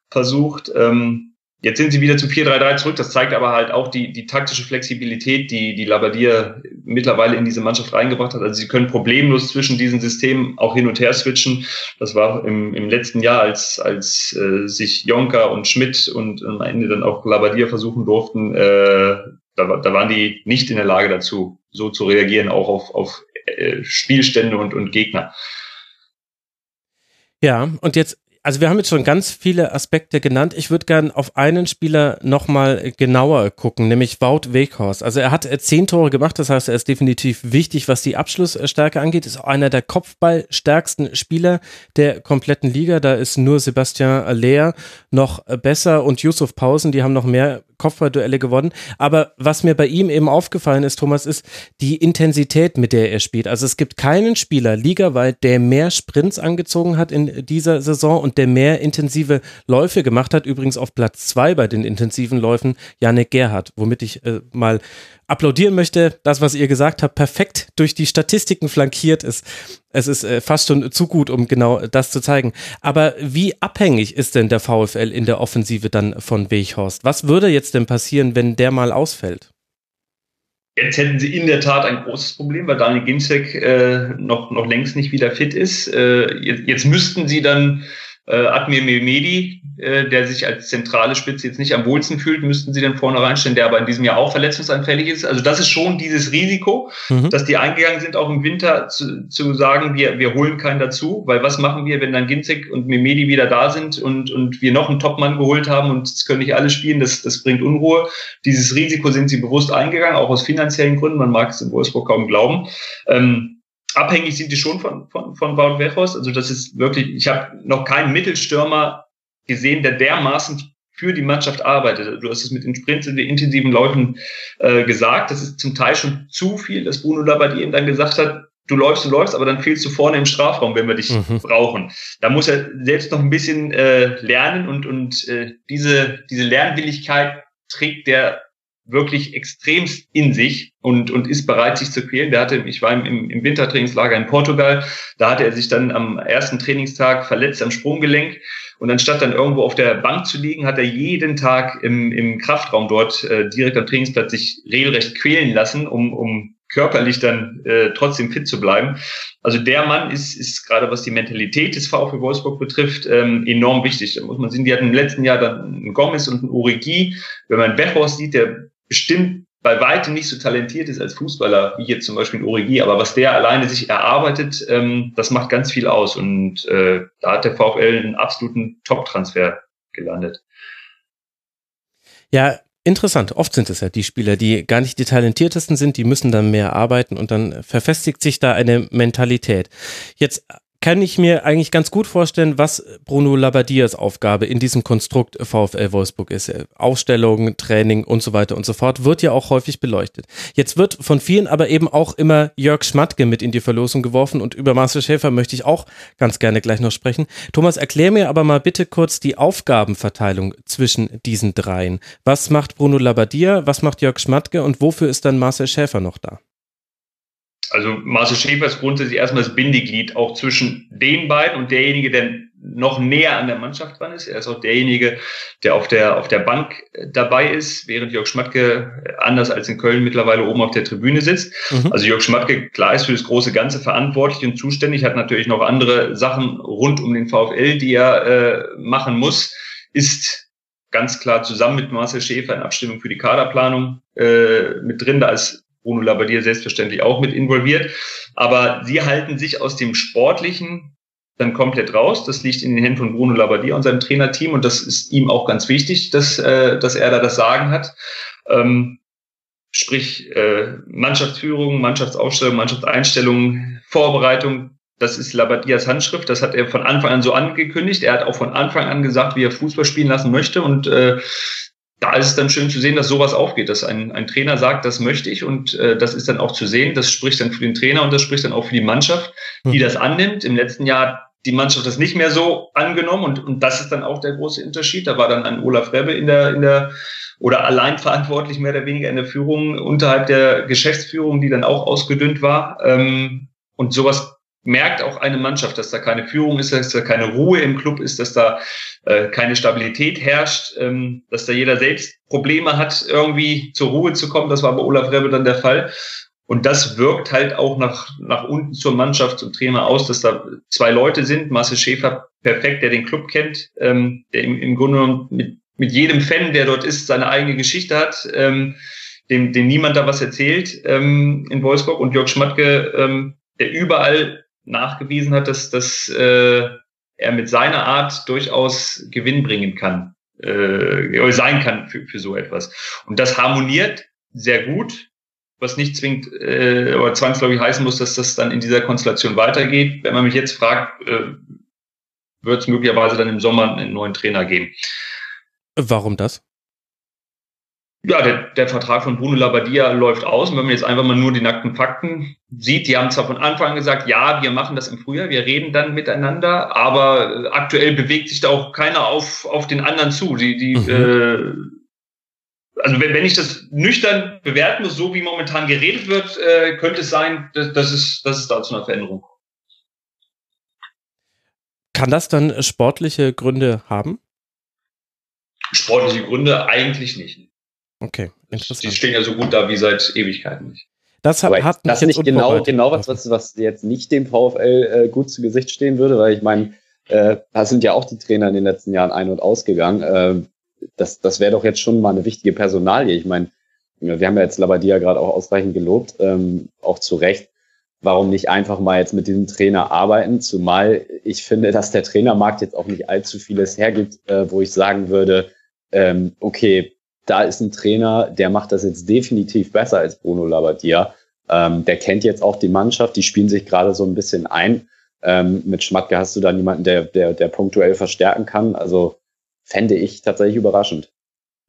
versucht. Ähm, Jetzt sind sie wieder zum 4-3-3 zurück. Das zeigt aber halt auch die, die taktische Flexibilität, die, die Labadier mittlerweile in diese Mannschaft reingebracht hat. Also sie können problemlos zwischen diesen Systemen auch hin und her switchen. Das war im, im letzten Jahr, als, als äh, sich Jonka und Schmidt und am Ende dann auch Labadier versuchen durften, äh, da, da waren die nicht in der Lage dazu, so zu reagieren, auch auf, auf äh, Spielstände und, und Gegner. Ja, und jetzt also wir haben jetzt schon ganz viele Aspekte genannt. Ich würde gern auf einen Spieler nochmal genauer gucken, nämlich Wout Weghorst. Also er hat zehn Tore gemacht, das heißt, er ist definitiv wichtig, was die Abschlussstärke angeht. Ist einer der Kopfballstärksten Spieler der kompletten Liga. Da ist nur Sebastian Aller noch besser und Yusuf Pausen, die haben noch mehr Kopfballduelle gewonnen. Aber was mir bei ihm eben aufgefallen ist, Thomas, ist die Intensität, mit der er spielt. Also es gibt keinen Spieler ligaweit, der mehr Sprints angezogen hat in dieser Saison und der mehr intensive Läufe gemacht hat. Übrigens auf Platz zwei bei den intensiven Läufen Janik Gerhardt, womit ich äh, mal applaudieren möchte, das, was ihr gesagt habt, perfekt durch die Statistiken flankiert ist. Es ist äh, fast schon zu gut, um genau das zu zeigen. Aber wie abhängig ist denn der VfL in der Offensive dann von Weghorst? Was würde jetzt denn passieren, wenn der mal ausfällt? Jetzt hätten sie in der Tat ein großes Problem, weil Daniel Ginzek äh, noch, noch längst nicht wieder fit ist. Äh, jetzt, jetzt müssten sie dann äh, Admir Mehmedi, äh, der sich als zentrale Spitze jetzt nicht am wohlsten fühlt, müssten sie dann vorne reinstellen, der aber in diesem Jahr auch verletzungsanfällig ist. Also das ist schon dieses Risiko, mhm. dass die eingegangen sind, auch im Winter zu, zu sagen, wir, wir holen keinen dazu, weil was machen wir, wenn dann Ginzek und Mehmedi wieder da sind und, und wir noch einen Topmann geholt haben und es können nicht alle spielen, das, das bringt Unruhe. Dieses Risiko sind sie bewusst eingegangen, auch aus finanziellen Gründen, man mag es in Wolfsburg kaum glauben. Ähm, abhängig sind die schon von, von, von Wout Wechos. Also das ist wirklich, ich habe noch keinen Mittelstürmer gesehen, der dermaßen für die Mannschaft arbeitet. Du hast es mit den Sprints und den intensiven Läufen äh, gesagt. Das ist zum Teil schon zu viel, dass Bruno Labbadia eben dann gesagt hat, du läufst, du läufst, aber dann fehlst du vorne im Strafraum, wenn wir dich mhm. brauchen. Da muss er selbst noch ein bisschen äh, lernen und, und äh, diese, diese Lernwilligkeit trägt der wirklich extremst in sich und, und ist bereit, sich zu quälen. Der hatte, ich war im, im Wintertrainingslager in Portugal, da hatte er sich dann am ersten Trainingstag verletzt am Sprunggelenk und anstatt dann irgendwo auf der Bank zu liegen, hat er jeden Tag im, im Kraftraum dort äh, direkt am Trainingsplatz sich regelrecht quälen lassen, um, um körperlich dann äh, trotzdem fit zu bleiben. Also der Mann ist, ist gerade was die Mentalität des VfB Wolfsburg betrifft, ähm, enorm wichtig. Da muss man sehen, die hatten im letzten Jahr dann einen Gomez und einen Urigi. Wenn man Bechhaus sieht, der bestimmt bei weitem nicht so talentiert ist als Fußballer, wie jetzt zum Beispiel Origi, aber was der alleine sich erarbeitet, ähm, das macht ganz viel aus. Und äh, da hat der VfL einen absoluten Top-Transfer gelandet. Ja, interessant. Oft sind es ja die Spieler, die gar nicht die talentiertesten sind, die müssen dann mehr arbeiten und dann verfestigt sich da eine Mentalität. Jetzt kann ich mir eigentlich ganz gut vorstellen, was Bruno Labadias Aufgabe in diesem Konstrukt VfL Wolfsburg ist. Ausstellungen, Training und so weiter und so fort wird ja auch häufig beleuchtet. Jetzt wird von vielen aber eben auch immer Jörg Schmatke mit in die Verlosung geworfen und über Marcel Schäfer möchte ich auch ganz gerne gleich noch sprechen. Thomas, erklär mir aber mal bitte kurz die Aufgabenverteilung zwischen diesen dreien. Was macht Bruno Labadia, was macht Jörg Schmatke und wofür ist dann Marcel Schäfer noch da? Also Marcel Schäfer ist grundsätzlich erstmal das Bindeglied auch zwischen den beiden und derjenige, der noch näher an der Mannschaft dran ist. Er ist auch derjenige, der auf der, auf der Bank dabei ist, während Jörg Schmatke anders als in Köln mittlerweile oben auf der Tribüne sitzt. Mhm. Also Jörg Schmatke, klar, ist für das große Ganze verantwortlich und zuständig, hat natürlich noch andere Sachen rund um den VfL, die er äh, machen muss, ist ganz klar zusammen mit Marcel Schäfer in Abstimmung für die Kaderplanung äh, mit drin. Da ist Bruno Labbadia selbstverständlich auch mit involviert. Aber sie halten sich aus dem Sportlichen dann komplett raus. Das liegt in den Händen von Bruno Labbadia und seinem Trainerteam und das ist ihm auch ganz wichtig, dass, äh, dass er da das Sagen hat. Ähm, sprich äh, Mannschaftsführung, Mannschaftsaufstellung, Mannschaftseinstellung, Vorbereitung, das ist Labadias Handschrift, das hat er von Anfang an so angekündigt. Er hat auch von Anfang an gesagt, wie er Fußball spielen lassen möchte. Und äh, da ist es dann schön zu sehen, dass sowas aufgeht, dass ein, ein Trainer sagt, das möchte ich und äh, das ist dann auch zu sehen. Das spricht dann für den Trainer und das spricht dann auch für die Mannschaft, die mhm. das annimmt. Im letzten Jahr die Mannschaft das nicht mehr so angenommen und, und das ist dann auch der große Unterschied. Da war dann ein Olaf Rebbe in der, in der oder allein verantwortlich mehr oder weniger in der Führung unterhalb der Geschäftsführung, die dann auch ausgedünnt war. Ähm, und sowas merkt auch eine Mannschaft, dass da keine Führung ist, dass da keine Ruhe im Club ist, dass da äh, keine Stabilität herrscht, ähm, dass da jeder selbst Probleme hat, irgendwie zur Ruhe zu kommen. Das war bei Olaf Rebbe dann der Fall. Und das wirkt halt auch nach, nach unten zur Mannschaft, zum Trainer aus, dass da zwei Leute sind. Marcel Schäfer, perfekt, der den Club kennt, ähm, der im, im Grunde genommen mit, mit jedem Fan, der dort ist, seine eigene Geschichte hat, ähm, dem, dem niemand da was erzählt ähm, in Wolfsburg. Und Jörg Schmatke, ähm, der überall nachgewiesen hat, dass, dass äh, er mit seiner Art durchaus Gewinn bringen kann, äh, sein kann für, für so etwas. Und das harmoniert sehr gut, was nicht zwingend äh, oder zwangsläufig heißen muss, dass das dann in dieser Konstellation weitergeht. Wenn man mich jetzt fragt, äh, wird es möglicherweise dann im Sommer einen neuen Trainer geben. Warum das? Ja, der, der Vertrag von Bruno Labbadia läuft aus. Und wenn man jetzt einfach mal nur die nackten Fakten sieht, die haben zwar von Anfang an gesagt, ja, wir machen das im Frühjahr, wir reden dann miteinander, aber aktuell bewegt sich da auch keiner auf, auf den anderen zu. Die, die, mhm. äh, also wenn, wenn ich das nüchtern bewerten muss, so wie momentan geredet wird, äh, könnte es sein, dass, dass, es, dass es da zu einer Veränderung kommt. Kann das dann sportliche Gründe haben? Sportliche Gründe eigentlich nicht. Okay, interessant. Die stehen ja so gut da wie seit Ewigkeiten nicht. Das hat, hat das nicht genau, genau was, was, was jetzt nicht dem VfL äh, gut zu Gesicht stehen würde, weil ich meine, äh, da sind ja auch die Trainer in den letzten Jahren ein- und ausgegangen. Äh, das das wäre doch jetzt schon mal eine wichtige Personalie. Ich meine, wir haben ja jetzt Labadia gerade auch ausreichend gelobt, ähm, auch zu Recht. Warum nicht einfach mal jetzt mit diesem Trainer arbeiten? Zumal ich finde, dass der Trainermarkt jetzt auch nicht allzu vieles hergibt, äh, wo ich sagen würde, ähm, okay, da ist ein Trainer, der macht das jetzt definitiv besser als Bruno Labbadia. Ähm, der kennt jetzt auch die Mannschaft, die spielen sich gerade so ein bisschen ein. Ähm, mit Schmatke hast du da niemanden, der, der, der punktuell verstärken kann. Also fände ich tatsächlich überraschend.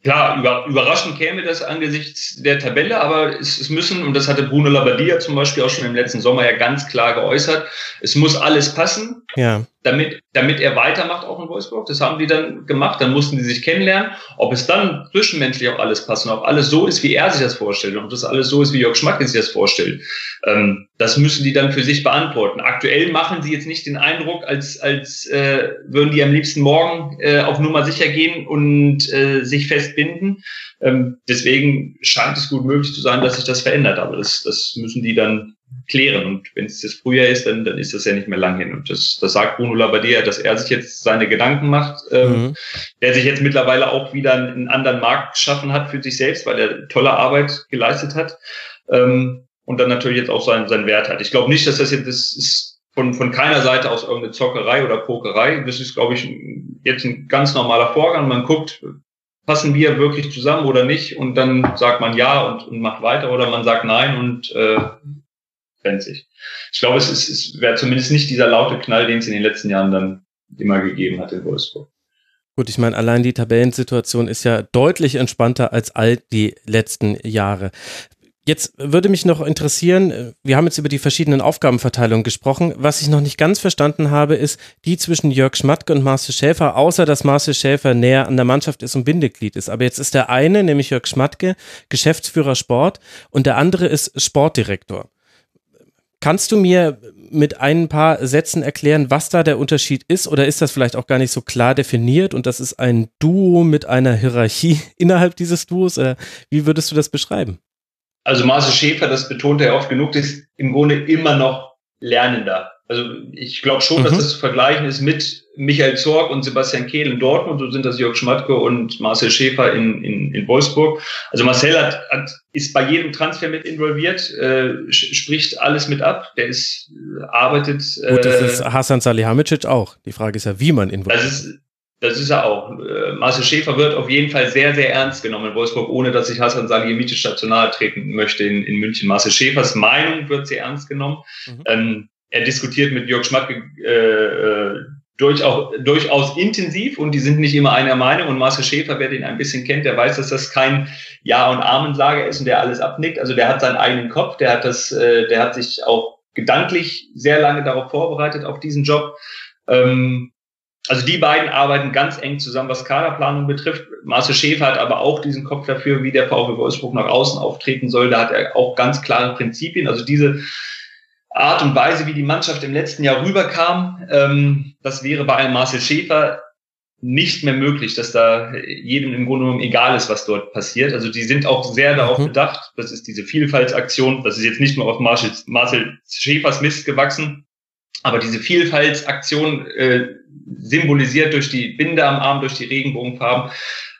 Klar, über, überraschend käme das angesichts der Tabelle, aber es, es müssen, und das hatte Bruno Labbadia zum Beispiel auch schon im letzten Sommer ja ganz klar geäußert, es muss alles passen. Ja damit, damit er weitermacht auch in Wolfsburg. Das haben die dann gemacht, dann mussten die sich kennenlernen. Ob es dann zwischenmenschlich auch alles passt und ob alles so ist, wie er sich das vorstellt ob das alles so ist, wie Jörg Schmacke sich das vorstellt, ähm, das müssen die dann für sich beantworten. Aktuell machen sie jetzt nicht den Eindruck, als, als äh, würden die am liebsten morgen äh, auf Nummer sicher gehen und äh, sich festbinden. Ähm, deswegen scheint es gut möglich zu sein, dass sich das verändert. Aber das, das müssen die dann klären. Und wenn es das Frühjahr ist, dann, dann ist das ja nicht mehr lang hin. Und das, das sagt Bruno Labbadia, dass er sich jetzt seine Gedanken macht, ähm, mhm. der sich jetzt mittlerweile auch wieder einen anderen Markt geschaffen hat für sich selbst, weil er tolle Arbeit geleistet hat. Ähm, und dann natürlich jetzt auch seinen, seinen Wert hat. Ich glaube nicht, dass das jetzt das ist von, von keiner Seite aus irgendeine Zockerei oder Pokerei. Das ist, glaube ich, jetzt ein ganz normaler Vorgang. Man guckt, passen wir wirklich zusammen oder nicht? Und dann sagt man ja und, und macht weiter oder man sagt nein und äh, sich. Ich glaube, es, es wäre zumindest nicht dieser laute Knall, den es in den letzten Jahren dann immer gegeben hat in Wolfsburg. Gut, ich meine, allein die Tabellensituation ist ja deutlich entspannter als all die letzten Jahre. Jetzt würde mich noch interessieren, wir haben jetzt über die verschiedenen Aufgabenverteilungen gesprochen. Was ich noch nicht ganz verstanden habe, ist die zwischen Jörg Schmatke und Marcel Schäfer, außer dass Marcel Schäfer näher an der Mannschaft ist und Bindeglied ist. Aber jetzt ist der eine, nämlich Jörg Schmatke, Geschäftsführer Sport und der andere ist Sportdirektor. Kannst du mir mit ein paar Sätzen erklären, was da der Unterschied ist? Oder ist das vielleicht auch gar nicht so klar definiert und das ist ein Duo mit einer Hierarchie [LAUGHS] innerhalb dieses Duos? Wie würdest du das beschreiben? Also Marcel Schäfer, das betont er oft genug, ist im Grunde immer noch Lernender. Also ich glaube schon, mhm. dass das zu vergleichen ist mit Michael Zorg und Sebastian Kehl in Dortmund, so sind das Jörg Schmatke und Marcel Schäfer in, in, in Wolfsburg. Also Marcel hat, hat, ist bei jedem Transfer mit involviert, äh, spricht alles mit ab, der ist, arbeitet. Gut, das äh, ist Hasan Salihamidzic auch. Die Frage ist ja, wie man involviert. Das ist, das ist er auch. Äh, Marcel Schäfer wird auf jeden Fall sehr, sehr ernst genommen in Wolfsburg, ohne dass ich Hassan Salihamidzic stational treten möchte in, in München. Marcel Schäfers Meinung wird sehr ernst genommen. Mhm. Ähm, er diskutiert mit Jörg Schmatke äh, äh, durchaus, durchaus intensiv und die sind nicht immer einer Meinung. Und Marcel Schäfer, wer den ein bisschen kennt, der weiß, dass das kein Ja- und Amenslager ist und der alles abnickt. Also der hat seinen eigenen Kopf, der hat das, äh, der hat sich auch gedanklich sehr lange darauf vorbereitet, auf diesen Job. Ähm, also die beiden arbeiten ganz eng zusammen, was Kaderplanung betrifft. Marcel Schäfer hat aber auch diesen Kopf dafür, wie der VfB Wolfsburg nach außen auftreten soll. Da hat er auch ganz klare Prinzipien. Also diese Art und Weise, wie die Mannschaft im letzten Jahr rüberkam, ähm, das wäre bei einem Marcel Schäfer nicht mehr möglich, dass da jedem im Grunde genommen egal ist, was dort passiert. Also die sind auch sehr darauf mhm. bedacht. Das ist diese Vielfaltsaktion. Das ist jetzt nicht nur auf Marcel, Marcel Schäfers Mist gewachsen, aber diese Vielfaltsaktion äh, symbolisiert durch die Binde am Arm, durch die Regenbogenfarben,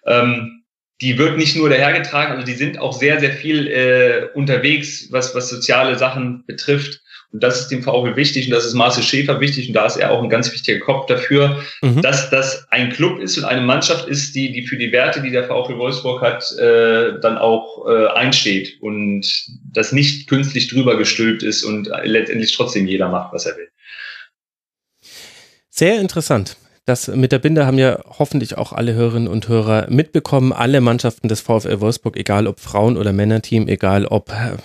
ähm, die wird nicht nur dahergetragen, also die sind auch sehr, sehr viel äh, unterwegs, was, was soziale Sachen betrifft. Und das ist dem VfL wichtig und das ist Marcel Schäfer wichtig und da ist er auch ein ganz wichtiger Kopf dafür, mhm. dass das ein Club ist und eine Mannschaft ist, die, die für die Werte, die der VfL Wolfsburg hat, äh, dann auch äh, einsteht und das nicht künstlich drüber gestülpt ist und letztendlich trotzdem jeder macht, was er will. Sehr interessant. Das mit der Binde haben ja hoffentlich auch alle Hörerinnen und Hörer mitbekommen. Alle Mannschaften des VfL Wolfsburg, egal ob Frauen- oder Männerteam, egal ob äh,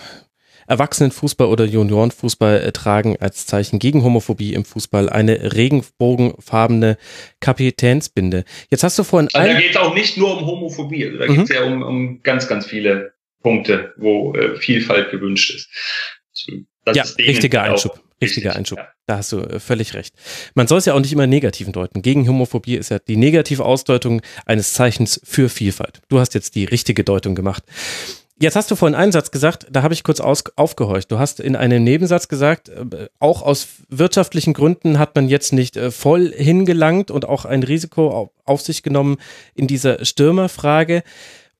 Erwachsenenfußball oder Juniorenfußball, äh, tragen als Zeichen gegen Homophobie im Fußball eine regenbogenfarbene Kapitänsbinde. Jetzt hast du vorhin. Also da geht es auch nicht nur um Homophobie, also da mhm. geht es ja um, um ganz, ganz viele Punkte, wo äh, Vielfalt gewünscht ist. Das ja, ist richtiger Einschub. Richtiger Einschub. Ja. Da hast du äh, völlig recht. Man soll es ja auch nicht immer negativen deuten. Gegen Homophobie ist ja die negative Ausdeutung eines Zeichens für Vielfalt. Du hast jetzt die richtige Deutung gemacht. Jetzt hast du vorhin einen Satz gesagt, da habe ich kurz aus, aufgehorcht. Du hast in einem Nebensatz gesagt, äh, auch aus wirtschaftlichen Gründen hat man jetzt nicht äh, voll hingelangt und auch ein Risiko auf sich genommen in dieser Stürmerfrage.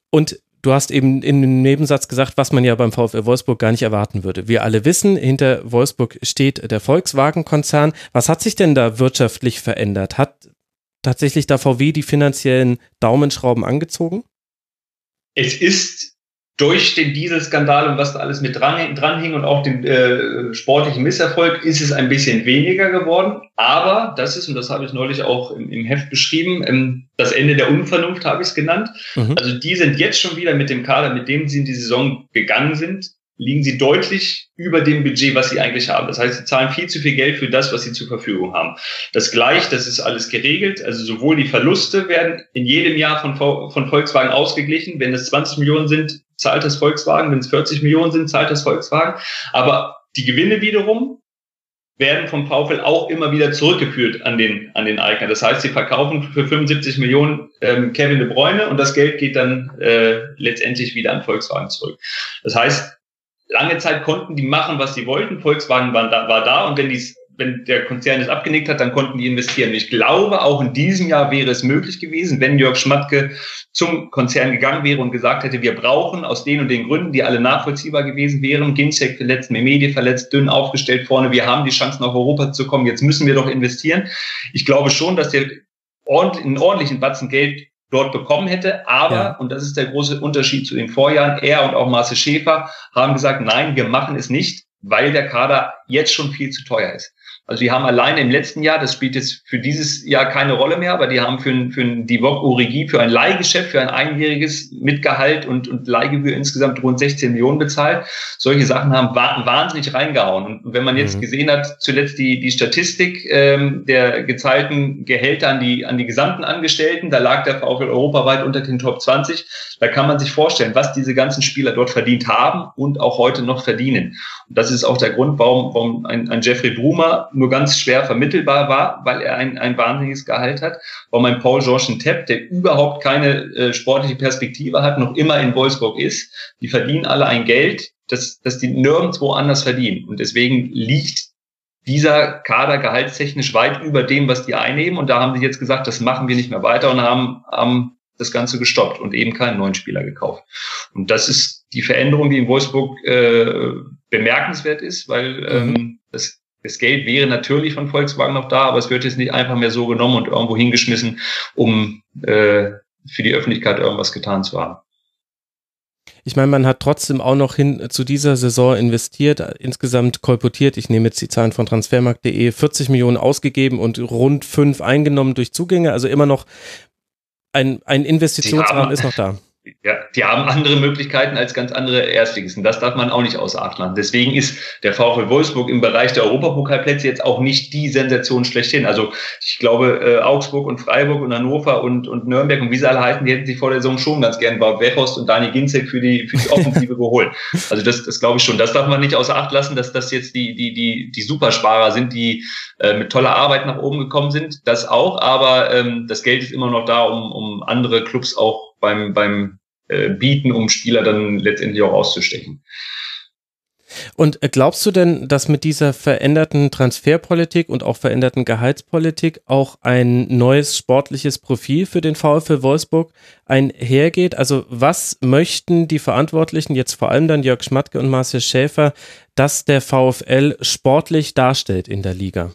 Und du hast eben in dem Nebensatz gesagt, was man ja beim VfL Wolfsburg gar nicht erwarten würde. Wir alle wissen, hinter Wolfsburg steht der Volkswagen-Konzern. Was hat sich denn da wirtschaftlich verändert? Hat tatsächlich da VW die finanziellen Daumenschrauben angezogen? Es ist durch den Dieselskandal und was da alles mit dran, dranhing und auch den äh, sportlichen Misserfolg ist es ein bisschen weniger geworden. Aber das ist, und das habe ich neulich auch im, im Heft beschrieben, ähm, das Ende der Unvernunft habe ich es genannt. Mhm. Also die sind jetzt schon wieder mit dem Kader, mit dem sie in die Saison gegangen sind, liegen sie deutlich über dem Budget, was sie eigentlich haben. Das heißt, sie zahlen viel zu viel Geld für das, was sie zur Verfügung haben. Das gleich, das ist alles geregelt. Also sowohl die Verluste werden in jedem Jahr von, von Volkswagen ausgeglichen. Wenn es 20 Millionen sind, zahlt das Volkswagen. Wenn es 40 Millionen sind, zahlt das Volkswagen. Aber die Gewinne wiederum werden vom VfL auch immer wieder zurückgeführt an den, an den Eigner. Das heißt, sie verkaufen für 75 Millionen ähm, Kevin de Bruyne und das Geld geht dann äh, letztendlich wieder an Volkswagen zurück. Das heißt, lange Zeit konnten die machen, was sie wollten. Volkswagen war da, war da und wenn dies wenn der Konzern es abgenickt hat, dann konnten die investieren. Ich glaube, auch in diesem Jahr wäre es möglich gewesen, wenn Jörg Schmatke zum Konzern gegangen wäre und gesagt hätte, wir brauchen aus den und den Gründen, die alle nachvollziehbar gewesen wären, Ginzek verletzt, Memedi verletzt, dünn aufgestellt vorne, wir haben die Chance nach Europa zu kommen, jetzt müssen wir doch investieren. Ich glaube schon, dass der einen ordentlichen Batzen Geld dort bekommen hätte. Aber, ja. und das ist der große Unterschied zu den Vorjahren, er und auch Marcel Schäfer haben gesagt, nein, wir machen es nicht, weil der Kader jetzt schon viel zu teuer ist. Also die haben alleine im letzten Jahr, das spielt jetzt für dieses Jahr keine Rolle mehr, aber die haben für ein, für ein Divok Origi, für ein Leihgeschäft, für ein einjähriges Mitgehalt und, und Leihgebühr insgesamt rund 16 Millionen bezahlt. Solche Sachen haben wahnsinnig reingehauen. Und wenn man jetzt mhm. gesehen hat, zuletzt die, die Statistik ähm, der gezahlten Gehälter an die, an die gesamten Angestellten, da lag der VfL europaweit unter den Top 20. Da kann man sich vorstellen, was diese ganzen Spieler dort verdient haben und auch heute noch verdienen. Und das ist auch der Grund, warum, warum ein, ein Jeffrey Brumer nur ganz schwer vermittelbar war, weil er ein, ein wahnsinniges Gehalt hat. Warum ein Paul Georges Tepp, der überhaupt keine äh, sportliche Perspektive hat, noch immer in Wolfsburg ist. Die verdienen alle ein Geld, das, das die nirgendwo anders verdienen. Und deswegen liegt dieser Kader gehaltstechnisch weit über dem, was die einnehmen. Und da haben sie jetzt gesagt, das machen wir nicht mehr weiter und haben, haben das Ganze gestoppt und eben keinen neuen Spieler gekauft. Und das ist die Veränderung, die in Wolfsburg äh, bemerkenswert ist, weil ähm, das das Geld wäre natürlich von Volkswagen noch da, aber es wird jetzt nicht einfach mehr so genommen und irgendwo hingeschmissen, um äh, für die Öffentlichkeit irgendwas getan zu haben. Ich meine, man hat trotzdem auch noch hin zu dieser Saison investiert, insgesamt kolportiert, ich nehme jetzt die Zahlen von transfermarkt.de, 40 Millionen ausgegeben und rund fünf eingenommen durch Zugänge, also immer noch ein, ein Investitionsrahmen ist noch da. Ja, die haben andere Möglichkeiten als ganz andere Erstligisten. Das darf man auch nicht außer Acht lassen. Deswegen ist der VfL Wolfsburg im Bereich der Europapokalplätze jetzt auch nicht die Sensation schlechthin. Also ich glaube, äh, Augsburg und Freiburg und Hannover und, und Nürnberg und wie sie alle heißen, die hätten sich vor der Saison schon ganz gern Wout Weghorst und Dani Ginzek für die, für die Offensive [LAUGHS] geholt. Also das, das glaube ich schon. Das darf man nicht außer Acht lassen, dass das jetzt die, die, die, die Supersparer sind, die äh, mit toller Arbeit nach oben gekommen sind. Das auch, aber ähm, das Geld ist immer noch da, um, um andere Clubs auch beim, beim äh, Bieten, um Spieler dann letztendlich auch auszustechen. Und äh, glaubst du denn, dass mit dieser veränderten Transferpolitik und auch veränderten Gehaltspolitik auch ein neues sportliches Profil für den VfL Wolfsburg einhergeht? Also was möchten die Verantwortlichen, jetzt vor allem dann Jörg Schmatke und Marcel Schäfer, dass der VfL sportlich darstellt in der Liga?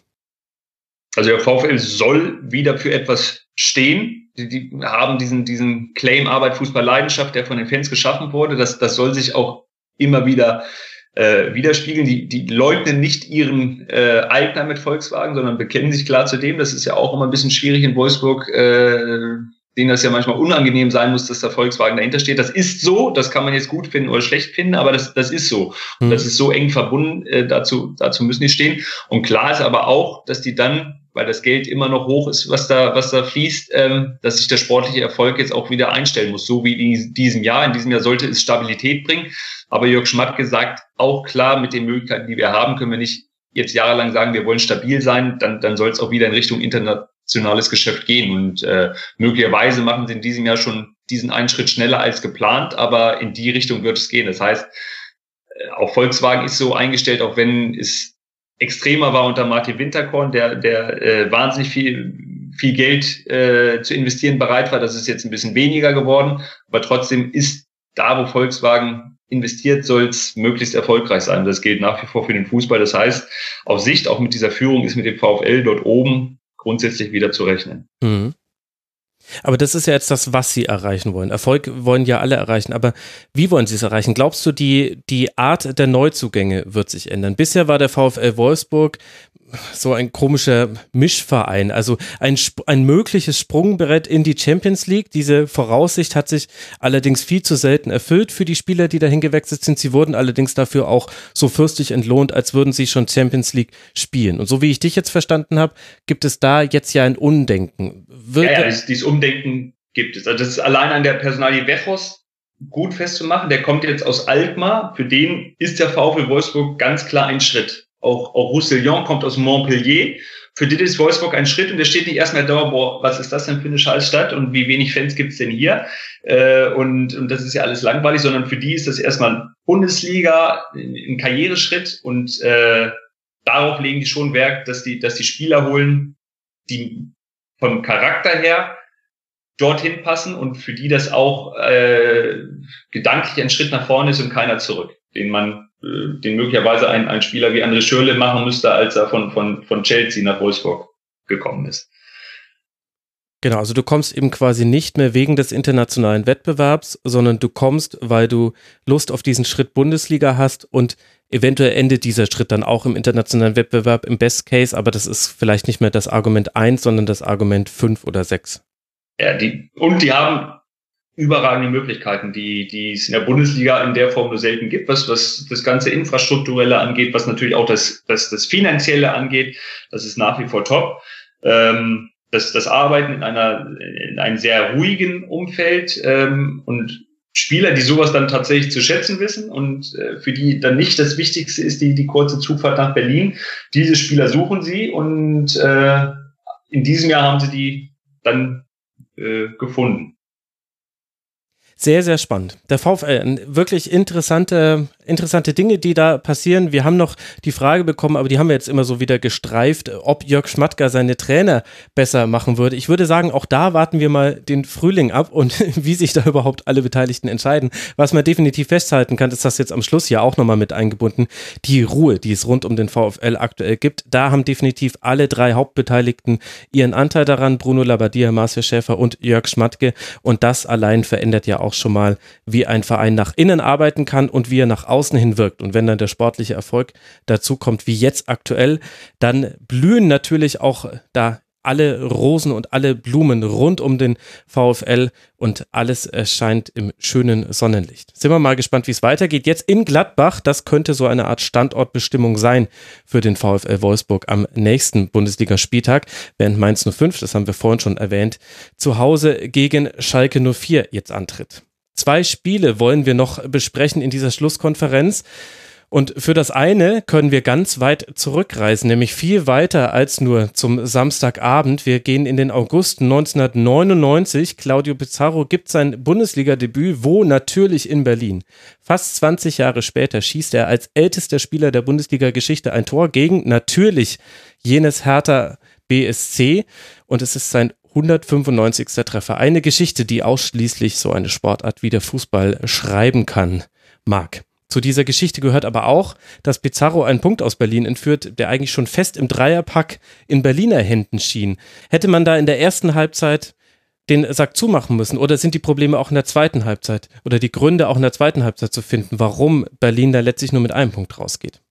Also der VfL soll wieder für etwas stehen. Die, die haben diesen, diesen Claim Arbeit, Fußball, Leidenschaft, der von den Fans geschaffen wurde. Das, das soll sich auch immer wieder äh, widerspiegeln. Die, die leugnen nicht ihren äh, Eigner mit Volkswagen, sondern bekennen sich klar zu dem. Das ist ja auch immer ein bisschen schwierig in Wolfsburg, äh, denen das ja manchmal unangenehm sein muss, dass der Volkswagen dahinter steht. Das ist so, das kann man jetzt gut finden oder schlecht finden, aber das, das ist so. Und hm. das ist so eng verbunden, äh, dazu, dazu müssen die stehen. Und klar ist aber auch, dass die dann weil das Geld immer noch hoch ist, was da, was da fließt, ähm, dass sich der sportliche Erfolg jetzt auch wieder einstellen muss, so wie in diesem Jahr. In diesem Jahr sollte es Stabilität bringen. Aber Jörg Schmatke sagt auch klar, mit den Möglichkeiten, die wir haben, können wir nicht jetzt jahrelang sagen, wir wollen stabil sein, dann, dann soll es auch wieder in Richtung internationales Geschäft gehen. Und äh, möglicherweise machen sie in diesem Jahr schon diesen einen Schritt schneller als geplant, aber in die Richtung wird es gehen. Das heißt, äh, auch Volkswagen ist so eingestellt, auch wenn es extremer war unter Martin Winterkorn, der, der äh, wahnsinnig viel, viel Geld äh, zu investieren bereit war. Das ist jetzt ein bisschen weniger geworden, aber trotzdem ist da, wo Volkswagen investiert, soll es möglichst erfolgreich sein. Das gilt nach wie vor für den Fußball. Das heißt, auf Sicht, auch mit dieser Führung, ist mit dem VfL dort oben grundsätzlich wieder zu rechnen. Mhm. Aber das ist ja jetzt das, was sie erreichen wollen. Erfolg wollen ja alle erreichen. Aber wie wollen sie es erreichen? Glaubst du, die, die Art der Neuzugänge wird sich ändern? Bisher war der VfL Wolfsburg so ein komischer Mischverein, also ein, ein mögliches Sprungbrett in die Champions League. Diese Voraussicht hat sich allerdings viel zu selten erfüllt für die Spieler, die dahin gewechselt sind. Sie wurden allerdings dafür auch so fürstlich entlohnt, als würden sie schon Champions League spielen. Und so wie ich dich jetzt verstanden habe, gibt es da jetzt ja ein Undenken. Wird ja, ja dieses Umdenken gibt es. Also das ist allein an der Personalie Wechos gut festzumachen. Der kommt jetzt aus Alkmaar. Für den ist der VfL Wolfsburg ganz klar ein Schritt auch, auch Roussillon kommt aus Montpellier. Für die ist Wolfsburg ein Schritt und der steht nicht erstmal da, boah, was ist das denn für eine Scheißstadt und wie wenig Fans gibt's denn hier? Äh, und, und das ist ja alles langweilig, sondern für die ist das erstmal Bundesliga, ein Karriereschritt und äh, darauf legen die schon Werk, dass die, dass die Spieler holen, die vom Charakter her dorthin passen und für die das auch äh, gedanklich ein Schritt nach vorne ist und keiner zurück, den man äh, den möglicherweise ein, ein Spieler wie André Schürle machen müsste, als er von, von, von Chelsea nach Wolfsburg gekommen ist. Genau, also du kommst eben quasi nicht mehr wegen des internationalen Wettbewerbs, sondern du kommst, weil du Lust auf diesen Schritt Bundesliga hast und eventuell endet dieser Schritt dann auch im internationalen Wettbewerb im Best Case, aber das ist vielleicht nicht mehr das Argument 1, sondern das Argument 5 oder 6. Ja, die, und die haben überragende Möglichkeiten, die, die es in der Bundesliga in der Form nur selten gibt, was, was das ganze Infrastrukturelle angeht, was natürlich auch das, das, das Finanzielle angeht. Das ist nach wie vor top. Ähm, das, das Arbeiten in einer, in einem sehr ruhigen Umfeld ähm, und Spieler, die sowas dann tatsächlich zu schätzen wissen und äh, für die dann nicht das Wichtigste ist die, die kurze Zugfahrt nach Berlin. Diese Spieler suchen sie und äh, in diesem Jahr haben sie die dann äh, gefunden. Sehr, sehr spannend. Der VfL, ein wirklich interessante, interessante Dinge, die da passieren. Wir haben noch die Frage bekommen, aber die haben wir jetzt immer so wieder gestreift, ob Jörg Schmattka seine Trainer besser machen würde. Ich würde sagen, auch da warten wir mal den Frühling ab und [LAUGHS] wie sich da überhaupt alle Beteiligten entscheiden. Was man definitiv festhalten kann, ist das jetzt am Schluss ja auch nochmal mit eingebunden, die Ruhe, die es rund um den VfL aktuell gibt. Da haben definitiv alle drei Hauptbeteiligten ihren Anteil daran, Bruno Labbadia, Marcel Schäfer und Jörg Schmatke. Und das allein verändert ja auch schon mal, wie ein Verein nach innen arbeiten kann und wie er nach außen hin wirkt. Und wenn dann der sportliche Erfolg dazu kommt, wie jetzt aktuell, dann blühen natürlich auch da alle Rosen und alle Blumen rund um den VfL und alles erscheint im schönen Sonnenlicht. Sind wir mal gespannt, wie es weitergeht. Jetzt in Gladbach, das könnte so eine Art Standortbestimmung sein für den VfL Wolfsburg am nächsten Bundesligaspieltag, während Mainz 05, das haben wir vorhin schon erwähnt, zu Hause gegen Schalke 04 jetzt antritt. Zwei Spiele wollen wir noch besprechen in dieser Schlusskonferenz. Und für das eine können wir ganz weit zurückreisen, nämlich viel weiter als nur zum Samstagabend. Wir gehen in den August 1999. Claudio Pizarro gibt sein Bundesliga-Debüt, wo natürlich in Berlin. Fast 20 Jahre später schießt er als ältester Spieler der Bundesliga-Geschichte ein Tor gegen natürlich jenes Hertha BSC und es ist sein 195. Treffer. Eine Geschichte, die ausschließlich so eine Sportart wie der Fußball schreiben kann. Marc. Zu dieser Geschichte gehört aber auch, dass Pizarro einen Punkt aus Berlin entführt, der eigentlich schon fest im Dreierpack in Berliner Händen schien. Hätte man da in der ersten Halbzeit den Sack zumachen müssen oder sind die Probleme auch in der zweiten Halbzeit oder die Gründe auch in der zweiten Halbzeit zu finden, warum Berlin da letztlich nur mit einem Punkt rausgeht?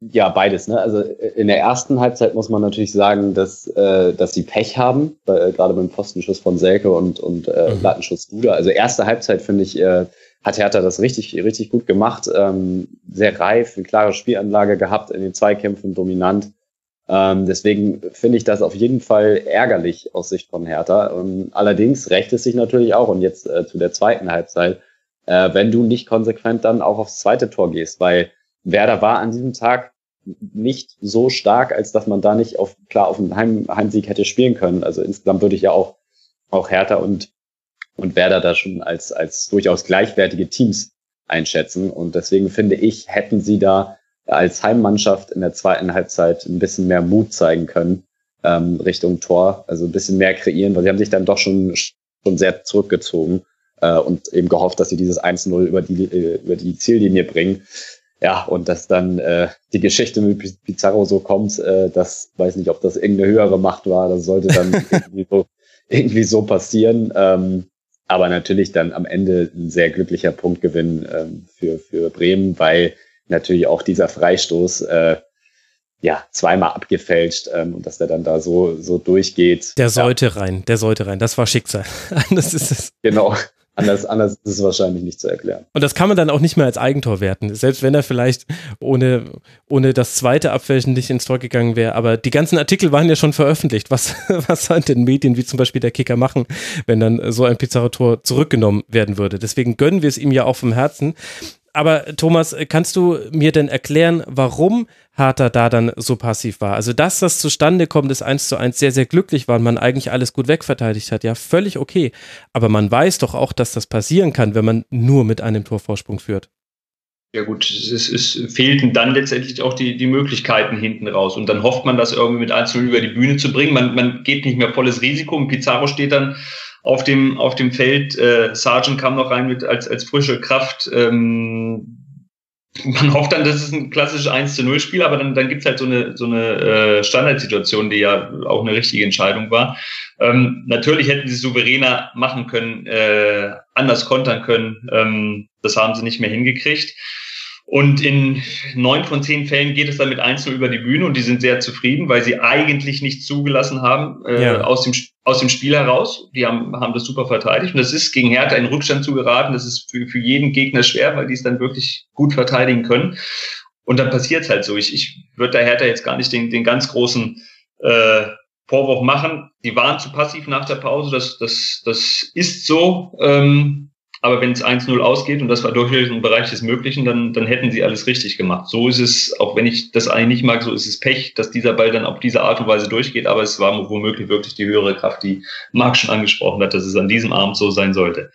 Ja, beides. Ne? Also in der ersten Halbzeit muss man natürlich sagen, dass, äh, dass sie Pech haben, äh, gerade mit dem Pfostenschuss von Selke und, und äh, mhm. Lattenschuss Duda. Also erste Halbzeit finde ich, äh, hat Hertha das richtig, richtig gut gemacht. Ähm, sehr reif, eine klare Spielanlage gehabt, in den Zweikämpfen dominant. Ähm, deswegen finde ich das auf jeden Fall ärgerlich aus Sicht von Hertha. Ähm, allerdings rächt es sich natürlich auch, und jetzt äh, zu der zweiten Halbzeit, äh, wenn du nicht konsequent dann auch aufs zweite Tor gehst, weil Werder war an diesem Tag nicht so stark, als dass man da nicht auf, klar auf einen Heim, Heimsieg hätte spielen können. Also insgesamt würde ich ja auch, auch Hertha und, und Werder da schon als, als durchaus gleichwertige Teams einschätzen. Und deswegen finde ich, hätten sie da als Heimmannschaft in der zweiten Halbzeit ein bisschen mehr Mut zeigen können ähm, Richtung Tor, also ein bisschen mehr kreieren, weil sie haben sich dann doch schon, schon sehr zurückgezogen äh, und eben gehofft, dass sie dieses 1-0 über die, äh, über die Ziellinie bringen ja, und dass dann äh, die Geschichte mit Pizarro so kommt, äh, das weiß nicht, ob das irgendeine höhere Macht war, das sollte dann [LAUGHS] irgendwie, so, irgendwie so passieren. Ähm, aber natürlich dann am Ende ein sehr glücklicher Punktgewinn ähm, für, für Bremen, weil natürlich auch dieser Freistoß äh, ja zweimal abgefälscht ähm, und dass der dann da so, so durchgeht. Der sollte ja. rein, der sollte rein. Das war Schicksal. [LAUGHS] das ist es. Genau. Anders, anders ist es wahrscheinlich nicht zu erklären. Und das kann man dann auch nicht mehr als Eigentor werten. Selbst wenn er vielleicht ohne, ohne das zweite Abfälschen nicht ins Tor gegangen wäre. Aber die ganzen Artikel waren ja schon veröffentlicht. Was, [LAUGHS] was sollen denn Medien wie zum Beispiel der Kicker machen, wenn dann so ein Pizarro-Tor zurückgenommen werden würde? Deswegen gönnen wir es ihm ja auch vom Herzen. Aber Thomas, kannst du mir denn erklären, warum Harter da dann so passiv war? Also, dass das zustande kommt, ist eins zu eins sehr, sehr glücklich war und man eigentlich alles gut wegverteidigt hat. Ja, völlig okay. Aber man weiß doch auch, dass das passieren kann, wenn man nur mit einem Torvorsprung führt. Ja gut, es, es fehlten dann letztendlich auch die, die Möglichkeiten hinten raus. Und dann hofft man, das irgendwie mit 1 über die Bühne zu bringen. Man, man geht nicht mehr volles Risiko. Und Pizarro steht dann auf dem, auf dem Feld. Äh, Sargent kam noch rein mit als, als frische Kraft. Ähm, man hofft dann, das ist ein klassisches 1 zu 0 Spiel, aber dann, dann gibt's halt so eine, so eine äh, Standardsituation, die ja auch eine richtige Entscheidung war. Ähm, natürlich hätten sie souveräner machen können, äh, anders kontern können. Ähm, das haben sie nicht mehr hingekriegt. Und in neun von zehn Fällen geht es dann mit 1 über die Bühne und die sind sehr zufrieden, weil sie eigentlich nichts zugelassen haben äh, ja. aus, dem, aus dem Spiel heraus. Die haben, haben das super verteidigt und das ist gegen Hertha in Rückstand zu geraten. Das ist für, für jeden Gegner schwer, weil die es dann wirklich gut verteidigen können. Und dann passiert es halt so. Ich, ich würde da Hertha jetzt gar nicht den, den ganz großen äh, Vorwurf machen. Die waren zu passiv nach der Pause. Das, das, das ist so. Ähm, aber wenn es 1-0 ausgeht und das war durchaus im Bereich des Möglichen, dann, dann hätten sie alles richtig gemacht. So ist es, auch wenn ich das eigentlich nicht mag, so ist es Pech, dass dieser Ball dann auf diese Art und Weise durchgeht, aber es war womöglich wirklich die höhere Kraft, die Marc schon angesprochen hat, dass es an diesem Abend so sein sollte.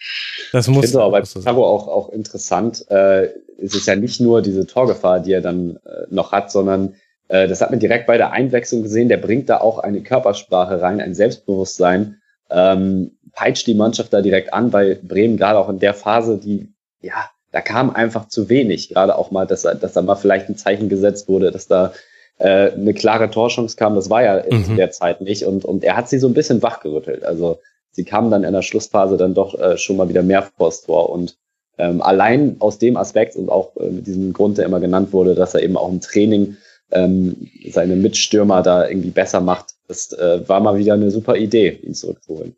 Das muss ich finde aber bei Pizarro auch, auch interessant. Äh, es ist ja nicht nur diese Torgefahr, die er dann äh, noch hat, sondern äh, das hat man direkt bei der Einwechslung gesehen. Der bringt da auch eine Körpersprache rein, ein Selbstbewusstsein. Ähm, peitscht die Mannschaft da direkt an, weil Bremen gerade auch in der Phase, die, ja, da kam einfach zu wenig. Gerade auch mal, dass, dass da mal vielleicht ein Zeichen gesetzt wurde, dass da äh, eine klare Torchance kam. Das war ja mhm. in der Zeit nicht. Und, und er hat sie so ein bisschen wachgerüttelt. Also sie kamen dann in der Schlussphase dann doch äh, schon mal wieder mehr vors Tor. Und ähm, allein aus dem Aspekt und auch äh, mit diesem Grund, der immer genannt wurde, dass er eben auch im Training ähm, seine Mitstürmer da irgendwie besser macht, das äh, war mal wieder eine super Idee, ihn zurückzuholen.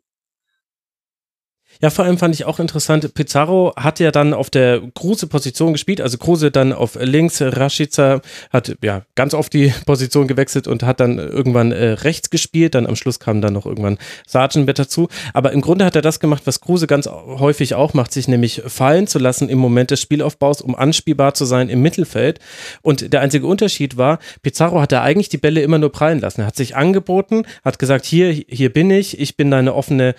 Ja, vor allem fand ich auch interessant, Pizarro hat ja dann auf der Kruse-Position gespielt, also Kruse dann auf links, Rashica hat ja ganz oft die [LAUGHS] Position gewechselt und hat dann irgendwann äh, rechts gespielt, dann am Schluss kam dann noch irgendwann Sargent mit dazu, aber im Grunde hat er das gemacht, was Kruse ganz häufig auch macht, sich nämlich fallen zu lassen im Moment des Spielaufbaus, um anspielbar zu sein im Mittelfeld. Und der einzige Unterschied war, Pizarro hat er eigentlich die Bälle immer nur prallen lassen, er hat sich angeboten, hat gesagt, hier, hier bin ich, ich bin deine offene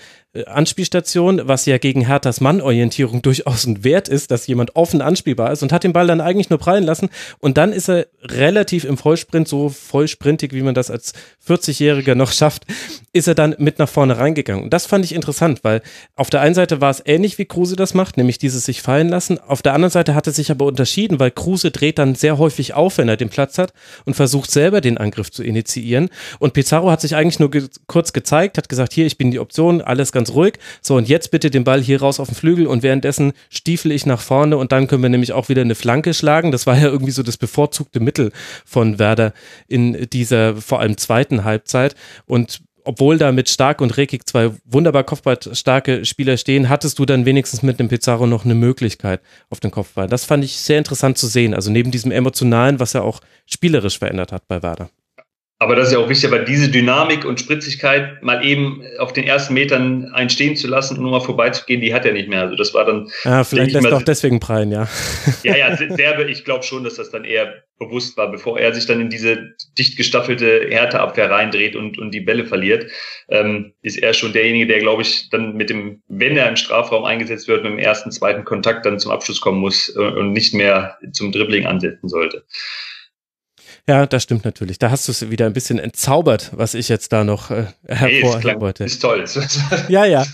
Anspielstation, was ja gegen Herthas Mannorientierung durchaus ein Wert ist, dass jemand offen anspielbar ist und hat den Ball dann eigentlich nur prallen lassen und dann ist er relativ im Vollsprint, so vollsprintig, wie man das als 40-Jähriger noch schafft, ist er dann mit nach vorne reingegangen. Und das fand ich interessant, weil auf der einen Seite war es ähnlich, wie Kruse das macht, nämlich dieses sich fallen lassen. Auf der anderen Seite hat er sich aber unterschieden, weil Kruse dreht dann sehr häufig auf, wenn er den Platz hat und versucht selber den Angriff zu initiieren. Und Pizarro hat sich eigentlich nur ge kurz gezeigt, hat gesagt, hier, ich bin die Option, alles ganz ganz ruhig. So, und jetzt bitte den Ball hier raus auf den Flügel und währenddessen stiefel ich nach vorne und dann können wir nämlich auch wieder eine Flanke schlagen. Das war ja irgendwie so das bevorzugte Mittel von Werder in dieser vor allem zweiten Halbzeit. Und obwohl da mit Stark und Rekik zwei wunderbar kopfballstarke Spieler stehen, hattest du dann wenigstens mit dem Pizarro noch eine Möglichkeit auf den Kopfball. Das fand ich sehr interessant zu sehen. Also neben diesem emotionalen, was er auch spielerisch verändert hat bei Werder. Aber das ist ja auch wichtig, aber diese Dynamik und Spritzigkeit mal eben auf den ersten Metern einstehen zu lassen und nur mal vorbeizugehen, die hat er nicht mehr. Also das war dann. Ja, vielleicht lässt er auch deswegen prallen, ja. Ja, ja, sehr, ich glaube schon, dass das dann eher bewusst war, bevor er sich dann in diese dicht gestaffelte Härteabwehr reindreht und, und die Bälle verliert, ähm, ist er schon derjenige, der, glaube ich, dann mit dem, wenn er im Strafraum eingesetzt wird, mit dem ersten, zweiten Kontakt dann zum Abschluss kommen muss äh, und nicht mehr zum Dribbling ansetzen sollte. Ja, das stimmt natürlich. Da hast du es wieder ein bisschen entzaubert, was ich jetzt da noch äh, hervorheben wollte. Ist toll. [LAUGHS] ja, ja.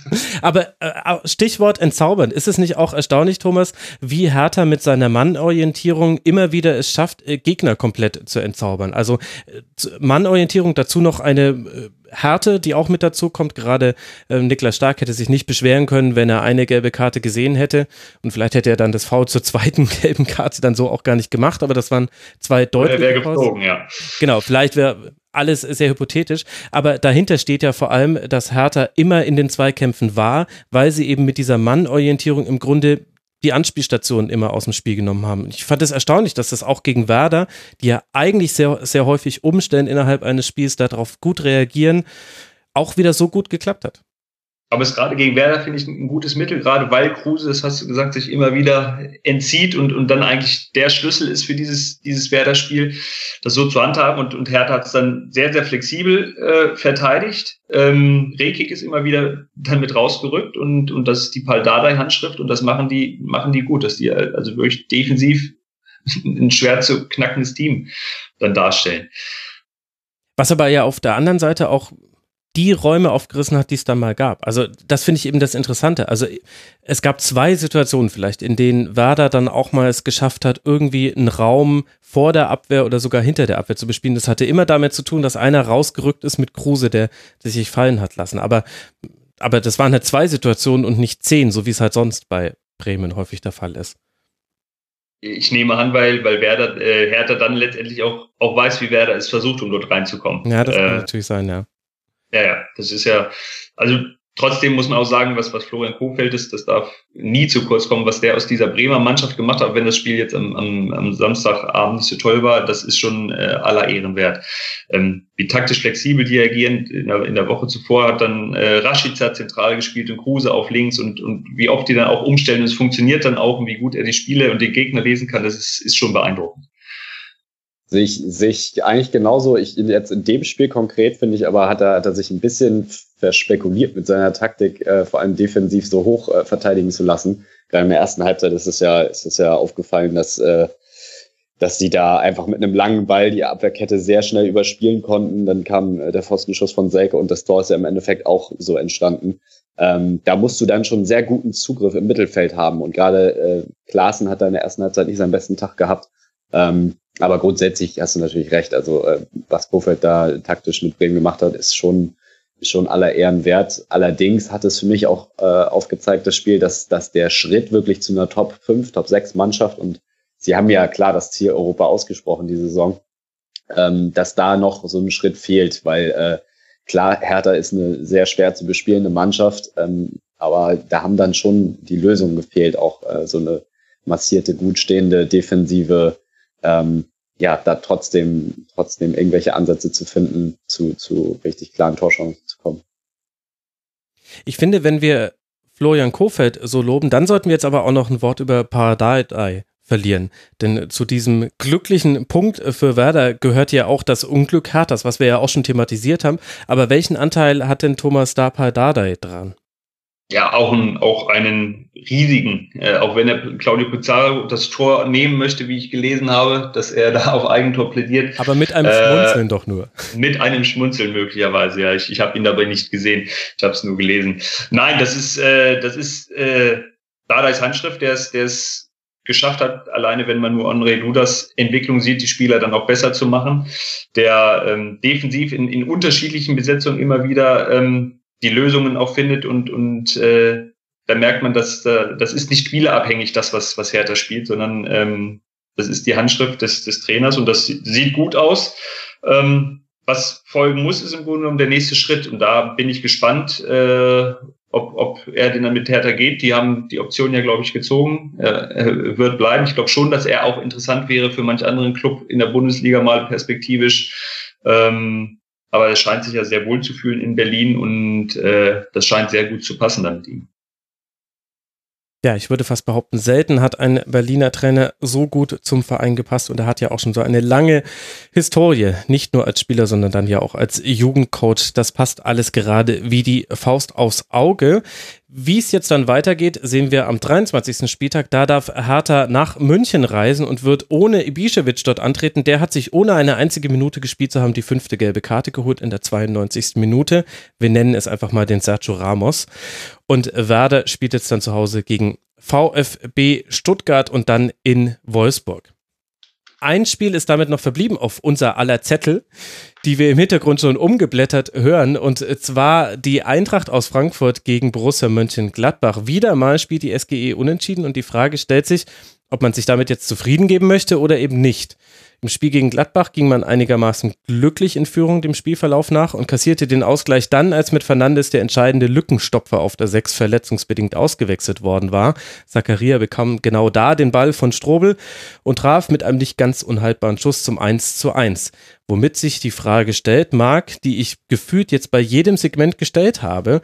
Aber äh, Stichwort entzaubern. Ist es nicht auch erstaunlich, Thomas, wie Hertha mit seiner Mannorientierung immer wieder es schafft, äh, Gegner komplett zu entzaubern? Also äh, Mannorientierung, dazu noch eine äh, Härte, die auch mit dazu kommt. Gerade äh, Niklas Stark hätte sich nicht beschweren können, wenn er eine gelbe Karte gesehen hätte. Und vielleicht hätte er dann das Foul zur zweiten [LAUGHS] gelben Karte dann so auch gar nicht gemacht. Aber das waren zwei deutliche. Wäre geflogen, ja. Genau, vielleicht wäre alles sehr hypothetisch, aber dahinter steht ja vor allem, dass Hertha immer in den Zweikämpfen war, weil sie eben mit dieser Mannorientierung im Grunde die Anspielstationen immer aus dem Spiel genommen haben. Ich fand es erstaunlich, dass das auch gegen Werder, die ja eigentlich sehr, sehr häufig umstellen innerhalb eines Spiels, darauf gut reagieren, auch wieder so gut geklappt hat. Aber es gerade gegen Werder finde ich ein gutes Mittel, gerade weil Kruse, das hast du gesagt, sich immer wieder entzieht und, und dann eigentlich der Schlüssel ist für dieses, dieses Werder-Spiel, das so zu handhaben. Und, und Hertha hat es dann sehr, sehr flexibel äh, verteidigt. Ähm, Rekik ist immer wieder dann mit rausgerückt und, und das ist die Paldadei-Handschrift und das machen die, machen die gut, dass die also wirklich defensiv [LAUGHS] ein schwer zu knackendes Team dann darstellen. Was aber ja auf der anderen Seite auch die Räume aufgerissen hat, die es da mal gab. Also das finde ich eben das Interessante. Also es gab zwei Situationen vielleicht, in denen Werder dann auch mal es geschafft hat, irgendwie einen Raum vor der Abwehr oder sogar hinter der Abwehr zu bespielen. Das hatte immer damit zu tun, dass einer rausgerückt ist mit Kruse, der, der sich fallen hat lassen. Aber, aber das waren halt zwei Situationen und nicht zehn, so wie es halt sonst bei Bremen häufig der Fall ist. Ich nehme an, weil, weil Werder, äh, Hertha dann letztendlich auch, auch weiß, wie Werder es versucht, um dort reinzukommen. Ja, das kann äh, natürlich sein, ja. Ja, ja, das ist ja, also Trotzdem muss man auch sagen, was, was Florian Kofeld ist, das darf nie zu kurz kommen, was der aus dieser Bremer Mannschaft gemacht hat, wenn das Spiel jetzt am, am, am Samstagabend nicht so toll war, das ist schon äh, aller Ehren wert. Ähm, wie taktisch flexibel die agieren, in der, in der Woche zuvor hat dann äh, Rashica zentral gespielt und Kruse auf links und, und wie oft die dann auch umstellen, es funktioniert dann auch und wie gut er die Spiele und den Gegner lesen kann, das ist, ist schon beeindruckend. Sehe ich, sehe ich eigentlich genauso. Ich, jetzt in dem Spiel konkret finde ich aber, hat er, hat er sich ein bisschen verspekuliert mit seiner Taktik, äh, vor allem defensiv so hoch äh, verteidigen zu lassen. Gerade in der ersten Halbzeit ist es ja, ist es ja aufgefallen, dass, äh, dass sie da einfach mit einem langen Ball die Abwehrkette sehr schnell überspielen konnten. Dann kam äh, der Pfostenschuss von Selke und das Tor ist ja im Endeffekt auch so entstanden. Ähm, da musst du dann schon sehr guten Zugriff im Mittelfeld haben. Und gerade äh, Klaassen hat da in der ersten Halbzeit nicht seinen besten Tag gehabt. Ähm, aber grundsätzlich hast du natürlich recht. Also äh, was Kofeld da taktisch mit Bremen gemacht hat, ist schon schon aller Ehren wert. Allerdings hat es für mich auch äh, aufgezeigt, das Spiel, dass, dass der Schritt wirklich zu einer Top 5, Top 6 Mannschaft und sie haben ja klar das Ziel Europa ausgesprochen, diese Saison, ähm, dass da noch so ein Schritt fehlt, weil äh, klar, Hertha ist eine sehr schwer zu bespielende Mannschaft, ähm, aber da haben dann schon die Lösungen gefehlt, auch äh, so eine massierte, gut stehende Defensive, ähm, ja, da trotzdem, trotzdem irgendwelche Ansätze zu finden, zu, zu richtig klaren Torchancen zu kommen. Ich finde, wenn wir Florian Kofeld so loben, dann sollten wir jetzt aber auch noch ein Wort über Paradise verlieren. Denn zu diesem glücklichen Punkt für Werder gehört ja auch das Unglück Herthas, was wir ja auch schon thematisiert haben. Aber welchen Anteil hat denn Thomas Dardai dran? Ja auch, ein, auch einen riesigen, äh, auch wenn er Claudio Pizarro das Tor nehmen möchte, wie ich gelesen habe, dass er da auf Eigentor plädiert. Aber mit einem Schmunzeln äh, doch nur. Mit einem Schmunzeln möglicherweise, ja. Ich, ich habe ihn dabei nicht gesehen, ich habe es nur gelesen. Nein, das ist, äh, das ist äh, Dardais Handschrift, der es der es geschafft hat, alleine wenn man nur André Ludas Entwicklung sieht, die Spieler dann auch besser zu machen, der ähm, defensiv in, in unterschiedlichen Besetzungen immer wieder ähm, die Lösungen auch findet und, und äh, da merkt man, dass äh, das ist nicht spielerabhängig, das, was, was Hertha spielt, sondern ähm, das ist die Handschrift des, des Trainers und das sieht gut aus. Ähm, was folgen muss, ist im Grunde genommen der nächste Schritt. Und da bin ich gespannt, äh, ob, ob er denn dann mit Hertha geht. Die haben die Option ja, glaube ich, gezogen. Er wird bleiben. Ich glaube schon, dass er auch interessant wäre für manch anderen Club in der Bundesliga mal perspektivisch. Ähm, aber er scheint sich ja sehr wohl zu fühlen in Berlin und äh, das scheint sehr gut zu passen dann mit ihm. Ja, ich würde fast behaupten, selten hat ein Berliner Trainer so gut zum Verein gepasst und er hat ja auch schon so eine lange Historie, nicht nur als Spieler, sondern dann ja auch als Jugendcoach. Das passt alles gerade wie die Faust aufs Auge. Wie es jetzt dann weitergeht, sehen wir am 23. Spieltag. Da darf Hertha nach München reisen und wird ohne Ibišević dort antreten. Der hat sich ohne eine einzige Minute gespielt zu haben die fünfte gelbe Karte geholt in der 92. Minute. Wir nennen es einfach mal den Sergio Ramos. Und Werder spielt jetzt dann zu Hause gegen VfB Stuttgart und dann in Wolfsburg. Ein Spiel ist damit noch verblieben auf unser aller Zettel, die wir im Hintergrund schon umgeblättert hören. Und zwar die Eintracht aus Frankfurt gegen Borussia Mönchengladbach. Wieder mal spielt die SGE unentschieden und die Frage stellt sich, ob man sich damit jetzt zufrieden geben möchte oder eben nicht. Im Spiel gegen Gladbach ging man einigermaßen glücklich in Führung dem Spielverlauf nach und kassierte den Ausgleich dann, als mit Fernandes der entscheidende Lückenstopfer auf der 6 verletzungsbedingt ausgewechselt worden war. Zakaria bekam genau da den Ball von Strobel und traf mit einem nicht ganz unhaltbaren Schuss zum 1 zu 1. Womit sich die Frage stellt, Marc, die ich gefühlt jetzt bei jedem Segment gestellt habe,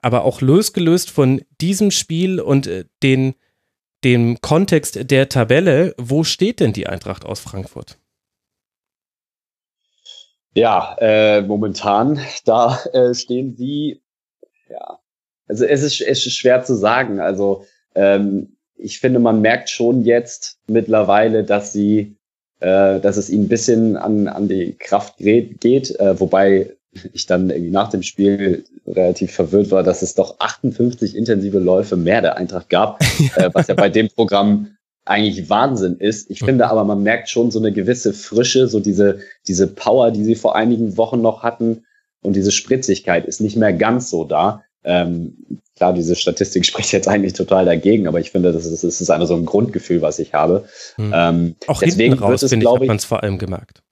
aber auch losgelöst von diesem Spiel und äh, den dem Kontext der Tabelle, wo steht denn die Eintracht aus Frankfurt? Ja, äh, momentan, da äh, stehen sie, ja, also es ist, es ist schwer zu sagen. Also ähm, ich finde, man merkt schon jetzt mittlerweile, dass sie, äh, dass es ihnen ein bisschen an, an die Kraft geht, äh, wobei ich dann irgendwie nach dem Spiel relativ verwirrt war, dass es doch 58 intensive Läufe mehr der Eintracht gab, [LAUGHS] äh, was ja bei dem Programm eigentlich Wahnsinn ist. Ich finde aber, man merkt schon so eine gewisse Frische, so diese, diese Power, die sie vor einigen Wochen noch hatten und diese Spritzigkeit ist nicht mehr ganz so da. Ähm, klar, diese Statistik [LAUGHS] spricht jetzt eigentlich total dagegen, aber ich finde, das ist, das ist einfach so ein Grundgefühl, was ich habe. Hm. Ähm, Auch deswegen hinten raus, finde ich, hat man es vor allem gemerkt.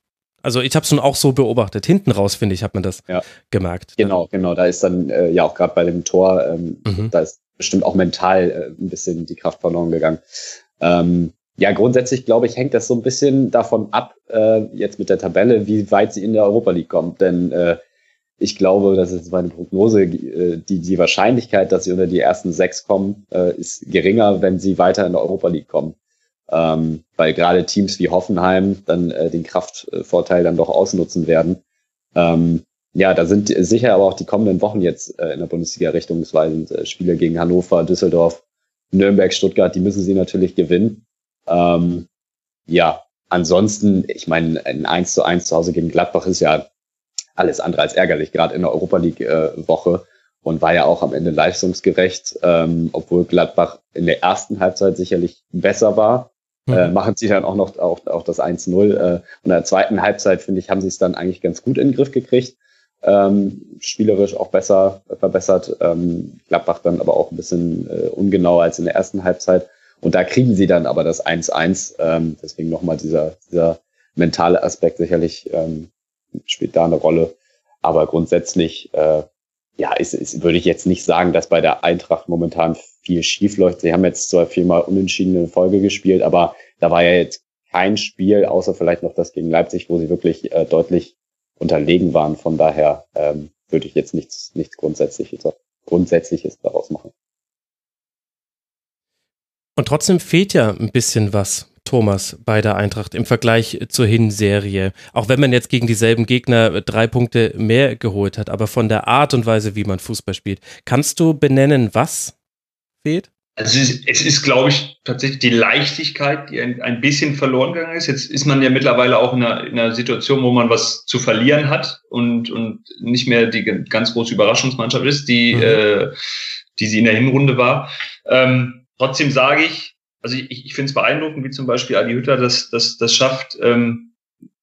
Also ich habe es nun auch so beobachtet. Hinten raus, finde ich, hat man das ja. gemerkt. Genau, genau. Da ist dann äh, ja auch gerade bei dem Tor, ähm, mhm. da ist bestimmt auch mental äh, ein bisschen die Kraft verloren gegangen. Ähm, ja, grundsätzlich glaube ich, hängt das so ein bisschen davon ab, äh, jetzt mit der Tabelle, wie weit sie in der Europa League kommt. Denn äh, ich glaube, das ist meine Prognose, äh, die, die Wahrscheinlichkeit, dass sie unter die ersten sechs kommen, äh, ist geringer, wenn sie weiter in der Europa League kommen. Ähm, weil gerade Teams wie Hoffenheim dann äh, den Kraftvorteil dann doch ausnutzen werden. Ähm, ja, da sind sicher aber auch die kommenden Wochen jetzt äh, in der Bundesliga richtungsweisend. Äh, Spiele gegen Hannover, Düsseldorf, Nürnberg, Stuttgart, die müssen sie natürlich gewinnen. Ähm, ja, ansonsten, ich meine, ein 1 zu 1 zu Hause gegen Gladbach ist ja alles andere als ärgerlich, gerade in der Europa League-Woche. Äh, und war ja auch am Ende leistungsgerecht, ähm, obwohl Gladbach in der ersten Halbzeit sicherlich besser war. Mhm. Äh, machen sie dann auch noch auch, auch das 1-0. Äh, und in der zweiten Halbzeit, finde ich, haben sie es dann eigentlich ganz gut in den Griff gekriegt. Ähm, spielerisch auch besser verbessert. Ähm, Gladbach dann aber auch ein bisschen äh, ungenauer als in der ersten Halbzeit. Und da kriegen sie dann aber das 1-1. Ähm, deswegen nochmal dieser, dieser mentale Aspekt sicherlich ähm, spielt da eine Rolle. Aber grundsätzlich, äh, ja, ist, ist, würde ich jetzt nicht sagen, dass bei der Eintracht momentan viel schief läuft. Sie haben jetzt zwar viermal unentschiedene Folge gespielt, aber da war ja jetzt kein Spiel, außer vielleicht noch das gegen Leipzig, wo sie wirklich äh, deutlich unterlegen waren. Von daher ähm, würde ich jetzt nichts, nichts Grundsätzliches, Grundsätzliches daraus machen. Und trotzdem fehlt ja ein bisschen was, Thomas, bei der Eintracht im Vergleich zur Hinserie. Auch wenn man jetzt gegen dieselben Gegner drei Punkte mehr geholt hat, aber von der Art und Weise, wie man Fußball spielt. Kannst du benennen, was fehlt? Also es ist, es ist, glaube ich, tatsächlich die Leichtigkeit, die ein, ein bisschen verloren gegangen ist. Jetzt ist man ja mittlerweile auch in einer, in einer Situation, wo man was zu verlieren hat und, und nicht mehr die ganz große Überraschungsmannschaft ist, die, mhm. äh, die sie in der Hinrunde war. Ähm, Trotzdem sage ich, also ich, ich finde es beeindruckend, wie zum Beispiel Adi Hütter das, das, das schafft, ähm,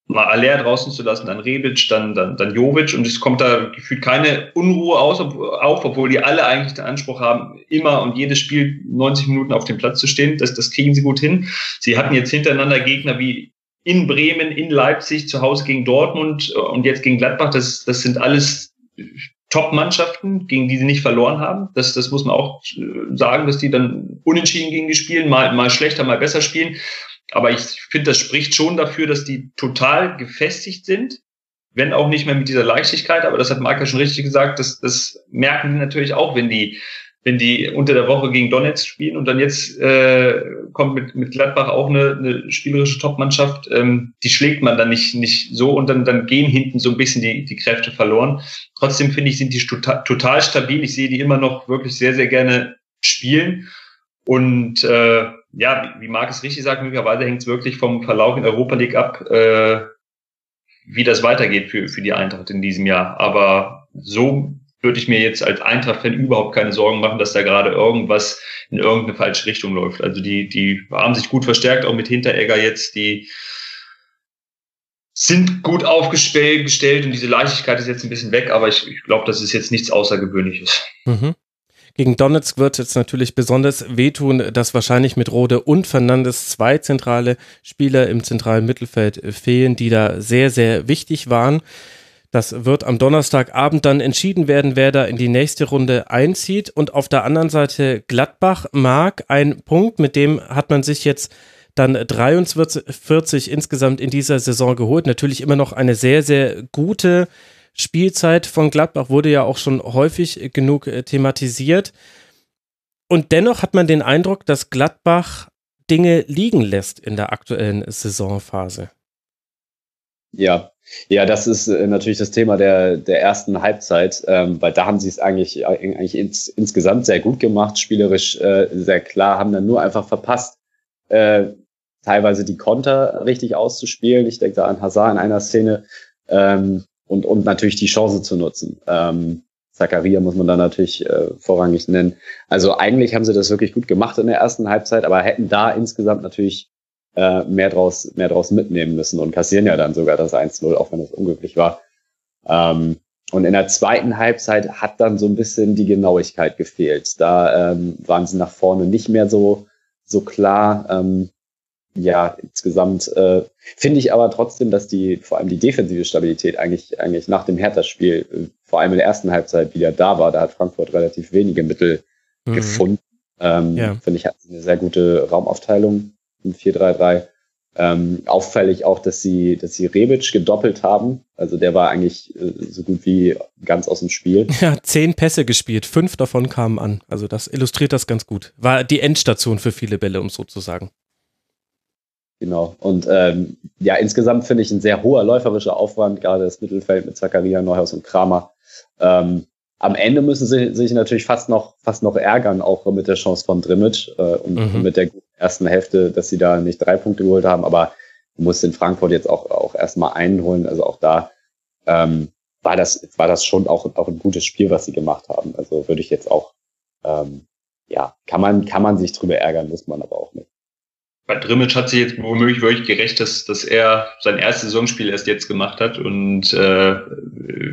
mal Aller draußen zu lassen, dann Rebic, dann, dann, dann Jovic und es kommt da gefühlt keine Unruhe aus, auf, obwohl die alle eigentlich den Anspruch haben, immer und jedes Spiel 90 Minuten auf dem Platz zu stehen. Das, das kriegen sie gut hin. Sie hatten jetzt hintereinander Gegner wie in Bremen, in Leipzig, zu Hause gegen Dortmund und jetzt gegen Gladbach. Das, das sind alles Top-Mannschaften, gegen die sie nicht verloren haben. Das, das muss man auch äh, sagen, dass die dann unentschieden gegen die spielen, mal, mal schlechter, mal besser spielen. Aber ich finde, das spricht schon dafür, dass die total gefestigt sind, wenn auch nicht mehr mit dieser Leichtigkeit. Aber das hat Marc schon richtig gesagt, das, das merken die natürlich auch, wenn die wenn die unter der Woche gegen Donetsk spielen und dann jetzt äh, kommt mit, mit Gladbach auch eine, eine spielerische Topmannschaft, ähm, die schlägt man dann nicht, nicht so und dann, dann gehen hinten so ein bisschen die, die Kräfte verloren. Trotzdem finde ich, sind die total, total stabil. Ich sehe die immer noch wirklich sehr, sehr gerne spielen. Und äh, ja, wie Marc es richtig sagt, möglicherweise hängt es wirklich vom Verlauf in Europa League ab, äh, wie das weitergeht für, für die Eintracht in diesem Jahr. Aber so würde ich mir jetzt als Eintracht-Fan überhaupt keine Sorgen machen, dass da gerade irgendwas in irgendeine falsche Richtung läuft. Also die, die haben sich gut verstärkt, auch mit Hinteregger jetzt, die sind gut aufgestellt und diese Leichtigkeit ist jetzt ein bisschen weg, aber ich, ich glaube, das ist jetzt nichts Außergewöhnliches. Mhm. Gegen Donetsk wird jetzt natürlich besonders wehtun, dass wahrscheinlich mit Rode und Fernandes zwei zentrale Spieler im zentralen Mittelfeld fehlen, die da sehr, sehr wichtig waren. Das wird am Donnerstagabend dann entschieden werden, wer da in die nächste Runde einzieht. Und auf der anderen Seite Gladbach mag ein Punkt, mit dem hat man sich jetzt dann 43 insgesamt in dieser Saison geholt. Natürlich immer noch eine sehr, sehr gute Spielzeit von Gladbach, wurde ja auch schon häufig genug äh, thematisiert. Und dennoch hat man den Eindruck, dass Gladbach Dinge liegen lässt in der aktuellen Saisonphase. Ja, ja, das ist äh, natürlich das Thema der, der ersten Halbzeit, ähm, weil da haben sie es eigentlich, äh, eigentlich ins, insgesamt sehr gut gemacht, spielerisch äh, sehr klar, haben dann nur einfach verpasst, äh, teilweise die Konter richtig auszuspielen. Ich denke da an Hazard in einer Szene ähm, und, und natürlich die Chance zu nutzen. Ähm, Zakaria muss man da natürlich äh, vorrangig nennen. Also eigentlich haben sie das wirklich gut gemacht in der ersten Halbzeit, aber hätten da insgesamt natürlich äh, mehr draus, mehr draus mitnehmen müssen und kassieren ja dann sogar das 1-0, auch wenn es unglücklich war. Ähm, und in der zweiten Halbzeit hat dann so ein bisschen die Genauigkeit gefehlt. Da ähm, waren sie nach vorne nicht mehr so, so klar. Ähm, ja, insgesamt äh, finde ich aber trotzdem, dass die, vor allem die defensive Stabilität eigentlich, eigentlich nach dem Hertha-Spiel, äh, vor allem in der ersten Halbzeit wieder da war. Da hat Frankfurt relativ wenige Mittel mhm. gefunden. Ähm, ja. Finde ich, hat eine sehr gute Raumaufteilung im 4-3-3. Ähm, auffällig auch, dass sie, dass sie Rebic gedoppelt haben. Also der war eigentlich äh, so gut wie ganz aus dem Spiel. [LAUGHS] Ja, zehn Pässe gespielt, fünf davon kamen an. Also das illustriert das ganz gut. War die Endstation für viele Bälle, um so zu sagen. Genau. Und ähm, ja, insgesamt finde ich ein sehr hoher läuferischer Aufwand, gerade das Mittelfeld mit Zakaria, Neuhaus und Kramer. Ähm, am Ende müssen sie sich natürlich fast noch, fast noch ärgern, auch mit der Chance von Drimmitsch äh, und, mhm. mit der ersten Hälfte, dass sie da nicht drei Punkte geholt haben. Aber du musst in Frankfurt jetzt auch, auch erstmal einholen. Also auch da ähm, war, das, war das schon auch, auch ein gutes Spiel, was sie gemacht haben. Also würde ich jetzt auch, ähm, ja, kann man, kann man sich drüber ärgern, muss man aber auch nicht bei Drimmitsch hat sich jetzt womöglich wirklich gerecht, dass, dass er sein erstes Saisonspiel erst jetzt gemacht hat. Und äh,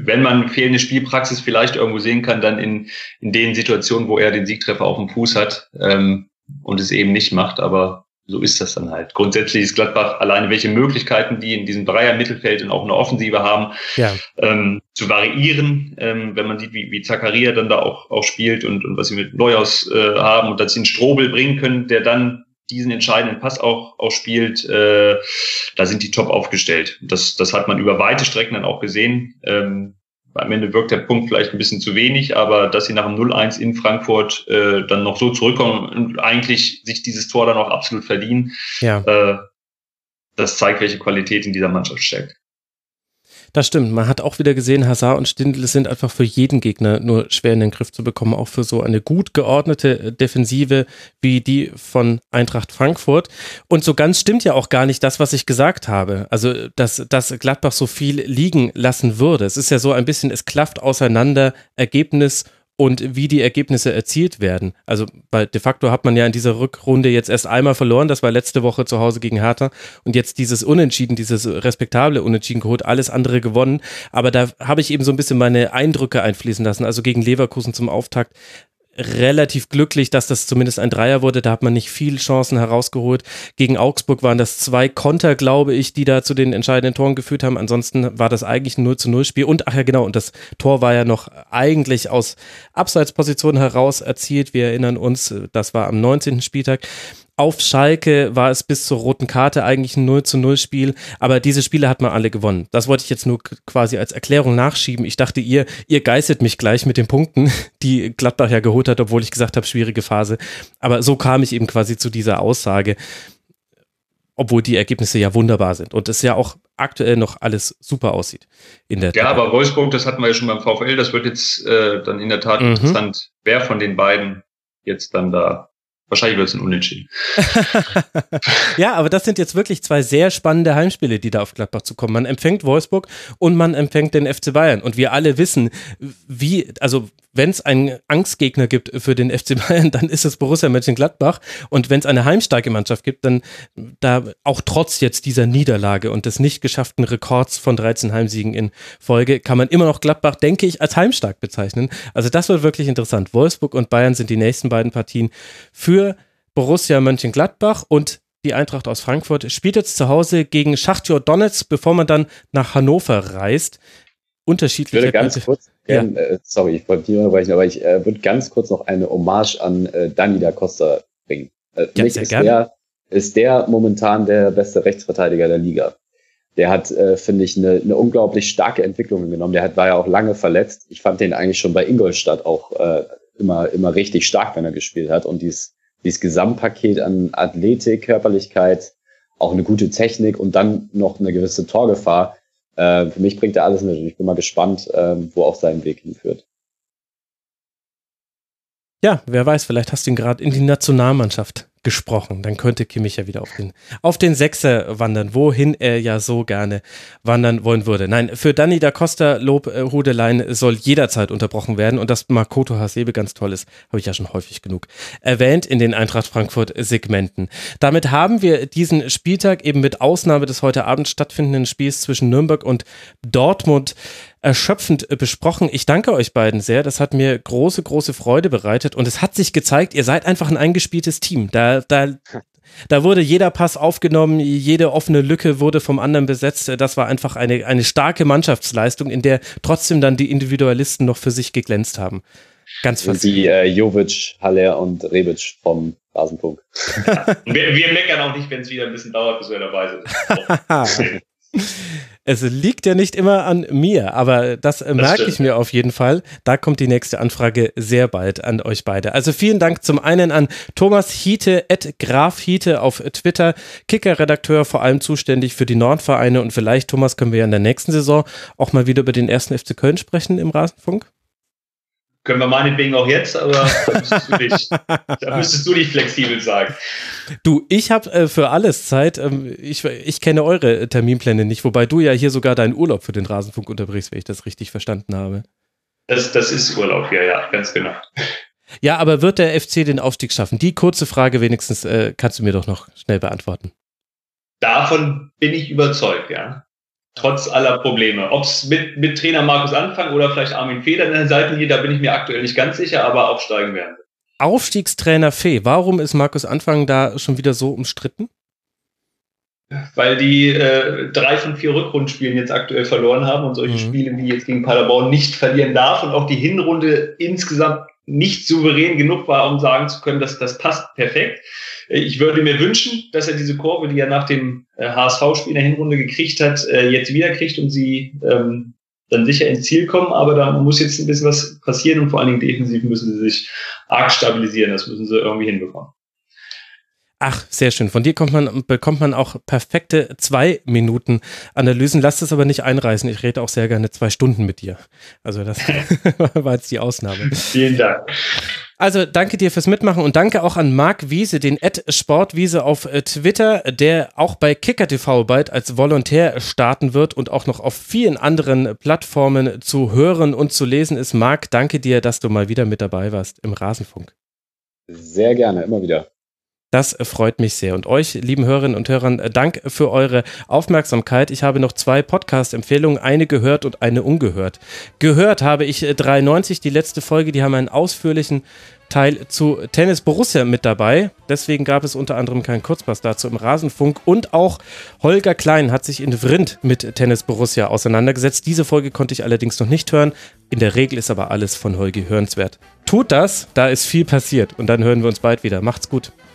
wenn man fehlende Spielpraxis vielleicht irgendwo sehen kann, dann in, in den Situationen, wo er den Siegtreffer auf dem Fuß hat ähm, und es eben nicht macht. Aber so ist das dann halt. Grundsätzlich ist Gladbach alleine, welche Möglichkeiten die in diesem Dreier-Mittelfeld und auch eine Offensive haben, ja. ähm, zu variieren, ähm, wenn man sieht, wie, wie Zakaria dann da auch, auch spielt und, und was sie mit Neuhaus äh, haben und dass sie einen Strobel bringen können, der dann diesen entscheidenden Pass auch, auch spielt, äh, da sind die top aufgestellt. Das, das hat man über weite Strecken dann auch gesehen. Ähm, am Ende wirkt der Punkt vielleicht ein bisschen zu wenig, aber dass sie nach dem 0-1 in Frankfurt äh, dann noch so zurückkommen und eigentlich sich dieses Tor dann auch absolut verdienen, ja. äh, das zeigt, welche Qualität in dieser Mannschaft steckt. Das stimmt. Man hat auch wieder gesehen, Hazard und Stindl sind einfach für jeden Gegner nur schwer in den Griff zu bekommen, auch für so eine gut geordnete Defensive wie die von Eintracht Frankfurt. Und so ganz stimmt ja auch gar nicht das, was ich gesagt habe. Also, dass, dass Gladbach so viel liegen lassen würde. Es ist ja so ein bisschen, es klafft auseinander Ergebnis und wie die Ergebnisse erzielt werden. Also weil de facto hat man ja in dieser Rückrunde jetzt erst einmal verloren, das war letzte Woche zu Hause gegen Hertha und jetzt dieses Unentschieden, dieses respektable Unentschieden geholt, alles andere gewonnen. Aber da habe ich eben so ein bisschen meine Eindrücke einfließen lassen. Also gegen Leverkusen zum Auftakt relativ glücklich, dass das zumindest ein Dreier wurde. Da hat man nicht viel Chancen herausgeholt. Gegen Augsburg waren das zwei Konter, glaube ich, die da zu den entscheidenden Toren geführt haben. Ansonsten war das eigentlich ein 0 zu 0 Spiel. Und ach ja, genau, und das Tor war ja noch eigentlich aus Abseitsposition heraus erzielt. Wir erinnern uns, das war am 19. Spieltag. Auf Schalke war es bis zur roten Karte eigentlich ein 0 zu 0 Spiel, aber diese Spiele hat man alle gewonnen. Das wollte ich jetzt nur quasi als Erklärung nachschieben. Ich dachte, ihr, ihr geißelt mich gleich mit den Punkten, [LAUGHS] die Gladbach ja geholt hat, obwohl ich gesagt habe, schwierige Phase. Aber so kam ich eben quasi zu dieser Aussage, obwohl die Ergebnisse ja wunderbar sind und es ja auch aktuell noch alles super aussieht. In der ja, Tat. aber Wolfsburg, das hatten wir ja schon beim VfL, das wird jetzt äh, dann in der Tat mhm. interessant, wer von den beiden jetzt dann da Wahrscheinlich wird es ein Unentschieden. [LAUGHS] ja, aber das sind jetzt wirklich zwei sehr spannende Heimspiele, die da auf Gladbach zu kommen. Man empfängt Wolfsburg und man empfängt den FC Bayern. Und wir alle wissen, wie, also wenn es einen Angstgegner gibt für den FC Bayern, dann ist es Borussia Mönchengladbach. Und wenn es eine heimstarke Mannschaft gibt, dann da auch trotz jetzt dieser Niederlage und des nicht geschafften Rekords von 13 Heimsiegen in Folge, kann man immer noch Gladbach, denke ich, als heimstark bezeichnen. Also das wird wirklich interessant. Wolfsburg und Bayern sind die nächsten beiden Partien für Borussia Mönchengladbach und die Eintracht aus Frankfurt spielt jetzt zu Hause gegen Schachtjor Donetsk, bevor man dann nach Hannover reist unterschiedliche. Ich würde ganz kurz, ja. äh, sorry, ich wollte nicht unterbrechen, aber ich äh, würde ganz kurz noch eine Hommage an äh, Dani da Costa bringen. Äh, ja, mich ist der, ist der momentan der beste Rechtsverteidiger der Liga. Der hat, äh, finde ich, eine, eine unglaublich starke Entwicklung genommen. Der hat, war ja auch lange verletzt. Ich fand den eigentlich schon bei Ingolstadt auch äh, immer, immer richtig stark, wenn er gespielt hat. Und dieses, dieses Gesamtpaket an Athletik, Körperlichkeit, auch eine gute Technik und dann noch eine gewisse Torgefahr, äh, für mich bringt er alles mit ich bin mal gespannt, äh, wo auch sein Weg hinführt. Ja, wer weiß, vielleicht hast du ihn gerade in die Nationalmannschaft gesprochen. Dann könnte Kimmich ja wieder auf den, auf den Sechser wandern, wohin er ja so gerne wandern wollen würde. Nein, für Danny da Costa Lob äh, soll jederzeit unterbrochen werden und dass Makoto Hasebe ganz toll ist, habe ich ja schon häufig genug erwähnt in den Eintracht Frankfurt Segmenten. Damit haben wir diesen Spieltag eben mit Ausnahme des heute Abend stattfindenden Spiels zwischen Nürnberg und Dortmund erschöpfend besprochen. Ich danke euch beiden sehr. Das hat mir große, große Freude bereitet und es hat sich gezeigt, ihr seid einfach ein eingespieltes Team. Da, da, da wurde jeder Pass aufgenommen, jede offene Lücke wurde vom anderen besetzt. Das war einfach eine, eine starke Mannschaftsleistung, in der trotzdem dann die Individualisten noch für sich geglänzt haben. Ganz Und die äh, Jovic, Haller und Rebic vom Rasenfunk. [LAUGHS] wir, wir meckern auch nicht, wenn es wieder ein bisschen dauert, bis wir dabei sind. [LAUGHS] Es liegt ja nicht immer an mir, aber das, das merke ich mir auf jeden Fall. Da kommt die nächste Anfrage sehr bald an euch beide. Also vielen Dank zum einen an Thomas Hiete, at Graf Hiete auf Twitter, Kicker-Redakteur, vor allem zuständig für die Nordvereine und vielleicht, Thomas, können wir ja in der nächsten Saison auch mal wieder über den ersten FC Köln sprechen im Rasenfunk. Können wir meinetwegen auch jetzt, aber da müsstest du nicht, [LAUGHS] da müsstest du nicht flexibel sein. Du, ich habe äh, für alles Zeit. Ähm, ich, ich kenne eure Terminpläne nicht, wobei du ja hier sogar deinen Urlaub für den Rasenfunk unterbrichst, wenn ich das richtig verstanden habe. Das, das ist Urlaub, ja, ja, ganz genau. Ja, aber wird der FC den Aufstieg schaffen? Die kurze Frage wenigstens äh, kannst du mir doch noch schnell beantworten. Davon bin ich überzeugt, ja trotz aller Probleme. Ob es mit, mit Trainer Markus Anfang oder vielleicht Armin Feder in der Seitenlinie, da bin ich mir aktuell nicht ganz sicher, aber aufsteigen werden. Aufstiegstrainer Fee, warum ist Markus Anfang da schon wieder so umstritten? Weil die äh, drei von vier Rückrundenspielen jetzt aktuell verloren haben und solche mhm. Spiele wie jetzt gegen Paderborn nicht verlieren darf und auch die Hinrunde insgesamt nicht souverän genug war, um sagen zu können, dass das passt perfekt. Ich würde mir wünschen, dass er diese Kurve, die er nach dem HSV-Spiel äh, in der Hinrunde gekriegt hat, äh, jetzt wieder kriegt und sie ähm, dann sicher ins Ziel kommen. Aber da muss jetzt ein bisschen was passieren und vor allen Dingen defensiv müssen sie sich arg stabilisieren. Das müssen sie irgendwie hinbekommen. Ach, sehr schön. Von dir kommt man, bekommt man auch perfekte zwei Minuten Analysen. Lass es aber nicht einreißen. Ich rede auch sehr gerne zwei Stunden mit dir. Also das [LAUGHS] war jetzt die Ausnahme. Vielen Dank. Also danke dir fürs Mitmachen und danke auch an Marc Wiese, den Ed Sportwiese auf äh, Twitter, der auch bei Kicker TV bald als Volontär starten wird und auch noch auf vielen anderen Plattformen zu hören und zu lesen ist. Marc, danke dir, dass du mal wieder mit dabei warst im Rasenfunk. Sehr gerne, immer wieder. Das freut mich sehr. Und euch, lieben Hörerinnen und Hörern, Dank für eure Aufmerksamkeit. Ich habe noch zwei Podcast-Empfehlungen, eine gehört und eine ungehört. Gehört habe ich 93, die letzte Folge, die haben einen ausführlichen Teil zu Tennis Borussia mit dabei. Deswegen gab es unter anderem keinen Kurzpass dazu im Rasenfunk. Und auch Holger Klein hat sich in Vrind mit Tennis Borussia auseinandergesetzt. Diese Folge konnte ich allerdings noch nicht hören. In der Regel ist aber alles von Holgi hörenswert. Tut das, da ist viel passiert. Und dann hören wir uns bald wieder. Macht's gut.